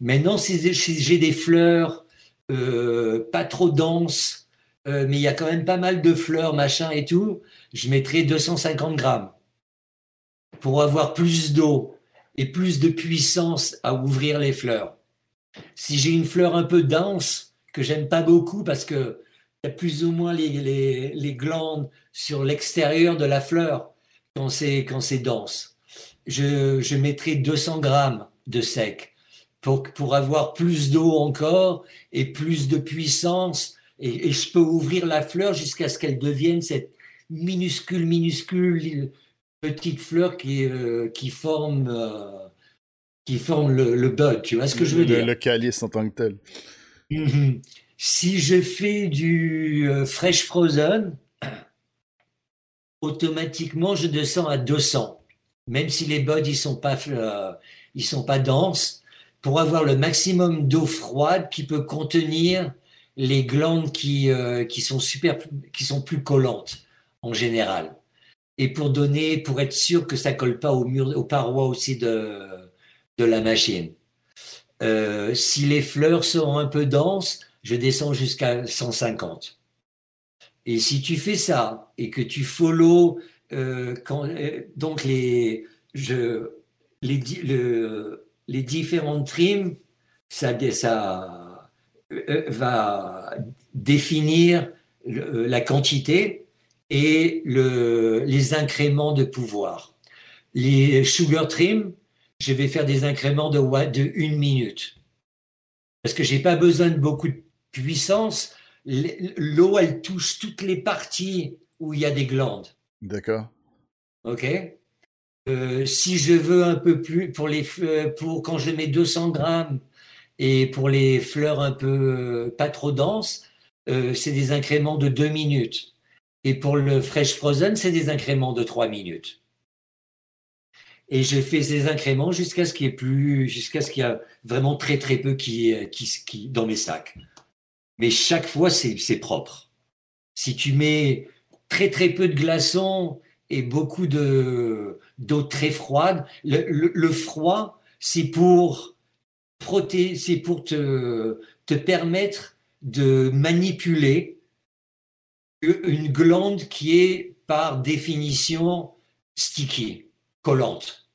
Maintenant, si j'ai des fleurs pas trop dense, mais il y a quand même pas mal de fleurs, machin et tout, je mettrais 250 grammes pour avoir plus d'eau et plus de puissance à ouvrir les fleurs. Si j'ai une fleur un peu dense, que j'aime pas beaucoup parce que y a plus ou moins les, les, glandes sur l'extérieur de la fleur quand c'est dense. Je, je mettrai 200 grammes de sec pour, pour avoir plus d'eau encore et plus de puissance et, je peux ouvrir la fleur jusqu'à ce qu'elle devienne cette minuscule minuscule petite fleur qui euh, qui forme euh, qui forme le, le, bud. Tu vois ce que je veux dire Le calice en tant que tel. Mhm. Si je fais du euh, fresh frozen, [clears throat] automatiquement je descends à 200, même si les buds ils sont pas euh, ils sont pas denses, pour avoir le maximum d'eau froide qui peut contenir les glandes qui euh, qui sont super qui sont plus collantes en général et pour donner pour être sûr que ça colle pas au mur aux parois aussi de de la machine. si les fleurs sont un peu denses, je descends jusqu'à 150. Et si tu fais ça et que tu follow euh, euh, donc les, je, les, le, les différentes trims, ça, euh, va définir la quantité et le, les incréments de pouvoir. Les sugar trim, je vais faire des incréments de, de une minute. Parce que j'ai pas besoin de beaucoup de puissance, l'eau, elle touche toutes les parties où il y a des glandes. D'accord. OK euh, Si je veux un peu plus, pour, les, pour quand je mets 200 grammes et pour les fleurs un peu euh, pas trop denses, euh, c'est des incréments de 2 minutes. Et pour le fresh frozen, c'est des incréments de 3 minutes. Et je fais ces incréments jusqu'à ce qu'il y ait plus, jusqu'à ce qu'il y a vraiment très très peu qui, qui, qui dans mes sacs mais chaque fois, c'est propre. Si tu mets très très peu de glaçons et beaucoup d'eau très froide, le, froid, c'est pour c'est pour te, te permettre de manipuler une glande qui est par définition sticky, collante.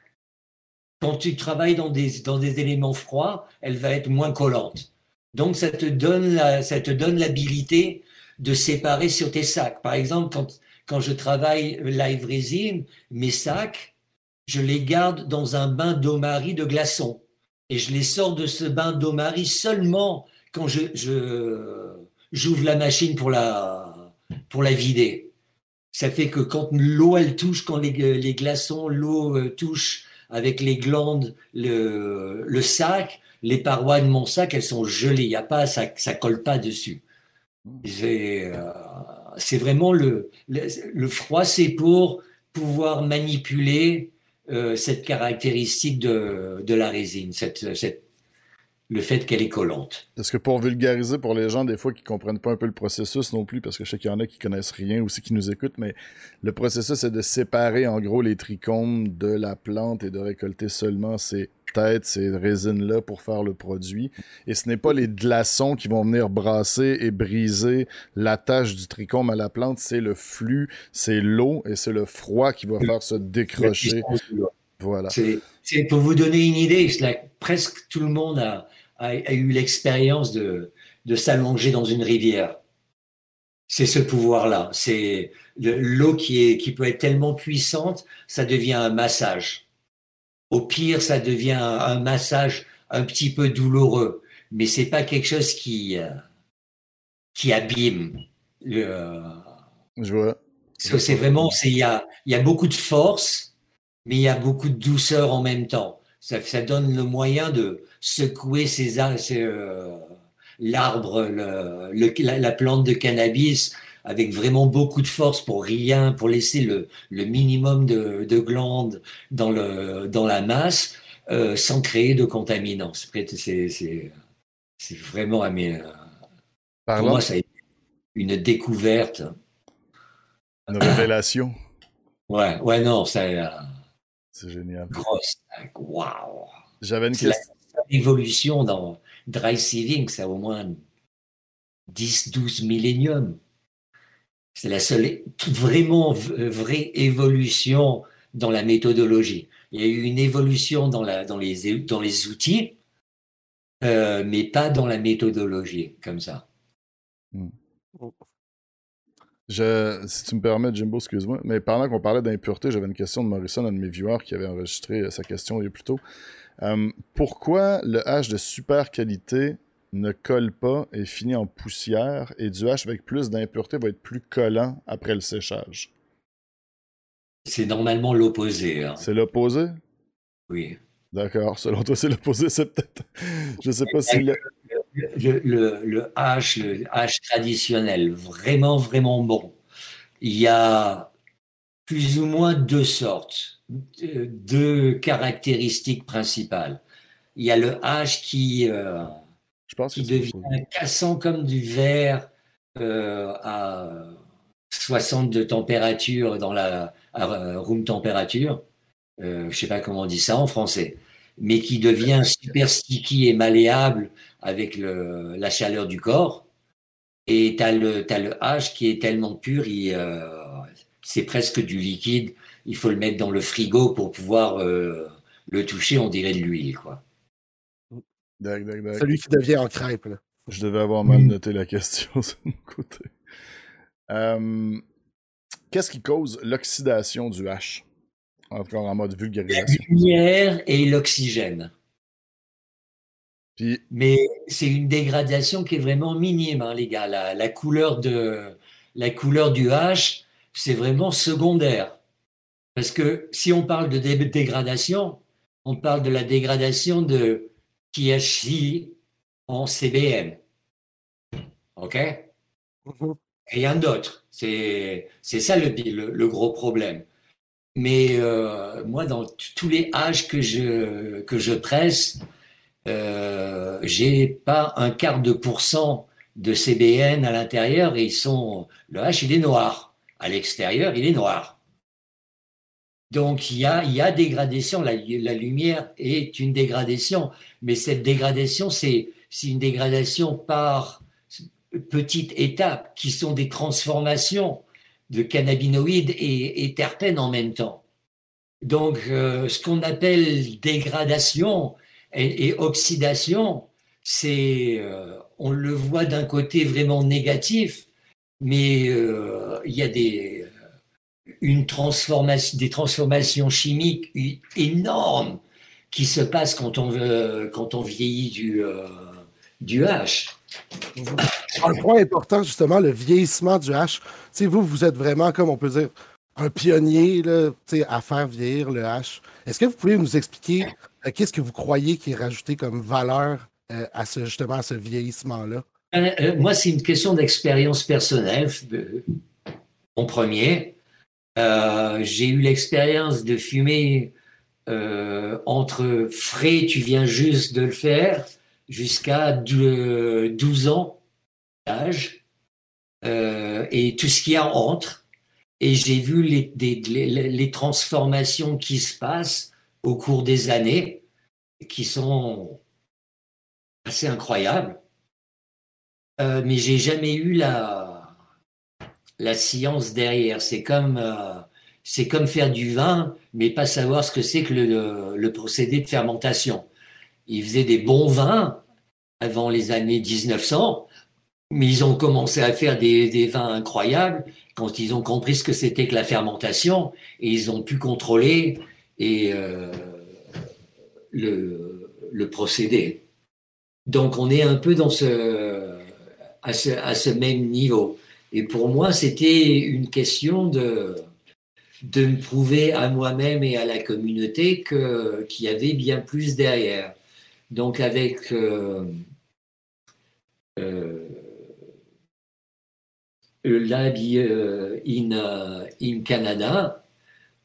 Quand tu travailles dans des, dans des éléments froids, elle va être moins collante. Donc, ça te donne la, ça te donne l'habilité de séparer sur tes sacs. Par exemple, quand, quand je travaille live resin, mes sacs, je les garde dans un bain d'eau-marie de glaçons. Et je les sors de ce bain d'eau-marie seulement quand je, je, j'ouvre la machine pour la, pour la vider. Ça fait que quand l'eau, elle touche, quand les, les glaçons, l'eau euh, touche avec les glandes le, le sac, les parois de mon sac, elles sont gelées. Y a pas, ça, ça colle pas dessus. Euh, c'est vraiment le, le, froid, c'est pour pouvoir manipuler euh, cette caractéristique de, de, la résine, cette, cette, le fait qu'elle est collante. Parce que pour vulgariser pour les gens, des fois, qui comprennent pas un peu le processus non plus, parce que je sais qu'il y en a qui connaissent rien aussi, qui nous écoutent, mais le processus, c'est de séparer, en gros, les trichomes de la plante et de récolter seulement ces têtes, ces résines-là pour faire le produit. Et ce n'est pas les glaçons qui vont venir brasser et briser la tâche du trichome à la plante, c'est le flux, c'est l'eau et c'est le froid qui va faire se décrocher. Voilà. C'est pour vous donner une idée, presque tout le monde a, a, eu l'expérience de, de s'allonger dans une rivière. C'est ce pouvoir-là. C'est l'eau qui, est, qui peut être tellement puissante, ça devient un massage. Au pire, ça devient un, massage un petit peu douloureux, mais c'est pas quelque chose qui euh, qui abîme. Le, Je vois. C'est vraiment, il y a, y a beaucoup de force, mais il y a beaucoup de douceur en même temps. Ça, ça donne le moyen de, secouer euh, l'arbre, le, la, plante de cannabis avec vraiment beaucoup de force pour rien, pour laisser le, le minimum de, de, glandes dans, le, dans la masse, euh, sans créer de contaminants. C'est, vraiment, mais, euh, pour moi, ça a été une découverte. Une révélation? [coughs] Ouais, ouais, non, ça. C'est génial. Grosse. Waouh! J'avais une question évolution dans dry sieving, ça au moins 10-12 milléniums. C'est la seule vraiment vraie évolution dans la méthodologie. Il y a eu une évolution dans, la, dans, les, dans les outils, euh, mais pas dans la méthodologie, comme ça. Hmm. Je, si tu me permets, Jimbo, excuse-moi, mais pendant qu'on parlait d'impureté, j'avais une question de Morrison, un de mes viewers, qui avait enregistré euh, sa question il y a plus tôt. Euh, pourquoi le hache de super qualité ne colle pas et finit en poussière et du hache avec plus d'impureté va être plus collant après le séchage? C'est normalement l'opposé. Hein. C'est l'opposé? Oui. D'accord. Selon toi, c'est l'opposé, c'est peut-être. Je sais pas si. Le, le, le, hache, le hache traditionnel, vraiment, vraiment bon. Il y a plus ou moins deux sortes, deux caractéristiques principales. Il y a le hache qui, euh, Je pense qui devient cassant comme du verre euh, à 60 de température dans la room température. Euh, je sais pas comment on dit ça en français, mais qui devient super sticky et malléable avec le, la chaleur du corps. Et tu as le, as le H qui est tellement pur, euh, c'est presque du liquide. Il faut le mettre dans le frigo pour pouvoir euh, le toucher, on dirait de l'huile. quoi. Celui qui devient en crêpe. Là. Je devais avoir mal noté la question [laughs] de mon côté. Euh, qu'est-ce qui cause l'oxydation du H? Encore en mode vulgarisation. La lumière et l'oxygène. Mais c'est une dégradation qui est vraiment minime, hein, les gars. La, couleur de, la couleur du H, c'est vraiment secondaire. Parce que si on parle de dégradation, on parle de la dégradation de KHC en CBN. OK? Mhm. Rien d'autre. C'est ça le, le, gros problème. Mais euh, moi, dans tous les âges que je, que je presse, euh, j'ai pas un quart de pourcent de CBN à l'intérieur et ils sont, le H, il est noir. À l'extérieur, il est noir. Donc, il y a, dégradation. La, la lumière est une dégradation. Mais cette dégradation, c'est une dégradation par petites étapes qui sont des transformations de cannabinoïdes et, terpènes en même temps. Donc, euh, ce qu'on appelle dégradation et, oxydation, c'est, euh, on le voit d'un côté vraiment négatif, mais euh, il y a des, une transformation, des transformations chimiques énormes qui se passent quand on, quand on vieillit du, du H. Un point important, justement, le vieillissement du H. sais, vous, vous êtes vraiment, comme on peut dire, un pionnier là, à faire vieillir le H. Est-ce que vous pouvez nous expliquer euh, qu'est-ce que vous croyez qui est rajouté comme valeur euh, à ce, vieillissement-là? Euh, moi, c'est une question d'expérience personnelle. Mon premier, j'ai eu l'expérience de fumer entre frais, tu viens juste de le faire, jusqu'à 12 ans d'âge, et tout ce qu'il y a entre et j'ai vu les, les, transformations qui se passent au cours des années, qui sont assez incroyables. Euh, mais j'ai jamais eu la, la science derrière. C'est comme, euh, comme faire du vin, mais pas savoir ce que c'est que le, le, procédé de fermentation. Ils faisaient des bons vins avant les années 1900, mais ils ont commencé à faire des, vins incroyables quand ils ont compris ce que c'était que la fermentation et ils ont pu contrôler et euh, le, procédé. Donc on est un peu dans ce, à ce même niveau. Et pour moi, c'était une question de, de me prouver à moi-même et à la communauté qu'il y avait bien plus derrière. Donc avec euh, euh, lab euh, in, euh, in Canada,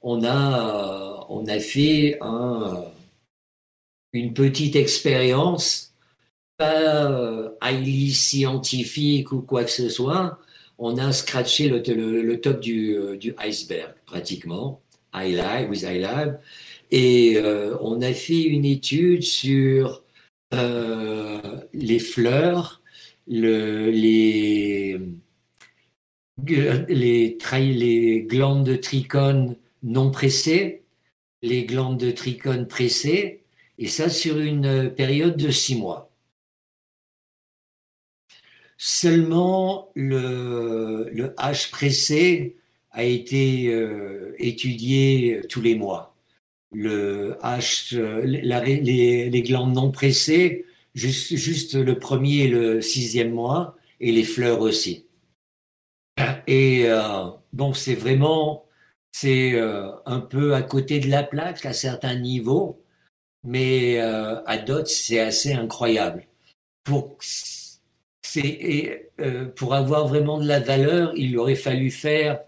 on a, on a fait un, une petite expérience, pas euh, highly scientifique ou quoi que ce soit. On a scratché le, le, top du, du, iceberg, pratiquement, iLab, with iLab. Et on a fait une étude sur les fleurs le, les, glandes de trichone non pressées, les glandes de trichone pressées, et ça sur une période de six mois. Seulement le, H pressé a été euh, étudié tous les mois. Le H, les, les, glandes non pressées, juste, le premier et le sixième mois, et les fleurs aussi. Et euh, donc c'est vraiment, c'est euh, un peu à côté de la plaque à certains niveaux, mais euh, à d'autres c'est assez incroyable. Pour avoir vraiment de la valeur, il aurait fallu faire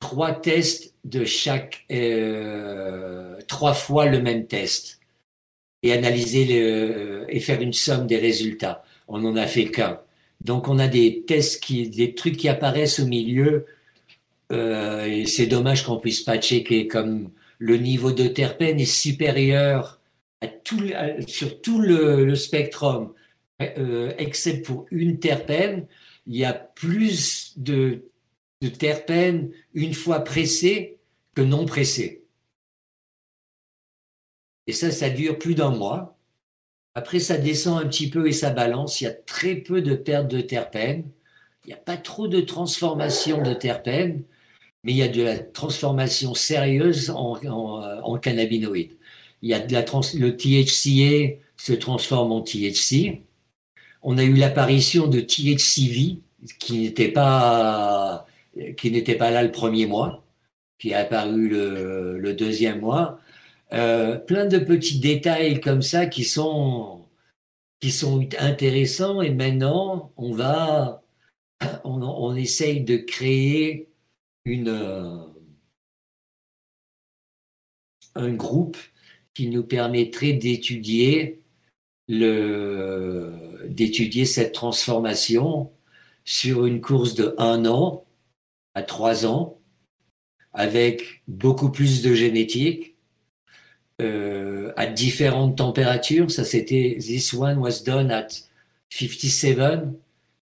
trois tests de chaque, trois fois le même test et analyser le, et faire une somme des résultats. On n'en a fait qu'un. Donc on a des tests, qui, des trucs qui apparaissent au milieu. Euh, et c'est dommage qu'on puisse pas checker comme le niveau de terpène est supérieur à tout, sur tout le, le spectrum, euh, except pour une terpène. Il y a plus de, de terpènes une fois pressé que non pressé. Et ça, ça dure plus d'un mois. Après, ça descend un petit peu et ça balance. Il y a très peu de perte de terpènes. Il n'y a pas trop de transformation de terpènes, mais il y a de la transformation sérieuse en, en, cannabinoïdes. Il y a la le THCA se transforme en THC. On a eu l'apparition de THCV qui n'était pas qui n'était pas là le premier mois, qui est apparu le deuxième mois. Euh, plein de petits détails comme ça qui sont, qui sont intéressants. Et maintenant on va, on, on essaye de créer une, euh, un groupe qui nous permettrait d'étudier le, d'étudier cette transformation sur une course de un an à trois ans avec beaucoup plus de génétique euh, à différentes températures. Ça, c'était This one was done at 57.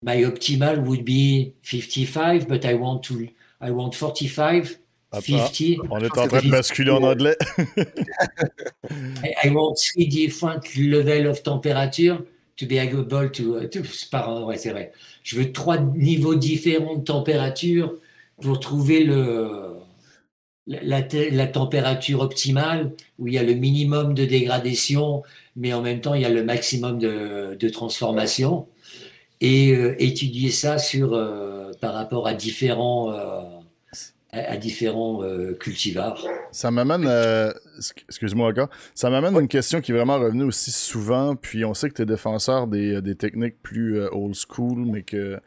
My optimal would be 55, but I want to, I want 45. 50. On est en train de basculer en anglais. [laughs] I, want three different level of temperature to be able to. to par, ouais, c'est vrai. Je veux trois niveaux différents de température pour trouver le, la, la, température optimale, où il y a le minimum de dégradation, mais en même temps, il y a le maximum de, de transformation. Et euh, étudier ça sur, euh, par rapport à différents, euh, à, différents cultivars. Ça m'amène, excuse-moi encore, ça m'amène une question qui est vraiment revenue aussi souvent, puis on sait que tu es défenseur des, des techniques plus old school, mais que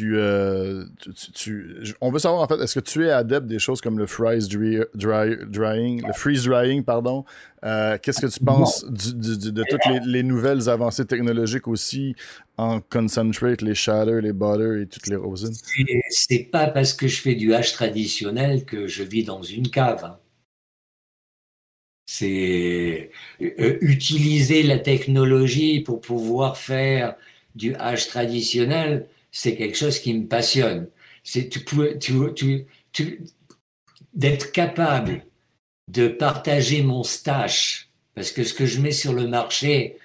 euh, tu, tu, on veut savoir en fait, est-ce que tu es adepte des choses comme le freeze dry, drying, le freeze drying, pardon? Euh, qu'est-ce que tu penses de toutes les, nouvelles avancées technologiques aussi en concentrate, les shatter, les butter et toutes les rosines? C'est pas parce que je fais du hash traditionnel que je vis dans une cave. Hein. C'est euh, utiliser la technologie pour pouvoir faire du hash traditionnel c'est quelque chose qui me passionne. C'est tu, tu, tu, d'être capable de partager mon stage, parce que ce que je mets sur le marché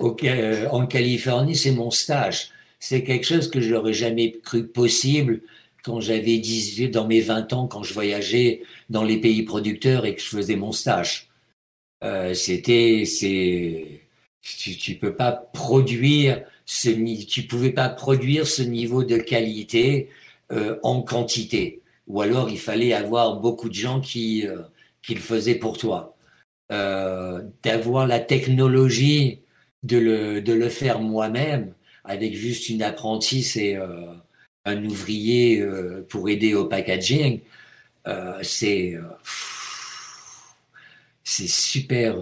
euh, en Californie, c'est mon stage. C'est quelque chose que je n'aurais jamais cru possible quand j'avais 18, dans mes 20 ans, quand je voyageais dans les pays producteurs et que je faisais mon stage. Euh, c'était, c'est, tu, tu peux pas produire tu pouvais pas produire ce niveau de qualité euh, en quantité. Ou alors il fallait avoir beaucoup de gens qui, euh, le faisaient pour toi. Euh, D'avoir la technologie de le, de le faire moi-même avec juste une apprentice et euh, un ouvrier pour aider au packaging, c'est super.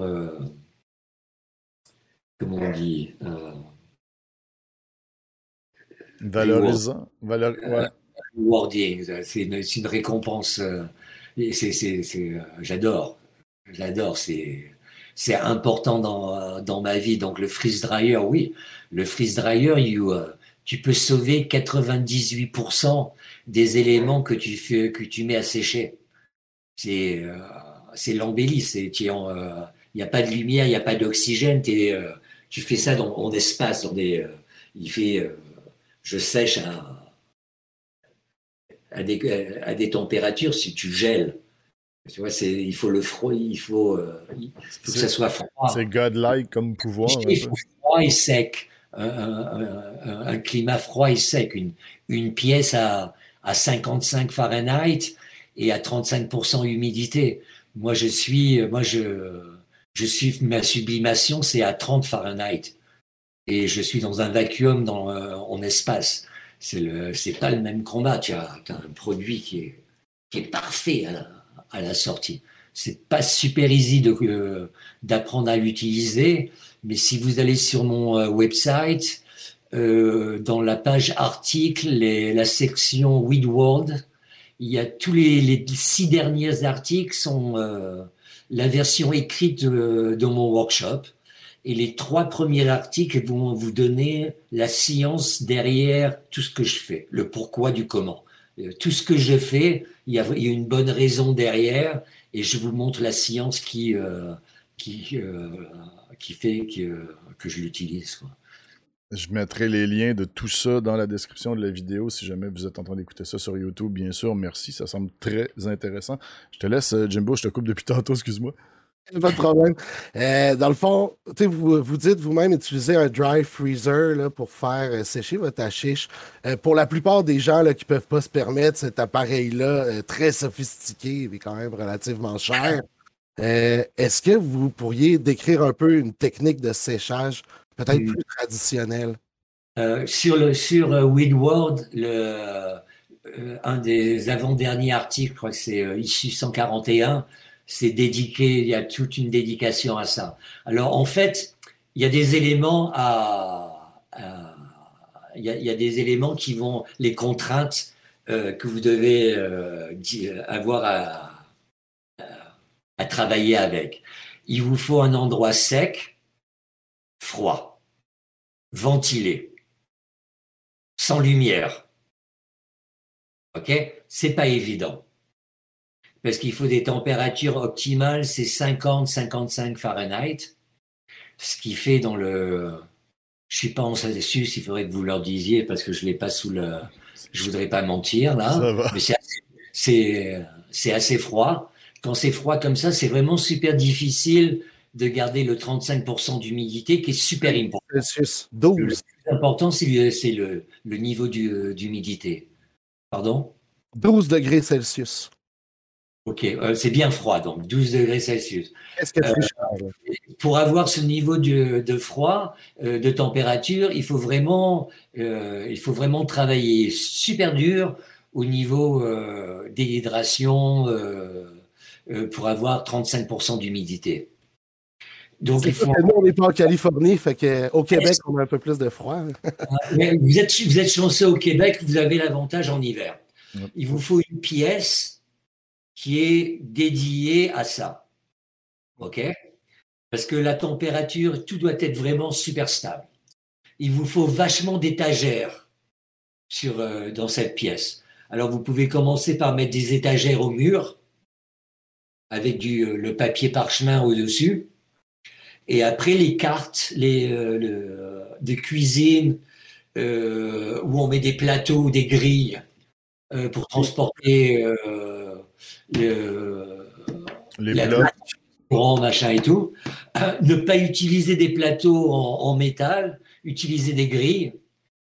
comment on dit Valorisant. Valor... Ouais. C'est une, une, récompense. Euh, euh, j'adore. J'adore. C'est, c'est important dans, dans ma vie. Donc le freeze dryer, oui, le freeze dryer, you, tu peux sauver 98% des éléments que tu fais, que tu mets à sécher. C'est euh, c'est l'embellie, c'est il n'y a pas de lumière, il n'y a pas d'oxygène, euh, tu fais ça dans, en espace, dans des, euh, il fait, je sèche à, à, des, à des températures si tu gèles. Tu vois, c'est, il faut le froid, il faut, il faut que ça soit froid. C'est godlike comme pouvoir. Il faut froid et sec un, climat froid et sec. Une, une pièce à, à 55 Fahrenheit et à 35% humidité. Moi, je suis, moi, je, je suis, ma sublimation, c'est à 30 Fahrenheit. Et je suis dans un vacuum dans, euh, en espace. C'est le, c'est pas le même combat. Tu as, un produit qui est, qui est parfait à la, à la sortie. C'est pas super easy euh, d'apprendre à l'utiliser. Mais si vous allez sur mon euh, website, dans la page articles, la section Weed World, il y a tous les, six derniers articles sont la version écrite de, mon workshop. Et les trois premiers articles vont vous donner la science derrière tout ce que je fais, le pourquoi du comment. tout ce que je fais, il y, a, une bonne raison derrière, et je vous montre la science qui, qui qui fait que, que je l'utilise. Je mettrai les liens de tout ça dans la description de la vidéo si jamais vous êtes en train d'écouter ça sur YouTube, bien sûr. Merci, ça semble très intéressant. Je te laisse, euh, Jimbo, je te coupe depuis tantôt, excuse-moi. [laughs] Pas de problème. Euh, dans le fond, vous, vous dites vous-même utiliser un dry freezer là, pour faire euh, sécher votre hachiche. pour la plupart des gens là, qui ne peuvent pas se permettre cet appareil-là, très sophistiqué mais quand même relativement cher, euh, est-ce que vous pourriez décrire un peu une technique de séchage peut-être plus traditionnelle? Euh, sur le sur euh, le, un des avant-derniers articles, je crois que c'est issu 141, c'est dédié, il y a toute une dédication à ça. Alors en fait, il y a des éléments à, il, y a, des éléments qui vont, les contraintes que vous devez avoir à, à travailler avec. Il vous faut un endroit sec, froid, ventilé, sans lumière. OK? C'est pas évident. Parce qu'il faut des températures optimales, c'est 50-55 Fahrenheit. Ce qui fait dans le. Je suis pas en Celsius, il faudrait que vous leur disiez parce que je l'ai pas sous le. Je voudrais pas mentir là. Mais c'est assez froid quand c'est froid comme ça, c'est vraiment super difficile de garder le 35% d'humidité qui est super important. Le plus important, c'est le, niveau euh, d'humidité. Pardon? 12 degrés Celsius. Ok, euh, c'est bien froid, donc 12 degrés Celsius. Euh, pour avoir ce niveau de, froid, de température, il faut vraiment, il faut vraiment travailler super dur au niveau d'hydration euh, pour avoir 35% d'humidité. Donc, il faut... Nous, on n'est pas en Californie, fait que, au Québec, on a un peu plus de froid. [laughs] vous, êtes, vous êtes chanceux au Québec, vous avez l'avantage en hiver. Il vous faut une pièce qui est dédiée à ça. OK? Parce que la température, tout doit être vraiment super stable. Il vous faut vachement d'étagères sur, euh, dans cette pièce. Alors, vous pouvez commencer par mettre des étagères au mur avec du, euh, le papier parchemin au-dessus. Et après, les cartes les, euh, de cuisine où on met des plateaux ou des grilles pour transporter le, les blocs. Courant, machin et tout. ne pas utiliser des plateaux en, en, métal, utiliser des grilles.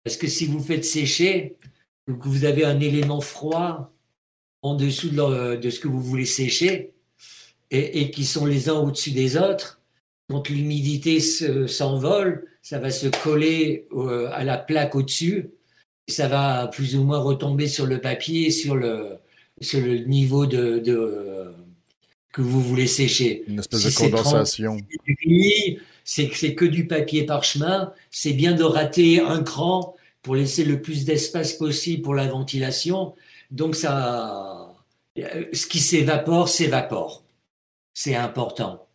Parce que si vous faites sécher, que vous avez un élément froid en dessous de, de ce que vous voulez sécher, et, qui sont les uns au-dessus des autres, quand l'humidité s'envole, ça va se coller à la plaque au-dessus, et ça va plus ou moins retomber sur le papier, sur le, sur le niveau de, de que vous voulez sécher. Une espèce de condensation. C'est c'est que du papier parchemin. C'est bien de rater un cran pour laisser le plus d'espace possible pour la ventilation. Donc ça, ce qui s'évapore s'évapore c'est important.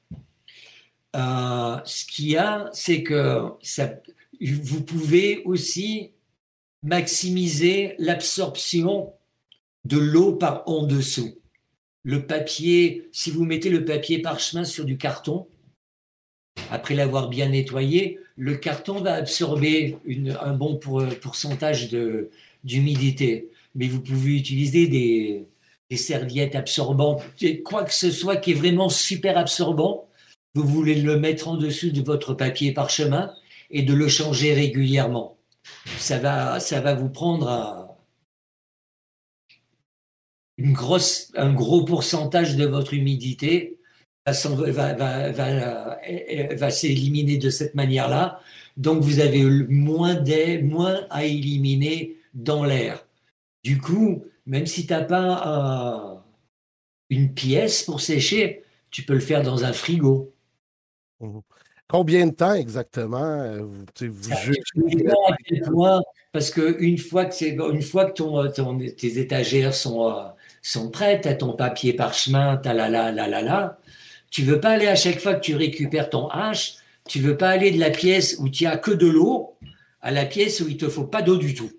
euh, ce qu'il y a, c'est que ça, vous pouvez aussi maximiser l'absorption de l'eau par en dessous. Le papier, si vous mettez le papier parchemin sur du carton, après l'avoir bien nettoyé, le carton va absorber un bon pourcentage d'humidité. Mais vous pouvez utiliser des, des serviettes absorbantes, quoi que ce soit qui est vraiment super absorbant. Vous voulez le mettre en dessous de votre papier parchemin et de le changer régulièrement. Ça va, ça va vous prendre un, une grosse, un gros pourcentage de votre humidité va, va, va, va s'éliminer de cette manière-là. Donc, vous avez moins, d'air, moins à éliminer dans l'air. Du coup, même si tu n'as pas une pièce pour sécher, tu peux le faire dans un frigo. Mmh. Combien de temps exactement euh, vous, jugez? Parce qu'une fois que, une fois que ton, tes étagères sont, euh, sont prêtes, à ton papier parchemin, ta la la la la la, tu veux pas aller à chaque fois que tu récupères ton hache, tu veux pas aller de la pièce où tu as que de l'eau à la pièce où il te faut pas d'eau du tout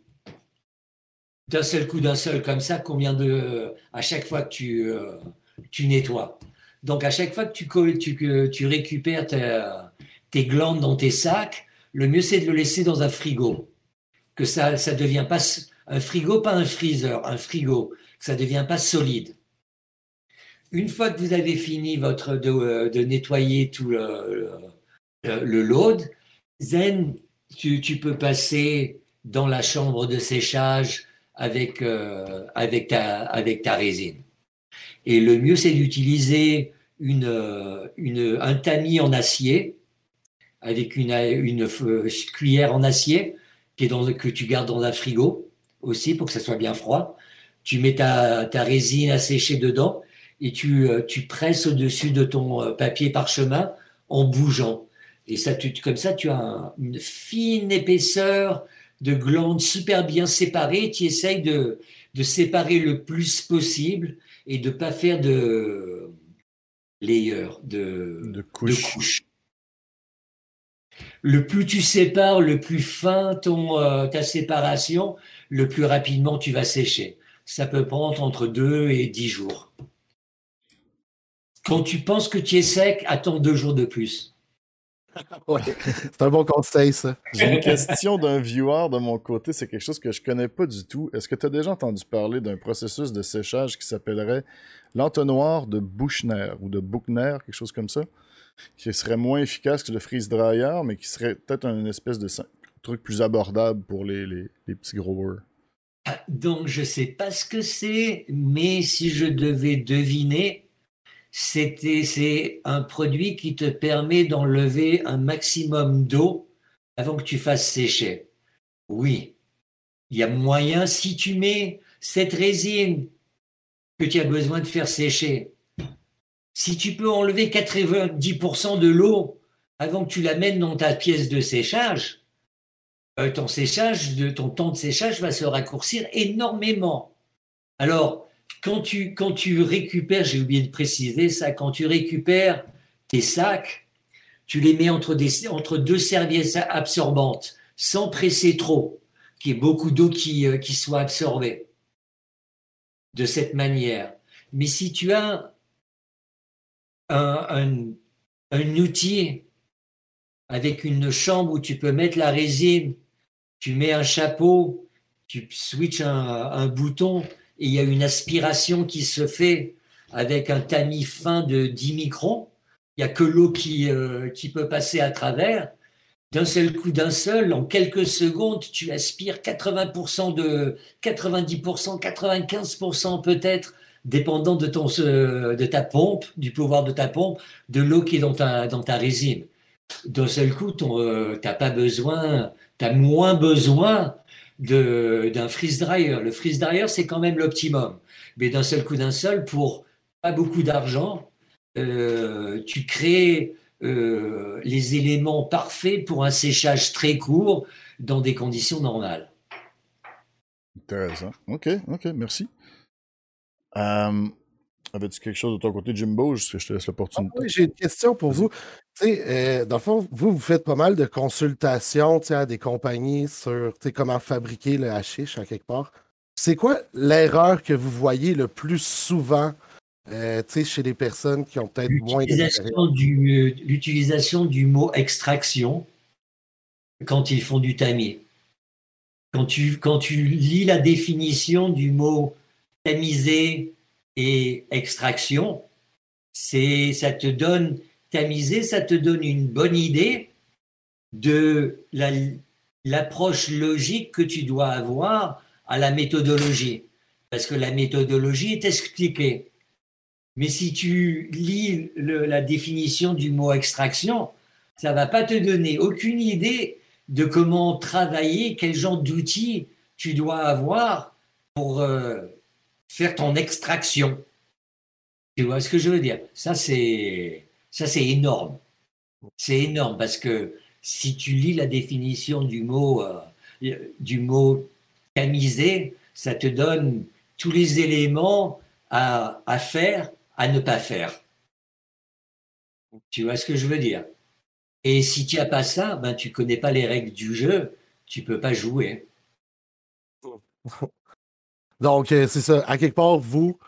d'un seul coup, d'un seul comme ça, combien de. à chaque fois que tu, euh, tu nettoies. Donc, à chaque fois que tu, tu, tu récupères tes, glandes dans tes sacs, le mieux c'est de le laisser dans un frigo. Que ça ne devient pas. Un frigo, pas un freezer, un frigo. Ça ne devient pas solide. Une fois que vous avez fini votre, de, de nettoyer tout le, le, load, zen, tu, peux passer dans la chambre de séchage avec, euh, avec, ta, avec ta résine. Et le mieux, c'est d'utiliser une, une, un tamis en acier avec une, une, cuillère en acier qui est dans, que tu gardes dans un frigo aussi pour que ça soit bien froid. Tu mets ta, ta résine à sécher dedans et tu, euh, tu presses au-dessus de ton euh, papier parchemin en bougeant. Et ça, tu, comme ça, tu as une fine épaisseur de glandes super bien séparées, tu essayes de, de séparer le plus possible et de ne pas faire de layers, de, de, couches. Le plus tu sépares, le plus fin ton, euh, ta séparation, le plus rapidement tu vas sécher. Ça peut prendre entre 2 et 10 jours. Quand tu penses que tu es sec, attends deux jours de plus. [laughs] c'est un bon conseil, ça. J'ai une question d'un viewer de mon côté. C'est quelque chose que je connais pas du tout. Est-ce que tu as déjà entendu parler d'un processus de séchage qui s'appellerait l'entonnoir de Buchner ou de Buchner, quelque chose comme ça, qui serait moins efficace que le freeze dryer, mais qui serait peut-être une espèce de truc plus abordable pour les, les, les petits growers? Donc, je sais pas ce que c'est, mais si je devais deviner, c'est un produit qui te permet d'enlever un maximum d'eau avant que tu fasses sécher. Oui, il y a moyen, si tu mets cette résine que tu as besoin de faire sécher, si tu peux enlever 90% de l'eau avant que tu l'amènes dans ta pièce de séchage, ton séchage, ton temps de séchage va se raccourcir énormément. Alors, quand tu, quand tu récupères, j'ai oublié de préciser ça, quand tu récupères tes sacs, tu les mets entre deux serviettes absorbantes, sans presser trop, qu'il y ait beaucoup d'eau qui, euh, qui soit absorbée. De cette manière. Mais si tu as un, un, un outil avec une chambre où tu peux mettre la résine, tu mets un chapeau, tu switches un, bouton, et il y a une aspiration qui se fait avec un tamis fin de 10 microns. Il n'y a que l'eau qui, euh, qui peut passer à travers. D'un seul coup, d'un seul, en quelques secondes, tu aspires 80% de 90%, 95% peut-être, dépendant de, ton, de ta pompe, du pouvoir de ta pompe, de l'eau qui est dans ta, dans ta résine. D'un seul coup, tu n'as euh, pas besoin, moins besoin d'un freeze dryer. Le freeze dryer, c'est quand même l'optimum. Mais d'un seul coup d'un seul, pour pas beaucoup d'argent, euh, tu crées euh, les éléments parfaits pour un séchage très court dans des conditions normales. Intéressant. OK, OK, merci. Euh, Avais-tu quelque chose de ton côté, Jimbo? Je te laisse l'opportunité? Ah J'ai une question pour vous. Euh, dans le fond, vous, vous faites pas mal de consultations à des compagnies sur comment fabriquer le hashish à quelque part. C'est quoi l'erreur que vous voyez le plus souvent euh, chez les personnes qui ont peut-être moins L'utilisation du mot extraction quand ils font du tamier. Quand tu, quand tu lis la définition du mot tamiser et extraction, c'est ça te donne tamiser, ça te donne une bonne idée de l'approche logique que tu dois avoir à la méthodologie. Parce que la méthodologie est expliquée. Mais si tu lis la définition du mot extraction, ça va pas te donner aucune idée de comment travailler, quel genre d'outils tu dois avoir pour euh, faire ton extraction. Tu vois ce que je veux dire? Ça, c'est ça, c'est énorme. C'est énorme parce que si tu lis la définition du mot, euh, du mot ça te donne tous les éléments à, à faire, à ne pas faire. Tu vois ce que je veux dire? Et si tu n'as pas ça, ben, tu connais pas les règles du jeu, tu peux pas jouer. [laughs] Donc, euh, c'est ça. À quelque part, vous,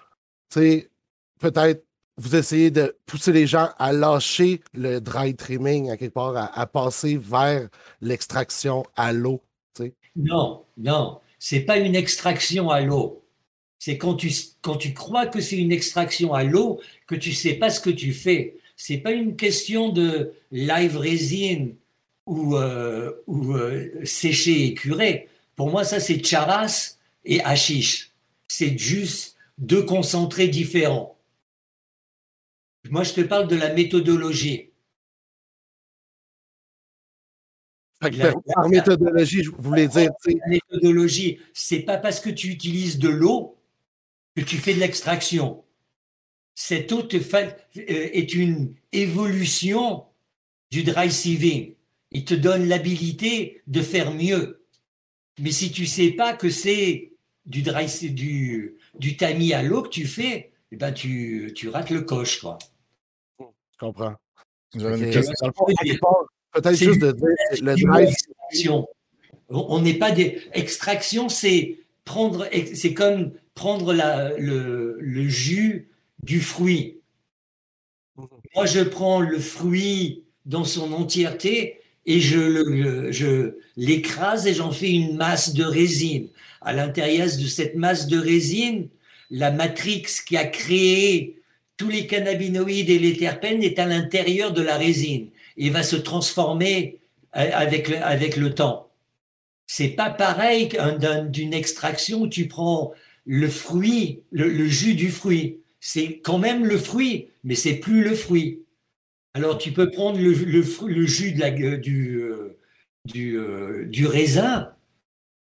peut-être vous essayez de pousser les gens à lâcher le dry trimming, à quelque part, à, passer vers l'extraction à l'eau. Non, non, c'est pas une extraction à l'eau. C'est quand tu, quand tu crois que c'est une extraction à l'eau que tu sais pas ce que tu fais. C'est pas une question de live résine ou, euh, ou euh, sécher et curer. Pour moi, ça, c'est charas et hashish. C'est juste deux concentrés différents. Moi, je te parle de la méthodologie. par méthodologie, je voulais dire. La méthodologie, c'est pas parce que tu utilises de l'eau que tu fais de l'extraction. Cette eau euh, est une évolution du dry sieving. Il te donne l'habilité de faire mieux. Mais si tu sais pas que c'est du dry, du, du tamis à l'eau que tu fais, eh ben tu, tu rates le coche, quoi. Je comprends. Peut-être juste de dire le drive. On n'est pas des. Extraction, c'est prendre. C'est comme prendre la, le, le, jus du fruit. Mhm. Moi, je prends le fruit dans son entièreté et je, l'écrase et j'en fais une masse de résine. À l'intérieur de cette masse de résine, la matrix qui a créé tous les cannabinoïdes et les terpènes est à l'intérieur de la résine et va se transformer euh, avec le, avec le temps. C'est pas pareil d'une extraction où tu prends le fruit, le, jus du fruit. C'est quand même le fruit, mais c'est plus le fruit. Alors tu peux prendre le, jus de euh, du, euh, du, raisin,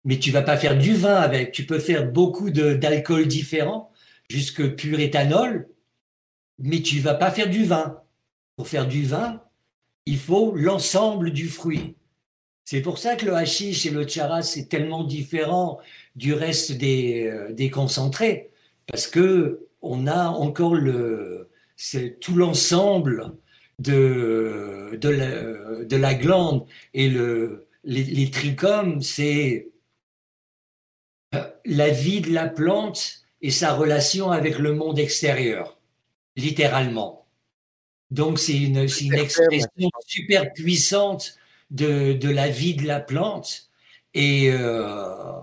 mais tu vas pas faire du vin avec. Tu peux faire beaucoup d'alcool différents, jusque pur éthanol, mais tu vas pas faire du vin. Pour faire du vin, il faut l'ensemble du fruit. C'est pour ça que le hashish et le charas c'est tellement différent du reste des, euh, des concentrés, parce que on a encore le, tout l'ensemble de, de, la, de la glande et le, les, les trichomes, c'est euh, la vie de la plante et sa relation avec le monde extérieur littéralement. Donc c'est une, une, expression super puissante de, de, la vie de la plante et, euh,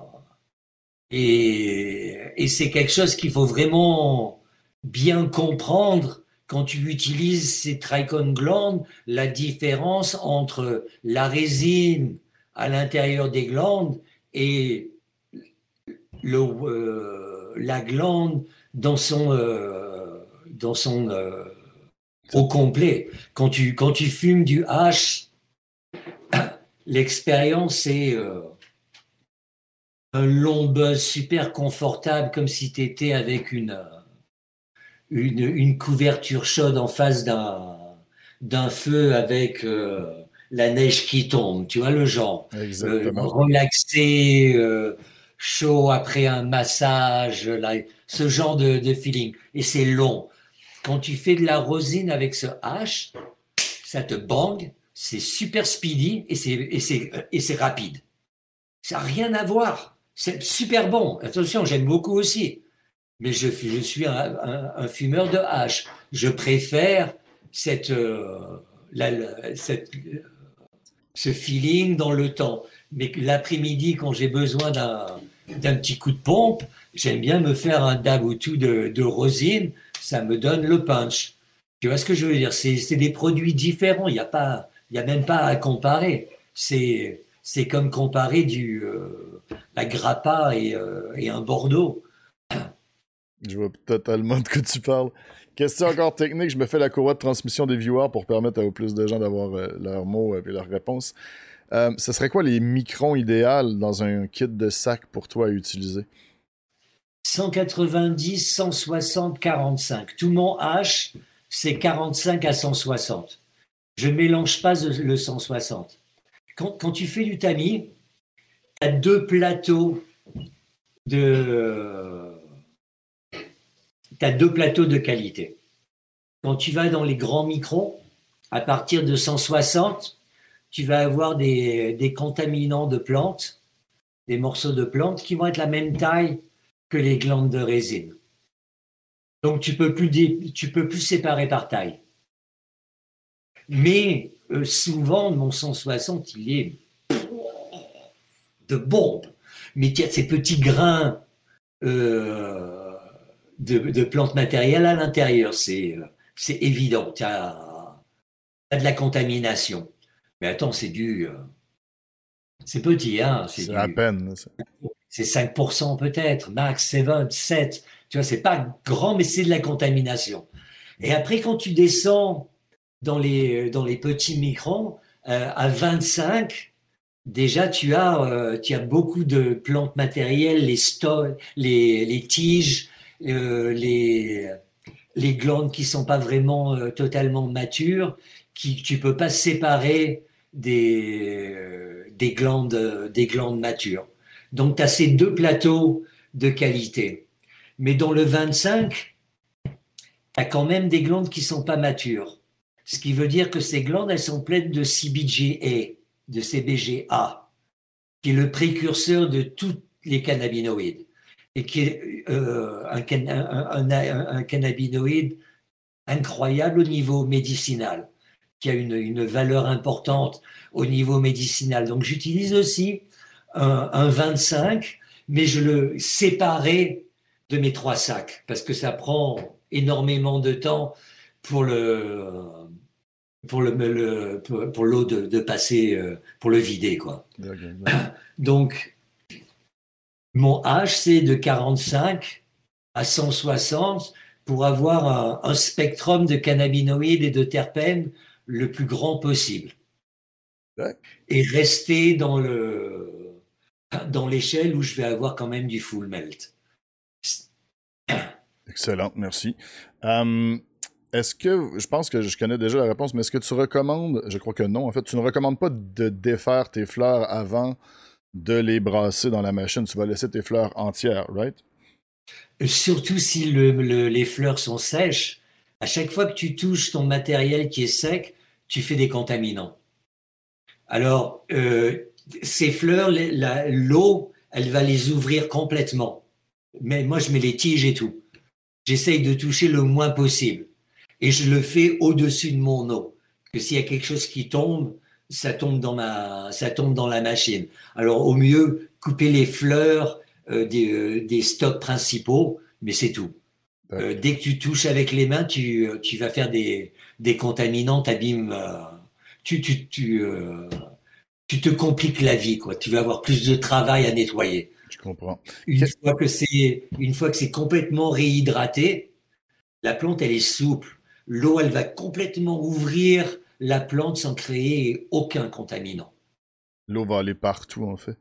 et, et c'est quelque chose qu'il faut vraiment bien comprendre quand tu utilises ces trichone glandes, la différence entre la résine à l'intérieur des glandes et euh, la glande dans son euh, dans son euh, au complet. Quand tu, quand tu fumes du hash, [coughs] l'expérience euh, un long buzz super confortable, comme si tu étais avec une, une, une, couverture chaude en face d'un d'un feu avec euh, la neige qui tombe, tu vois le genre. relaxé, chaud après un massage, là, ce genre de, de feeling. Et c'est long quand tu fais de la rosine avec ce hache, ça te bang, c'est super speedy et c'est rapide. Ça n'a rien à voir. C'est super bon. Attention, j'aime beaucoup aussi. Mais je, suis un, fumeur de hache. Je préfère cette, euh, cette, ce feeling dans le temps. Mais l'après-midi, quand j'ai besoin d'un petit coup de pompe, j'aime bien me faire un dab ou tout de, rosine. Ça me donne le punch. Tu vois ce que je veux dire? C'est des produits différents. Il n'y a, a même pas à comparer. C'est comme comparer du, euh, la grappa euh, et, un Bordeaux. Je vois totalement de quoi tu parles. Question encore technique, je me fais la courroie de transmission des viewers pour permettre à plus de gens d'avoir euh, leurs mots et leurs réponses. ce serait quoi les microns idéaux dans un kit de sac pour toi à utiliser? 190, 160, 45. Tout mon H, c'est 45 à 160. Je ne mélange pas le 160. Quand, tu fais du tamis, tu as deux plateaux de. As deux plateaux de qualité. Quand tu vas dans les grands microns, à partir de 160, tu vas avoir des, contaminants de plantes, des morceaux de plantes qui vont être la même taille que les glandes de résine. Donc tu peux plus tu peux plus séparer par taille. Mais euh, souvent mon 160 il est de bombe. Mais il y a ces petits grains euh, de, plantes matérielles à l'intérieur. C'est c'est évident. Tu as, de la contamination. Mais attends, c'est du euh, c'est petit, hein. C'est à peine. C'est 5% peut-être, max 7, 7. Tu vois, c'est pas grand, mais c'est de la contamination. Et après, quand tu descends dans les, dans les petits microns, euh, à 25, déjà, tu as, euh, tu as beaucoup de plantes matérielles, les, les, les tiges, euh, les, les glandes qui sont pas vraiment euh, totalement matures, qui tu peux pas séparer des, des, glandes, des glandes matures. Donc, tu as ces deux plateaux de qualité. Mais dans le 25, tu as quand même des glandes qui sont pas matures. Ce qui veut dire que ces glandes, elles sont pleines de CBGA, de CBGA, qui est le précurseur de tous les cannabinoïdes et qui est euh, un, cannabinoïde incroyable au niveau médicinal, qui a une, une valeur importante au niveau médicinal. Donc j'utilise aussi un, un, 25, mais je le séparais de mes trois sacs parce que ça prend énormément de temps pour le pour le, pour, l'eau de, passer euh, pour le vider quoi. [coughs] Donc mon H c'est de 45 à 160 pour avoir un, spectrum de cannabinoïdes et de terpènes le plus grand possible. Et rester dans le dans l'échelle où je vais avoir quand même du full melt. Excellent, merci. Hum, est-ce que, je pense que je connais déjà la réponse, mais est-ce que tu recommandes, je crois que non, en fait, tu ne recommandes pas de défaire tes fleurs avant de les brasser dans la machine. Tu vas laisser tes fleurs entières, right? Surtout si les fleurs sont sèches. À chaque fois que tu touches ton matériel qui est sec, tu fais des contaminants. Alors, euh, ces fleurs, l'eau, elle va les ouvrir complètement. Mais moi, je mets les tiges et tout. J'essaye de toucher le moins possible. Et je le fais au-dessus de mon eau. Que s'il y a quelque chose qui tombe, ça tombe dans ma, ça tombe dans la machine. Alors, au mieux, couper les fleurs euh, euh, des, stocks principaux, mais c'est tout. Euh, dès que tu touches avec les mains, tu, tu vas faire des, des contaminants, t'abîmes, tu, tu, tu, tu te compliques la vie, quoi. Tu vas avoir plus de travail à nettoyer. Je comprends. Une fois que c'est, une fois que c'est complètement réhydraté, la plante, elle est souple. L'eau, elle va complètement ouvrir la plante sans créer aucun contaminant. L'eau va aller partout, en fait.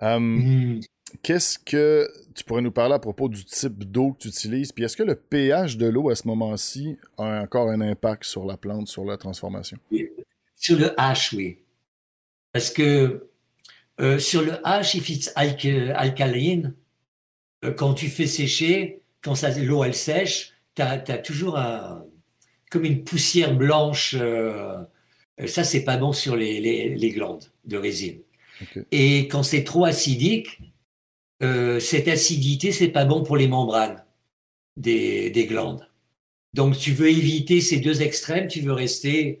Hum, hmm. Qu'est-ce que tu pourrais nous parler à propos du type d'eau que tu utilises? Puis est-ce que le pH de l'eau à ce moment-ci a encore un impact sur la plante, sur la transformation? Sur le H, oui. Parce que euh, sur le H, if it's alcaline, euh, quand tu fais sécher, quand l'eau elle sèche, tu as, toujours comme une poussière blanche euh, ça, c'est pas bon sur les, glandes de résine. Et quand c'est trop acidique, cette acidité, c'est pas bon pour les membranes des, des, glandes. Donc, tu veux éviter ces deux extrêmes, tu veux rester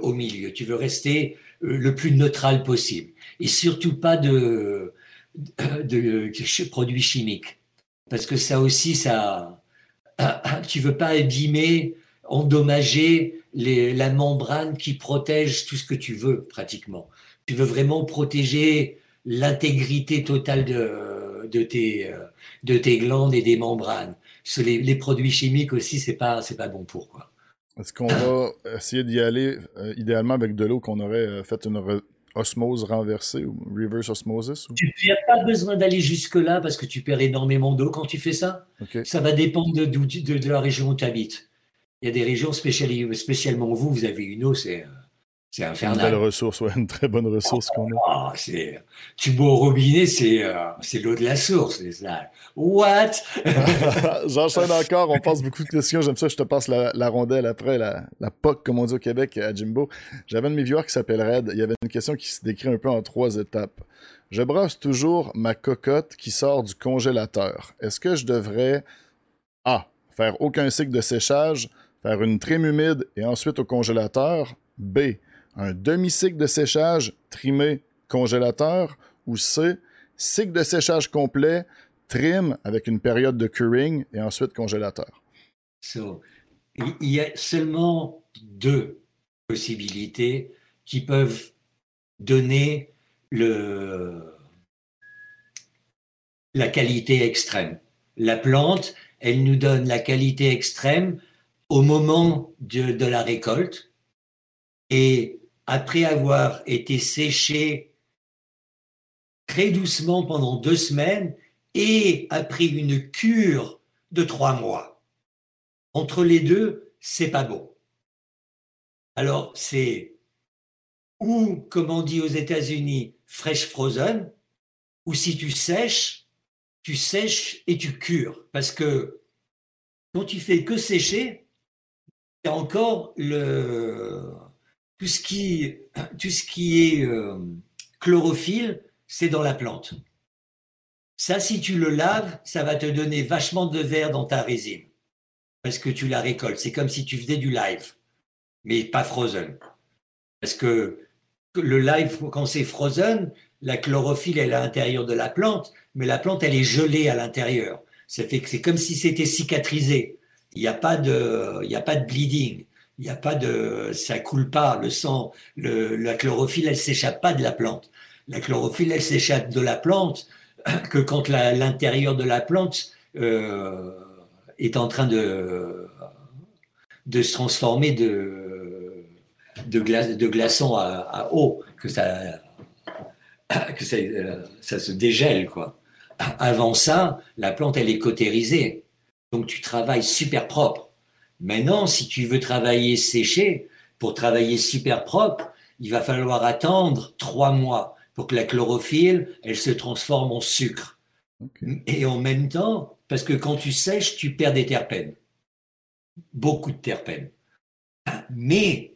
au milieu, tu veux rester le plus neutral possible. Et surtout pas de, de, produits chimiques. Parce que ça aussi, ça, [coughs] tu veux pas abîmer, endommager les, la membrane qui protège tout ce que tu veux pratiquement. Tu veux vraiment protéger l'intégrité totale de, de, tes, de tes glandes et des membranes. Les, les produits chimiques aussi, c'est pas, c'est pas bon pour quoi. Est-ce qu'on va essayer d'y aller euh, idéalement avec de l'eau qu'on aurait euh, fait une osmose renversée ou reverse osmosis Tu n'as pas besoin d'aller jusque-là parce que tu perds énormément d'eau quand tu fais ça. Ça va dépendre de, de, la région où tu habites. Il y a des régions spécialement vous, vous avez une eau, c'est c'est infernal. Une belle ressource, ouais, une très bonne ressource qu'on a. Ah, tu bois au robinet, c'est euh, l'eau de la source. What? [laughs] J'enchaîne encore, on passe beaucoup de questions. J'aime ça, je te passe la, rondelle après, la, la POC, comme on dit au Québec, à Jimbo. J'avais un de mes viewers qui s'appelle Red. Il y avait une question qui se décrit un peu en trois étapes. Je brosse toujours ma cocotte qui sort du congélateur. Est-ce que je devrais A. Faire aucun cycle de séchage, faire une trim humide et ensuite au congélateur. B un demi-cycle de séchage trimé congélateur ou C, cycle de séchage complet, trim avec une période de curing et ensuite congélateur. il y a seulement deux possibilités qui peuvent donner le, la qualité extrême. La plante, elle nous donne la qualité extrême au moment de, la récolte et après avoir été séché très doucement pendant deux semaines et après une cure de trois mois. Entre les deux, c'est pas bon. Alors, c'est ou, comme on dit aux États-Unis, fresh frozen, ou si tu sèches, tu sèches et tu cures. Parce que quand tu fais que sécher, encore tout ce qui, est euh, chlorophylle, c'est dans la plante. Ça, si tu le laves, ça va te donner vachement de verre dans ta résine. Parce que tu la récoltes. C'est comme si tu faisais du live, mais pas frozen. Parce que le live, quand c'est frozen, la chlorophylle est à l'intérieur de la plante, mais la plante, elle est gelée à l'intérieur. Ça fait que c'est comme si c'était cicatrisé. Il n'y a pas de, il a pas de bleeding il n'y a pas de, ça coule pas, le sang, la chlorophylle, elle s'échappe pas de la plante. La chlorophylle, elle s'échappe de la plante [clears throat] que quand l'intérieur de la plante euh, est en train de, de se transformer de, de, glace, de glaçons à, eau, que ça, [clears throat] que ça, ça se dégèle, quoi. Avant ça, la plante, elle est cautérisée. Donc tu travailles super propre. Maintenant, si tu veux travailler séché, pour travailler super propre, il va falloir attendre trois mois pour que la chlorophylle, elle se transforme en sucre. Et en même temps, parce que quand tu sèches, tu perds des terpènes. Beaucoup de terpènes. Mais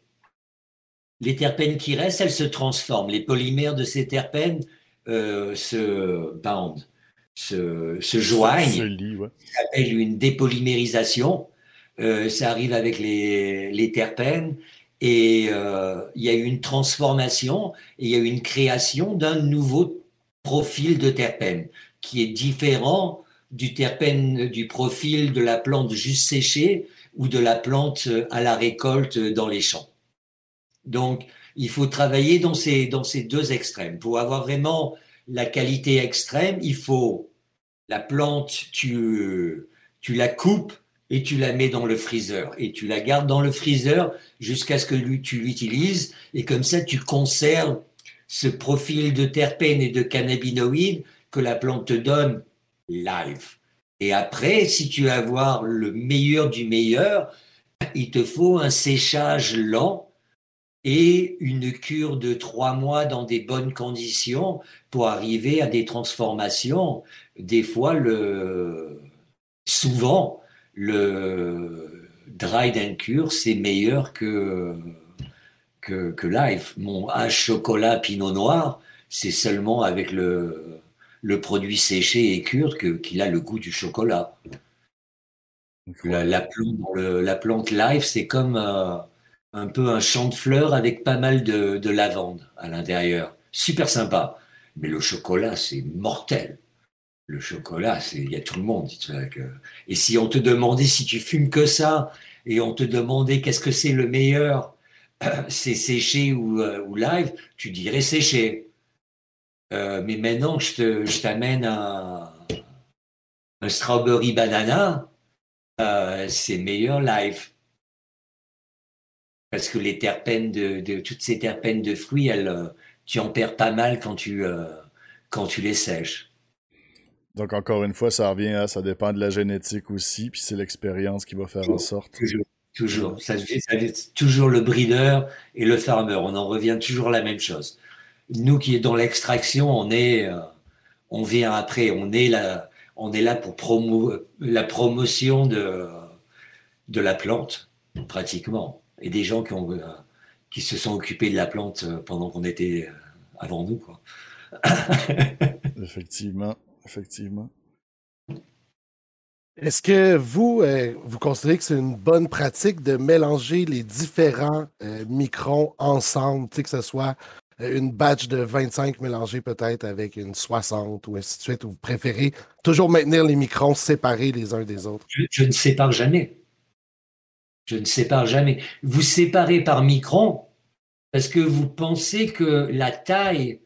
les terpènes qui restent, elles se transforment. Les polymères de ces terpènes euh, se bandent, se, se joignent. Ça s'appelle une dépolymérisation. Euh, ça arrive avec les, les terpènes, et euh, il y a eu une transformation, et il y a eu une création d'un nouveau profil de terpène, qui est différent du terpène, du profil de la plante juste séchée ou de la plante à la récolte dans les champs. Donc, il faut travailler dans ces, dans ces deux extrêmes. Pour avoir vraiment la qualité extrême, il faut la plante, tu, tu la coupes et tu la mets dans le freezer et tu la gardes dans le freezer jusqu'à ce que tu l'utilises et comme ça tu conserves ce profil de terpènes et de cannabinoïdes que la plante te donne live. Et après, si tu veux avoir le meilleur du meilleur, il te faut un séchage lent et une cure de trois mois dans des bonnes conditions pour arriver à des transformations. Des fois, le, souvent, le dry and cure, c'est meilleur que, que, que live. Mon H chocolat pinot noir, c'est seulement avec le, le produit séché et cure qu'il a le goût du chocolat. La, plante, la, plante, live, c'est comme euh, un peu un champ de fleurs avec pas mal de, de lavande à l'intérieur. Super sympa. Mais le chocolat, c'est mortel. Le chocolat, il y a tout le monde. Et si on te demandait si tu fumes que ça, et on te demandait qu'est-ce que c'est le meilleur, [clears throat] c'est séché ou, euh, ou, live, tu dirais séché. Euh, mais maintenant, je t'amène un, un strawberry banana, euh, c'est meilleur live. Parce que les terpènes de, toutes ces terpènes de fruits, elles, euh, tu en perds pas mal quand tu, euh, quand tu les sèches. Donc encore une fois, ça revient à ça dépend de la génétique aussi, puis c'est l'expérience qui va faire en sorte. Toujours, toujours. Ça, toujours le breeder et le farmer. On en revient toujours à la même chose. Nous qui est dans l'extraction, on est, on vient après, on est là, on est là pour la promotion de, de la plante, pratiquement. Et des gens qui, ont, euh, qui se sont occupés de la plante euh, pendant qu'on était euh, avant nous. Quoi. [laughs] effectivement, effectivement. Est-ce que vous, vous considérez que c'est une bonne pratique de mélanger les différents microns ensemble, que ce soit une batch de 25 mélangée peut-être avec une 60 ou ainsi de suite, ou vous préférez toujours maintenir les microns séparés les uns des autres? Je, ne sépare jamais. Je ne sépare jamais. Vous séparez par micron parce que vous pensez que la taille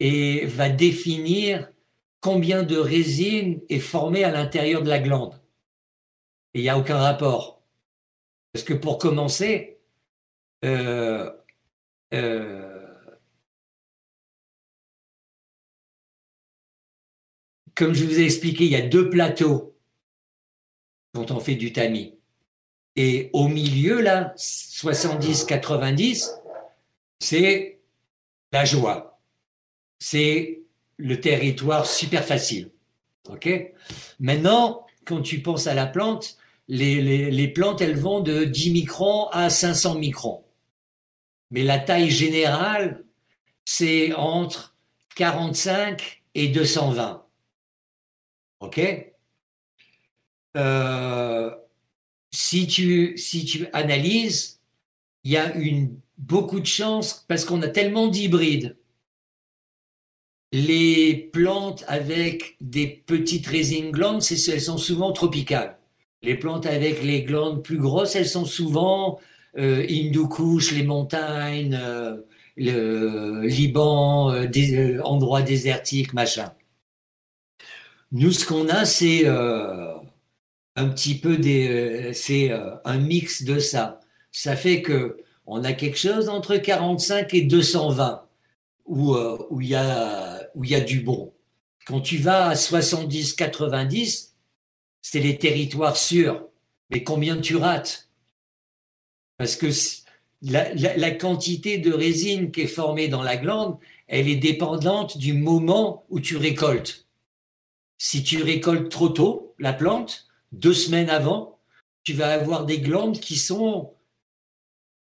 va définir combien de résine est formée à l'intérieur de la glande. Il n'y a aucun rapport. Parce que pour commencer, euh, euh, comme je vous ai expliqué, il y a deux plateaux dont on fait du tamis. Et au milieu, là, 70-90, c'est la joie. C'est le territoire super facile. OK? Maintenant, quand tu penses à la plante, les, les, plantes, elles vont de 10 microns à 500 microns. Mais la taille générale, c'est entre 45 et 220. OK? Euh, si, tu, si tu analyses, il y a une, beaucoup de chances parce qu'on a tellement d'hybrides. Les plantes avec des petites résines glandes, elles sont souvent tropicales. Les plantes avec les glandes plus grosses, elles sont souvent euh, les montagnes, euh, le Liban, euh, des endroits désertiques, machin. Nous, ce qu'on a, c'est euh, un petit peu des, euh, c'est euh, un mix de ça. Ça fait que on a quelque chose entre 45 et 220 où où il y a où il y a du bon. Quand tu vas à 70, 90, c'est les territoires sûrs. Mais combien tu rates? Parce que la, la, quantité de résine qui est formée dans la glande, elle est dépendante du moment où tu récoltes. Si tu récoltes trop tôt la plante, deux semaines avant, tu vas avoir des glandes qui sont,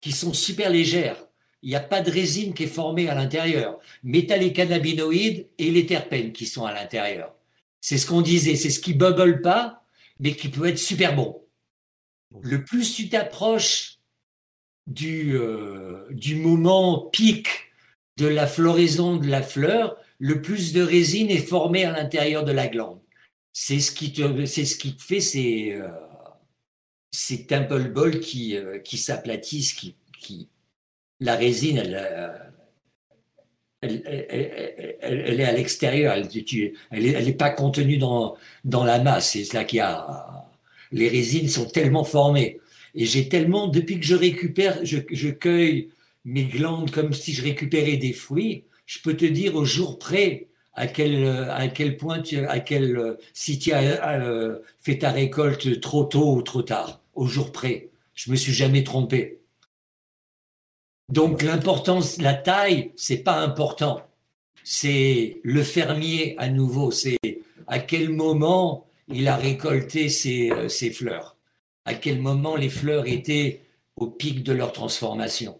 qui sont super légères. Il n'y a pas de résine qui est formée à l'intérieur. Mais tu as les cannabinoïdes et les terpènes qui sont à l'intérieur. C'est ce qu'on disait, c'est ce qui bubble pas, mais qui peut être super bon. Le plus tu t'approches du, euh, du moment pic de la floraison de la fleur, le plus de résine est formée à l'intérieur de la glande. C'est ce qui te, c'est ce qui te fait ces, euh, temple balls qui, euh, qui s'aplatissent, qui, qui, la résine, elle, euh, elle, elle, est à l'extérieur, elle n'est elle est pas contenue dans, dans la masse. C'est qu'il y a. Les résines sont tellement formées. Et j'ai tellement, depuis que je récupère, je, je cueille mes glandes comme si je récupérais des fruits, je peux te dire au jour près à quel, point à quel, si tu as euh, fait ta récolte trop tôt ou trop tard, au jour près. Je me suis jamais trompé. Donc l'importance, la taille, c'est pas important. C'est le fermier à nouveau. C'est à quel moment il a récolté ses, euh, ses fleurs. À quel moment les fleurs étaient au pic de leur transformation.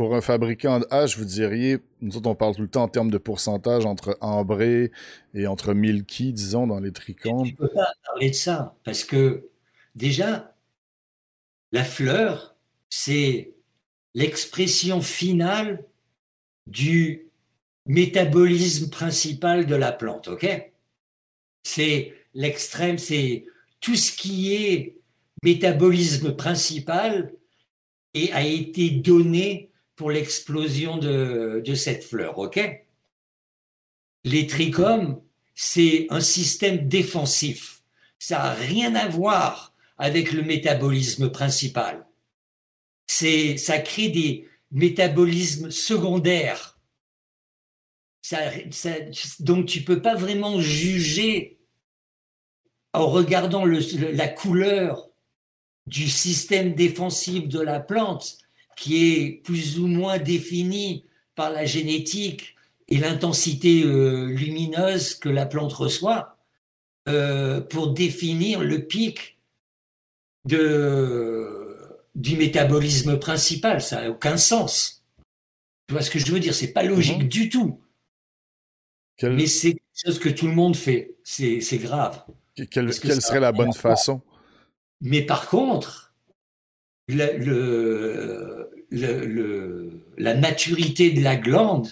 Pour un fabricant de hache, vous diriez, nous autres, on parle tout le temps en termes de pourcentage entre ambré et entre milky, disons, dans les trichomes? Je ne peux pas parler de ça, parce que déjà, la fleur, c'est l'expression finale du métabolisme principal de la plante, ok? C'est l'extrême, c'est tout ce qui est métabolisme principal et a été donné pour l'explosion de, cette fleur, ok? Les trichomes, c'est un système défensif. Ça n'a rien à voir avec le métabolisme principal. C'est, ça crée des métabolismes secondaires. Donc tu peux pas vraiment juger en regardant la couleur du système défensif de la plante, qui est plus ou moins défini par la génétique et l'intensité euh, lumineuse que la plante reçoit, euh, pour définir le pic de, du métabolisme principal. Ça n'a aucun sens. Tu vois ce que je veux dire? C'est pas logique mhm. du tout. Mais c'est quelque chose que tout le monde fait. C'est grave. quelle serait la bonne façon? Mais par contre, le, la maturité de la glande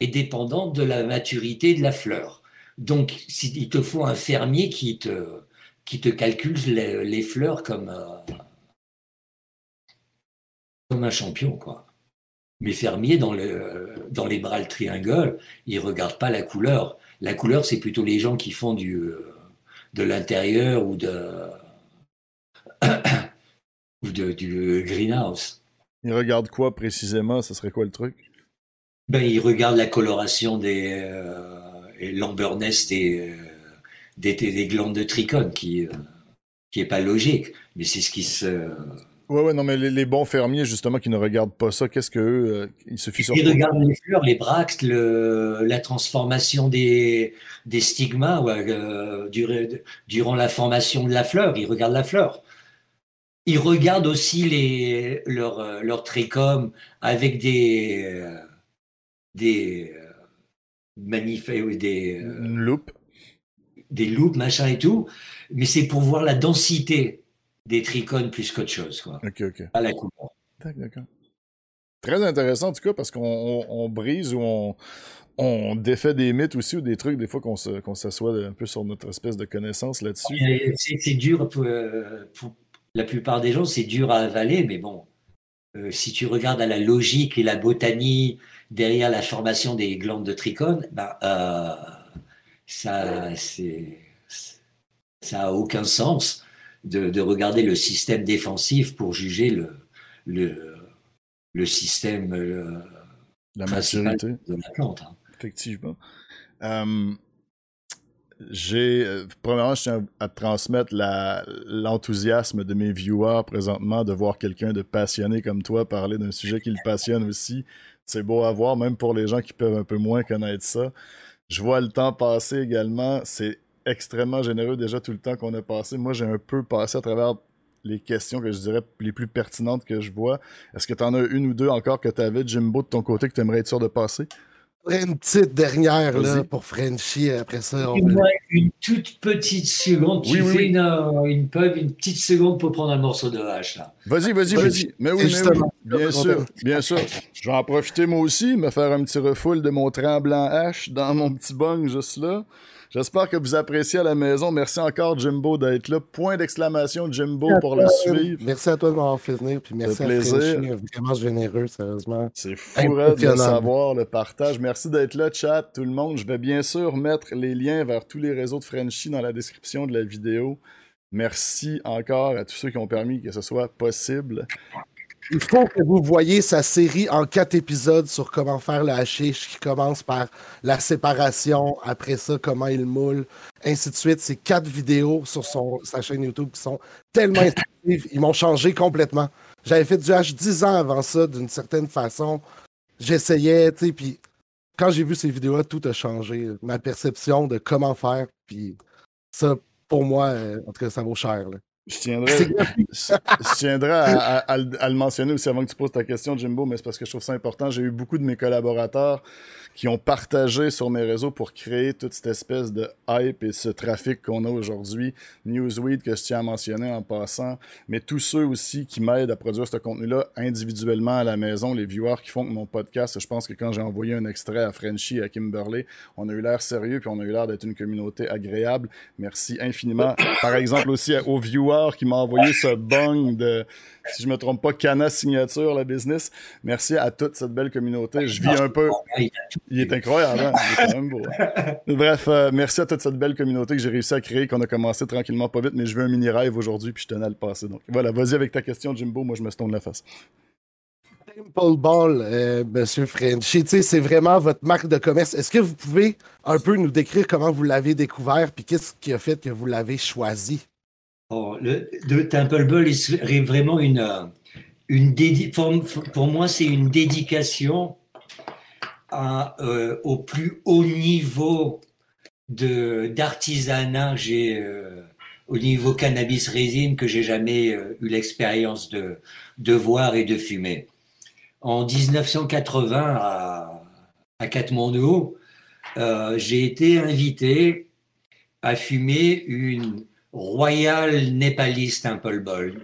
est dépendante de la maturité de la fleur. Donc, il te faut un fermier qui te, qui te calcule les, fleurs comme, euh, comme un champion, quoi. Mais fermier, dans, le, dans les bras le triangle, ils ne regardent pas la couleur. La couleur, c'est plutôt les gens qui font du, euh, de l'intérieur ou de, [coughs] ou de, du greenhouse. Il regarde quoi précisément? Ce serait quoi le truc? Ben, Il regarde la coloration des euh, et des, euh, des, des, glandes de trichone qui euh, qui est pas logique, mais c'est ce qui se Ouais, ouais, non, mais les, bons fermiers, justement, qui ne regardent pas ça, qu'est-ce que euh, il suffit sur Ils regardent les fleurs, les bracts, le, la transformation des, des stigmas ouais, durant la formation de la fleur. Ils regardent la fleur. Ils regardent aussi les, leurs euh, leur trichomes avec des, euh, des euh, manifestes, des loupes. Des loupes, machin et tout. Mais c'est pour voir la densité des trichomes plus qu'autre chose. Quoi. Ok, ok. À la couleur. D'accord. Très intéressant en tout cas parce qu'on brise ou on, on défait des mythes aussi ou des trucs des fois qu'on s'assoit un peu sur notre espèce de connaissance là-dessus. C'est dur pour, pour, la plupart des gens, c'est dur à avaler, mais bon, euh, si tu regardes à la logique et la botanie derrière la formation des glandes de trichone, ben, euh, ça, c'est, ça a aucun sens de, regarder le système défensif pour juger le, le, le système la maturité de la plante. Hein. Effectivement. Euh, j'ai euh, premièrement je tiens à transmettre l'enthousiasme de mes viewers présentement de voir quelqu'un de passionné comme toi parler d'un sujet qui le passionne aussi. C'est beau à voir même pour les gens qui peuvent un peu moins connaître ça. Je vois le temps passer également. C'est extrêmement généreux déjà tout le temps qu'on a passé. Moi j'ai un peu passé à travers les questions que je dirais les plus pertinentes que je vois. Est-ce que tu en as une ou deux encore que tu avais Jimbo de ton côté que tu aimerais être sûr de passer? Une petite dernière là, pour Frenchy. Après ça, on une toute petite seconde. Tu fais Une, euh, une, pub, une petite seconde pour prendre un morceau de hache. Vas-y, vas-y, vas-y. Mais oui, mais oui. Bien sûr, bien sûr. Je vais en profiter moi aussi, me faire un petit refoule de mon tremblant hache dans mon petit bong juste là. J'espère que vous appréciez à la maison. Merci encore, Jimbo, d'être là. Point d'exclamation, Jimbo, pour le suivre. Merci à toi de m'avoir fait venir. Puis merci à plaisir. vraiment généreux, sérieusement. C'est fou de savoir le partage. Merci d'être là, chat, tout le monde. Je vais bien sûr mettre les liens vers tous les réseaux de Frenchy dans la description de la vidéo. Merci encore à tous ceux qui ont permis que ce soit possible. Il faut que vous voyez sa série en quatre épisodes sur comment faire le hashish, qui commence par la séparation, après ça, comment il moule, ainsi de suite. C'est quatre vidéos sur son, sa chaîne YouTube qui sont tellement instructives. Ils m'ont changé complètement. J'avais fait du hash dix ans avant ça, d'une certaine façon. J'essayais, tu sais, puis quand j'ai vu ces vidéos-là, tout a changé. Ma perception de comment faire, puis ça, pour moi, euh, en tout cas, ça vaut cher. Je tiendrai, à, le mentionner aussi avant que tu poses ta question, Jimbo, mais c'est parce que je trouve ça important. J'ai eu beaucoup de mes collaborateurs qui ont partagé sur mes réseaux pour créer toute cette espèce de hype et ce trafic qu'on a aujourd'hui. Newsweek, que je tiens à mentionner en passant, mais tous ceux aussi qui m'aident à produire ce contenu-là individuellement à la maison, les viewers qui font mon podcast. Je pense que quand j'ai envoyé un extrait à Frenchy et à Kimberley, on a eu l'air sérieux puis on a eu l'air d'être une communauté agréable. Merci infiniment. Par exemple aussi aux viewers qui m'ont envoyé ce bang de si je me trompe pas, Cana Signature, la business. Merci à toute cette belle communauté. Je vis un peu. Il est incroyable, hein? Il est quand même beau. Hein? Bref, euh, merci à toute cette belle communauté que j'ai réussi à créer, qu'on a commencé tranquillement, pas vite, mais je veux un mini rêve aujourd'hui, puis je tenais à le passer. Donc voilà, vas-y avec ta question, Jimbo. Moi, je me stone la face. Paul Ball, euh, Monsieur Frenchy, c'est vraiment votre marque de commerce. Est-ce que vous pouvez un peu nous décrire comment vous l'avez découvert, puis qu'est-ce qui a fait que vous l'avez choisi? Oh, le, Temple Ball est vraiment une, euh, une pour, moi, c'est une dédication à, euh, au plus haut niveau d'artisanat euh, au niveau cannabis résine que j'ai jamais eu l'expérience de, de voir et de fumer. En 1980 à, à Katmandou, j'ai été invité à fumer une Royal Népaliste Temple Ball.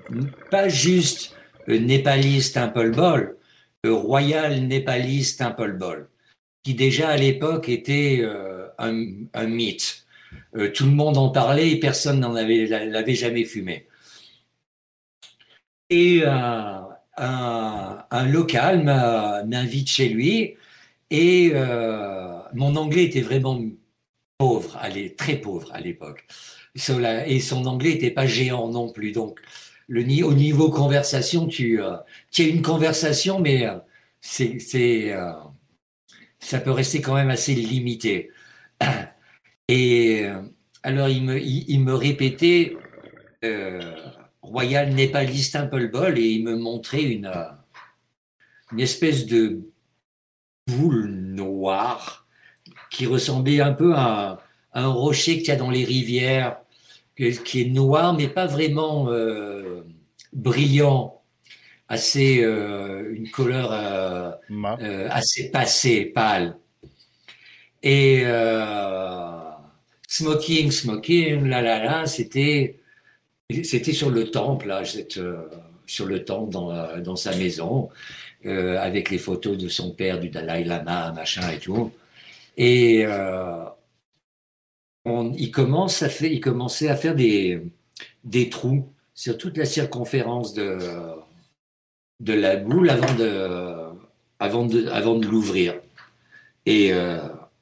Pas juste Népaliste Temple Ball, Royal Népaliste Temple Ball, qui déjà à l'époque était euh, un, mythe. Euh, tout le monde en parlait et personne n'en avait, jamais fumé. Et euh, un, local m'invite chez lui et mon anglais était vraiment pauvre, très pauvre à l'époque et son anglais n'était pas géant non plus. Donc, au niveau conversation, tu, euh, tu as une conversation, mais euh, euh, ça peut rester quand même assez limité. Et alors, il me, il, me répétait Royal Temple Ball et il me montrait une, espèce de boule noire qui ressemblait un peu à, un rocher qu'il y a dans les rivières qui est noir, mais pas vraiment euh, brillant, assez euh, une couleur euh, assez passée, pâle. Et smoking, smoking, là là là, c'était c'était sur le temple, là, sur le temple dans, dans sa maison, avec les photos de son père, du Dalai Lama, machin et tout. Et il, commence à il commençait à faire des, des trous sur toute la circonférence de, de la boule avant de, avant de, avant de l'ouvrir. Et euh,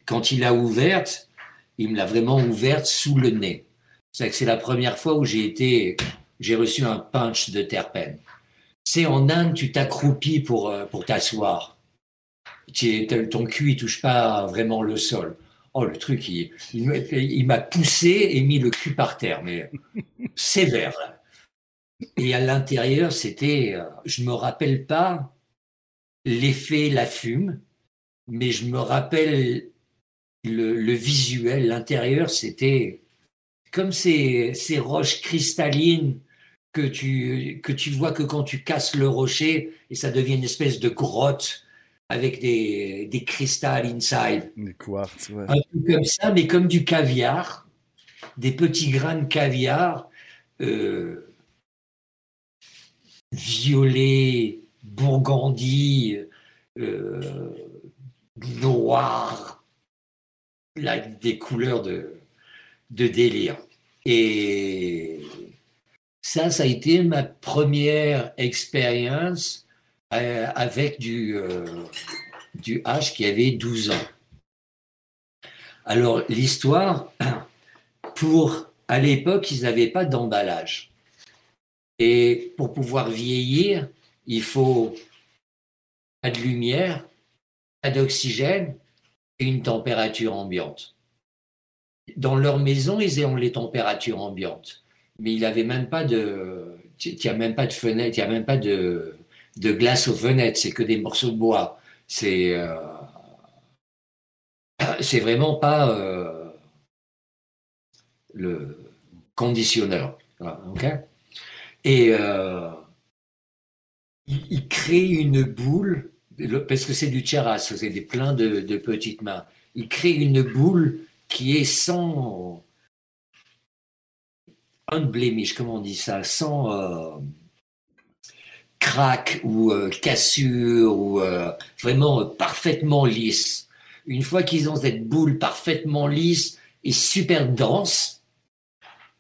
quand il l'a ouverte, il me l'a vraiment ouverte sous le nez. C'est c'est la première fois où j'ai été, j'ai reçu un punch de terpène. C'est en Inde, tu t'accroupis pour, euh, pour t'asseoir. Ton cul, il touche pas vraiment le sol. Oh, le truc, il, il, m'a poussé et mis le cul par terre, mais sévère. Et à l'intérieur, c'était, euh, je me rappelle pas l'effet, la fume, mais je me rappelle le, visuel, l'intérieur, c'était comme ces, ces roches cristallines que tu, que tu vois que quand tu casses le rocher et ça devient une espèce de grotte avec des, des cristals inside. Des quartz, ouais. Un peu comme ça, mais comme du caviar, des petits grains de caviar euh, violet, bourgandie, euh, noir, là, des couleurs de, de délire. Et ça, ça a été ma première expérience euh, avec du, euh, du H qui avait 12 ans. Alors l'histoire, [clears throat] pour à l'époque, ils n'avaient pas d'emballage. Et pour pouvoir vieillir, il faut pas de lumière, pas d'oxygène et une température ambiante. Dans leur maison, ils ont les températures ambiantes, mais il même pas de, il n'y a même pas de fenêtre, il n'y a même pas de, de glace aux fenêtres, c'est que des morceaux de bois. C'est euh, vraiment pas euh, le conditionneur. Et il, crée une boule, parce que c'est du terrasse, c'est des plein de, petites mains. Il crée une boule qui est sans un blemish, comment on dit ça, sans euh, crack ou euh, cassure ou euh, vraiment parfaitement lisse. Une fois qu'ils ont cette boule parfaitement lisse et super dense,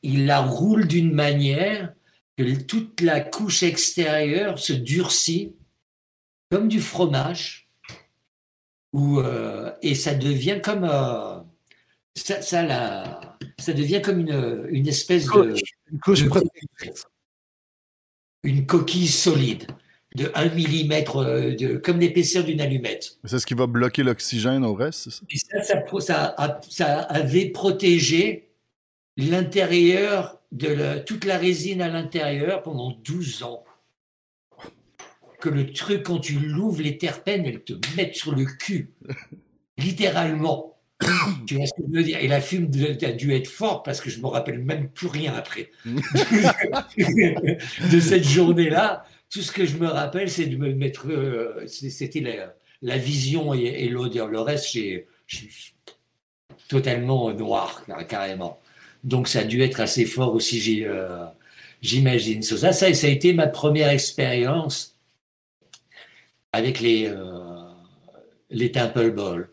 ils la roulent d'une manière que toute la couche extérieure se durcit comme du fromage, ou, et ça devient comme ça, ça, la, ça devient comme une, une espèce de, une coquille solide de 1 mm, de, comme l'épaisseur d'une allumette. C'est ce qui va bloquer l'oxygène au reste, ça, ça, ça, ça, avait protégé l'intérieur de toute la résine à l'intérieur pendant 12 ans. Que le truc, quand tu l'ouvres, les terpènes, elles te mettent sur le cul. [laughs] Littéralement. [coughs] tu vois ce que je veux dire? Et la fume a dû être forte parce que je me rappelle même plus rien après. [laughs] de cette journée-là, tout ce que je me rappelle, c'est de me mettre. Euh, c'était la, vision et, l'odeur. Le reste, j'ai totalement noir, carrément. Donc ça a dû être assez fort aussi, euh, j'imagine. ça, ça, ça, a été ma première expérience avec les, euh, les Temple Ball.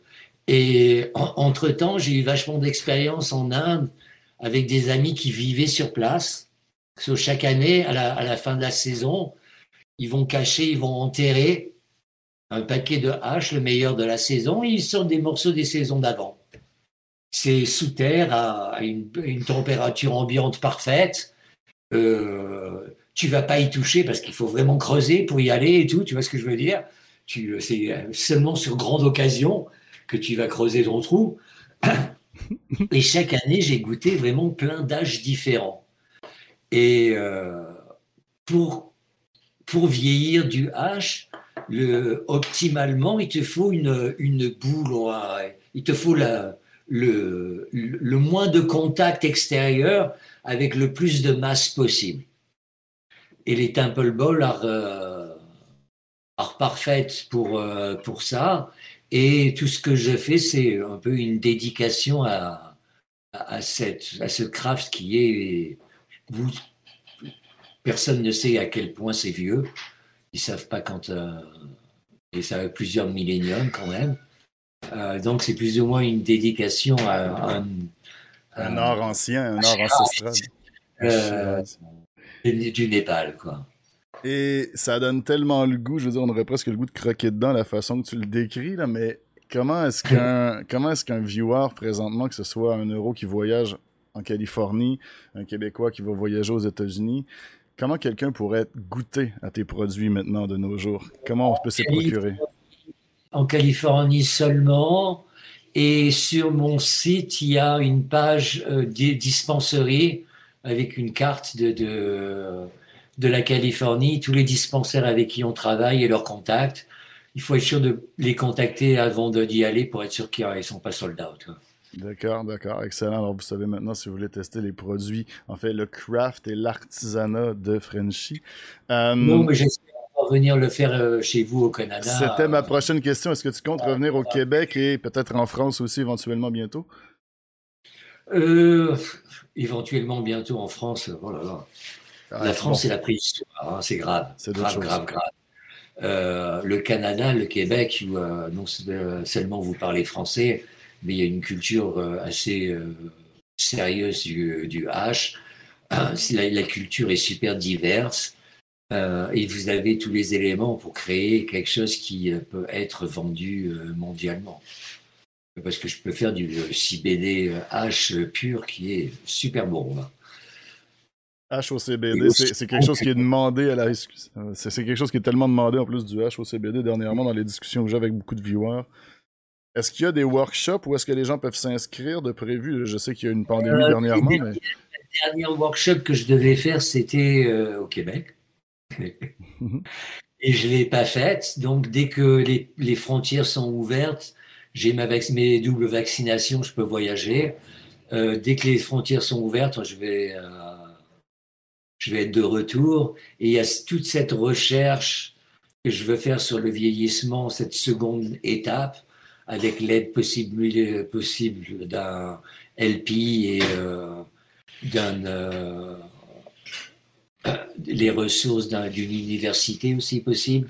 Et entre-temps, j'ai eu vachement d'expérience en Inde avec des amis qui vivaient sur place. Que chaque année, à la, fin de la saison, ils vont cacher, ils vont enterrer un paquet de haches, le meilleur de la saison, et ils sortent des morceaux des saisons d'avant. C'est sous terre, à une, température ambiante parfaite. Euh, tu vas pas y toucher parce qu'il faut vraiment creuser pour y aller et tout, tu vois ce que je veux dire? C'est seulement sur grande occasion que tu vas creuser ton trou. [laughs] Et chaque année, j'ai goûté vraiment plein d'âges différents. Et euh, pour, pour vieillir du hache, le, optimalement, il te faut une, une boule, il te faut la, le, le moins de contact extérieur avec le plus de masse possible. Et les Temple Ball sont euh, parfaites pour, euh, pour ça. Et tout ce que je fais, c'est un peu une dédication à, à, cette, à ce craft qui est. Vous, personne ne sait à quel point c'est vieux. Ils savent pas quand. Euh, et ça a plusieurs milléniums quand même. Euh, donc c'est plus ou moins une dédication à, un art ancien, un art ancestral. Euh, du Népal, quoi. Et ça donne tellement le goût, je veux dire, on aurait presque le goût de croquer dedans la façon que tu le décris, là, mais comment est-ce [laughs] qu'un comment est-ce qu'un viewer présentement, que ce soit un euro qui voyage en Californie, un Québécois qui va voyager aux États-Unis, comment quelqu'un pourrait goûter à tes produits maintenant de nos jours? Comment on peut s'y procurer? En Californie seulement. Et sur mon site, il y a une page euh, dispenserie avec une carte de, de de la Californie, tous les dispensaires avec qui on travaille et leurs contacts. Il faut être sûr de les contacter avant d'y aller pour être sûr qu'ils ne sont pas sold out. D'accord, d'accord, excellent. Alors vous savez maintenant si vous voulez tester les produits, en fait le craft et l'artisanat de Frenchy. Euh, non, mais j'espère venir le faire euh, chez vous au Canada. C'était ma prochaine question. Est-ce que tu comptes revenir au Québec et peut-être en France aussi éventuellement bientôt? Euh, éventuellement bientôt en France. Oh là là. Ah, la France, c'est la préhistoire, hein, c'est grave. C'est grave, grave, grave. Euh, le Canada, le Québec, où euh, non seulement vous parlez français, mais il y a une culture euh, assez sérieuse du, du H. [clears throat] La, la, culture est super diverse et vous avez tous les éléments pour créer quelque chose qui peut être vendu mondialement. Parce que je peux faire du CBD H pur qui est super bon. HOCBD, c'est quelque chose qui est demandé à la C'est quelque chose qui est tellement demandé en plus du HOCBD dernièrement dans les discussions que j'ai avec beaucoup de viewers. Est-ce qu'il y a des workshops où est-ce que les gens peuvent s'inscrire de prévu? Je sais qu'il y a une pandémie euh, dernièrement. Mais... Le dernier workshop que je devais faire, c'était euh, au Québec. [laughs] Et je ne l'ai pas fait. Donc, dès que les, les frontières sont ouvertes, j'ai mes doubles vaccinations, je peux voyager. Euh, dès que les frontières sont ouvertes, je vais je vais être de retour. Et il y a toute cette recherche que je veux faire sur le vieillissement, cette seconde étape, avec l'aide possible, possible d'un LP et euh, d'un euh, les ressources d'une université aussi possible,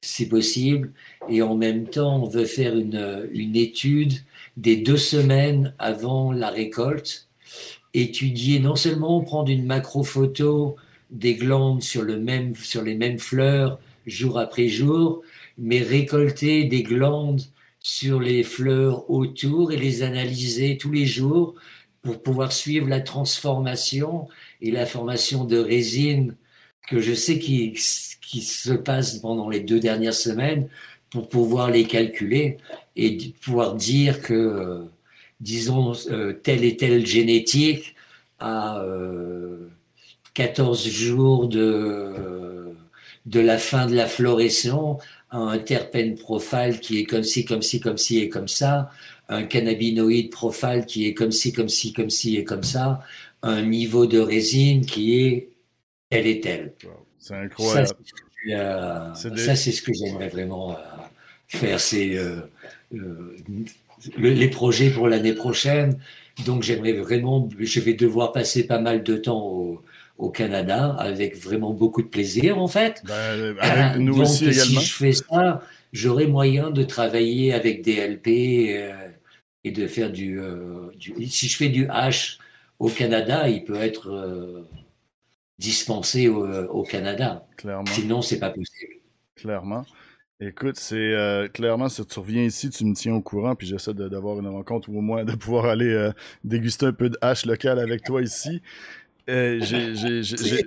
c'est possible. Et en même temps, on veut faire une, une étude des deux semaines avant la récolte, étudier. Non seulement prendre une macro photo des glandes sur, le même, sur les mêmes fleurs jour après jour, mais récolter des glandes sur les fleurs autour et les analyser tous les jours pour pouvoir suivre la transformation et la formation de résine que je sais qui, qui se passe pendant les deux dernières semaines pour pouvoir les calculer et pouvoir dire que, disons, euh, telle et telle génétique 14 euh, jours de, de la fin de la floraison, un terpène profile qui est comme ci, comme ci, comme ci et comme ça, un cannabinoïde profile qui est comme ci, comme ci, comme ci et comme ça, un niveau de résine qui est tel et tel. C'est incroyable. Ça, c'est ce que j'aimerais vraiment faire. C'est les projets pour l'année prochaine. Donc j'aimerais vraiment, je vais devoir passer pas mal de temps au, au Canada avec vraiment beaucoup de plaisir en fait. Ben, avec nous Donc, aussi si je fais ça, j'aurai moyen de travailler avec des LP euh, et de faire du, euh, du, Si je fais du H au Canada, il peut être euh, dispensé au, au Canada. Clairement. Sinon, c'est pas possible. Clairement. Écoute, c'est euh, clairement, si tu reviens ici, tu me tiens au courant, puis j'essaie d'avoir une rencontre ou au moins de pouvoir aller euh, déguster un peu de hache locale avec toi ici. Euh, j'ai, j'ai- j'ai- j'ai-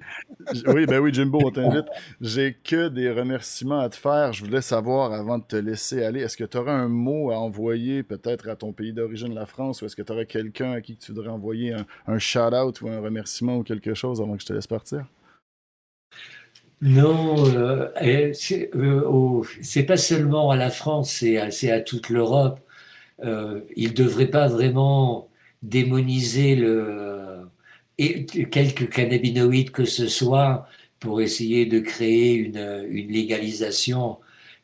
j'ai- oui, ben oui, Jimbo, on t'invite. J'ai que des remerciements à te faire. Je voulais savoir, avant de te laisser aller, est-ce que tu aurais un mot à envoyer peut-être à ton pays d'origine, la France, ou est-ce que tu aurais quelqu'un à qui tu voudrais envoyer un, un shout-out ou un remerciement ou quelque chose avant que je te laisse partir? Non, euh, euh, c'est pas seulement à la France, c'est à, toute l'Europe. Euh, il ne devrait pas vraiment démoniser le, et quelques cannabinoïdes que ce soit pour essayer de créer une, une légalisation.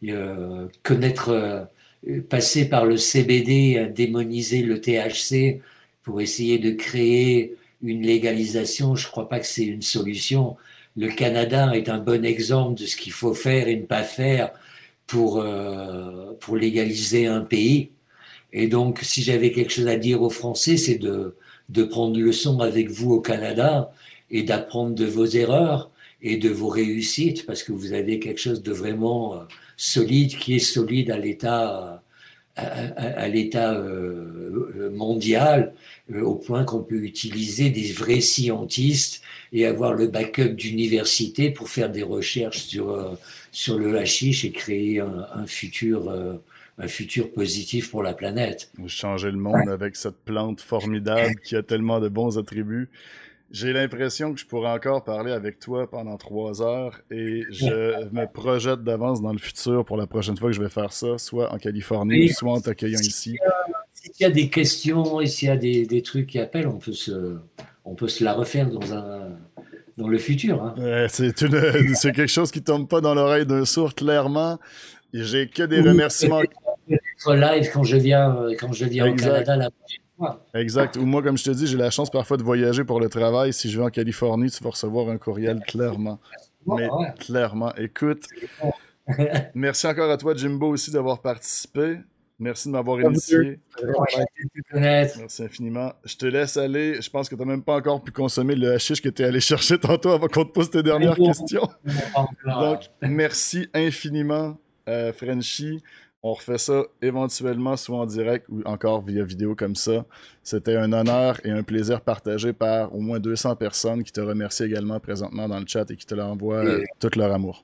Euh, connaître, euh, passer par le CBD, démoniser le THC pour essayer de créer une légalisation, je crois pas que c'est une solution le Canada est un bon exemple de ce qu'il faut faire et ne pas faire pour, euh, pour légaliser un pays. Et donc, si j'avais quelque chose à dire aux Français, c'est de, de prendre leçon avec vous au Canada et d'apprendre de vos erreurs et de vos réussites, parce que vous avez quelque chose de vraiment euh, solide, qui est solide à l'état à, à- à l'état euh, mondial, euh, au point qu'on peut utiliser des vrais scientistes et avoir le backup d'université pour faire des recherches sur, euh, sur le hashish et créer un, un futur, un futur positif pour la planète. changer le monde avec cette plante formidable qui a tellement de bons attributs. J'ai l'impression que je pourrais encore parler avec toi pendant trois heures et je me projette d'avance dans le futur pour la prochaine fois que je vais faire ça, soit en Californie, soit en t'accueillant ici. S'il y a des questions et s'il y a des, des trucs qui appellent, on peut se, on peut se la refaire dans, un, dans le futur. hein. C'est quelque chose qui tombe pas dans l'oreille d'un sourd, clairement. J'ai que des Oui. remerciements. Être live quand je viens, euh, quand je viens au. Canada la prochaine. Exact. Ou moi, comme je te dis, j'ai la chance parfois de voyager pour le travail. Si je vais en Californie, tu vas recevoir un courriel, clairement. Mais clairement. Écoute, [laughs] merci encore à toi, Jimbo, aussi d'avoir participé. Merci de m'avoir initié. Merci infiniment. Je te laisse aller. Je pense que tu n'as même pas encore pu consommer le hashish que tu es allé chercher tantôt avant qu'on te pose tes dernières questions. Donc, merci infiniment, euh, Frenchie. On refait ça éventuellement, soit en direct ou encore via vidéo comme ça. C'était un honneur et un plaisir partagé par au moins 200 personnes qui te remercient également présentement dans le chat et qui te leur envoient euh, tout leur amour.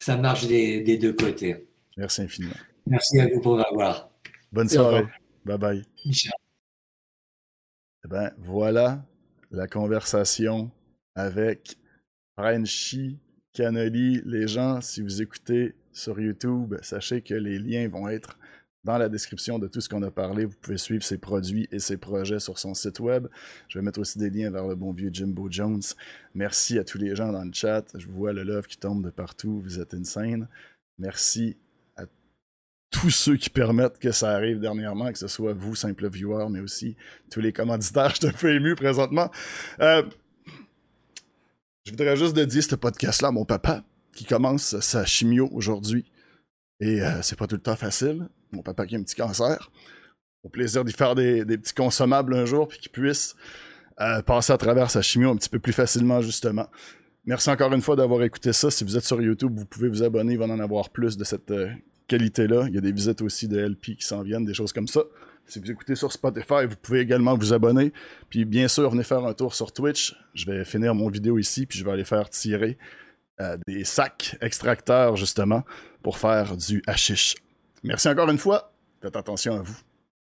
Ça marche des, des deux côtés. Merci infiniment. Merci à vous pour m'avoir. Bonne soirée. Bye bye. Ciao. Eh ben, voilà la conversation avec Frenchie Canoli. Les gens, si vous écoutez sur YouTube, sachez que les liens vont être dans la description de tout ce qu'on a parlé. Vous pouvez suivre ses produits et ses projets sur son site web. Je vais mettre aussi des liens vers le bon vieux Jimbo Jones. Merci à tous les gens dans le chat. Je vois le love qui tombe de partout. Vous êtes insane. Merci à tous ceux qui permettent que ça arrive dernièrement, que ce soit vous, simple viewer, mais aussi tous les commanditaires. [laughs] Je suis un peu ému présentement. Euh, je voudrais juste dédier ce podcast-là à mon papa qui commence sa chimio aujourd'hui. Et euh, c'est pas tout le temps facile. Mon papa qui a un petit cancer. Au plaisir d'y faire des, petits consommables un jour, puis qu'il puisse euh, passer à travers sa chimio un petit peu plus facilement, justement. Merci encore une fois d'avoir écouté ça. Si vous êtes sur YouTube, vous pouvez vous abonner, il va en avoir plus de cette euh, qualité-là. Il y a des visites aussi de LP qui s'en viennent, des choses comme ça. Si vous écoutez sur Spotify, vous pouvez également vous abonner. Puis bien sûr, venez faire un tour sur Twitch. Je vais finir mon vidéo ici, puis je vais aller faire tirer des sacs extracteurs, justement, pour faire du hashish. Merci encore une fois. Faites attention à vous.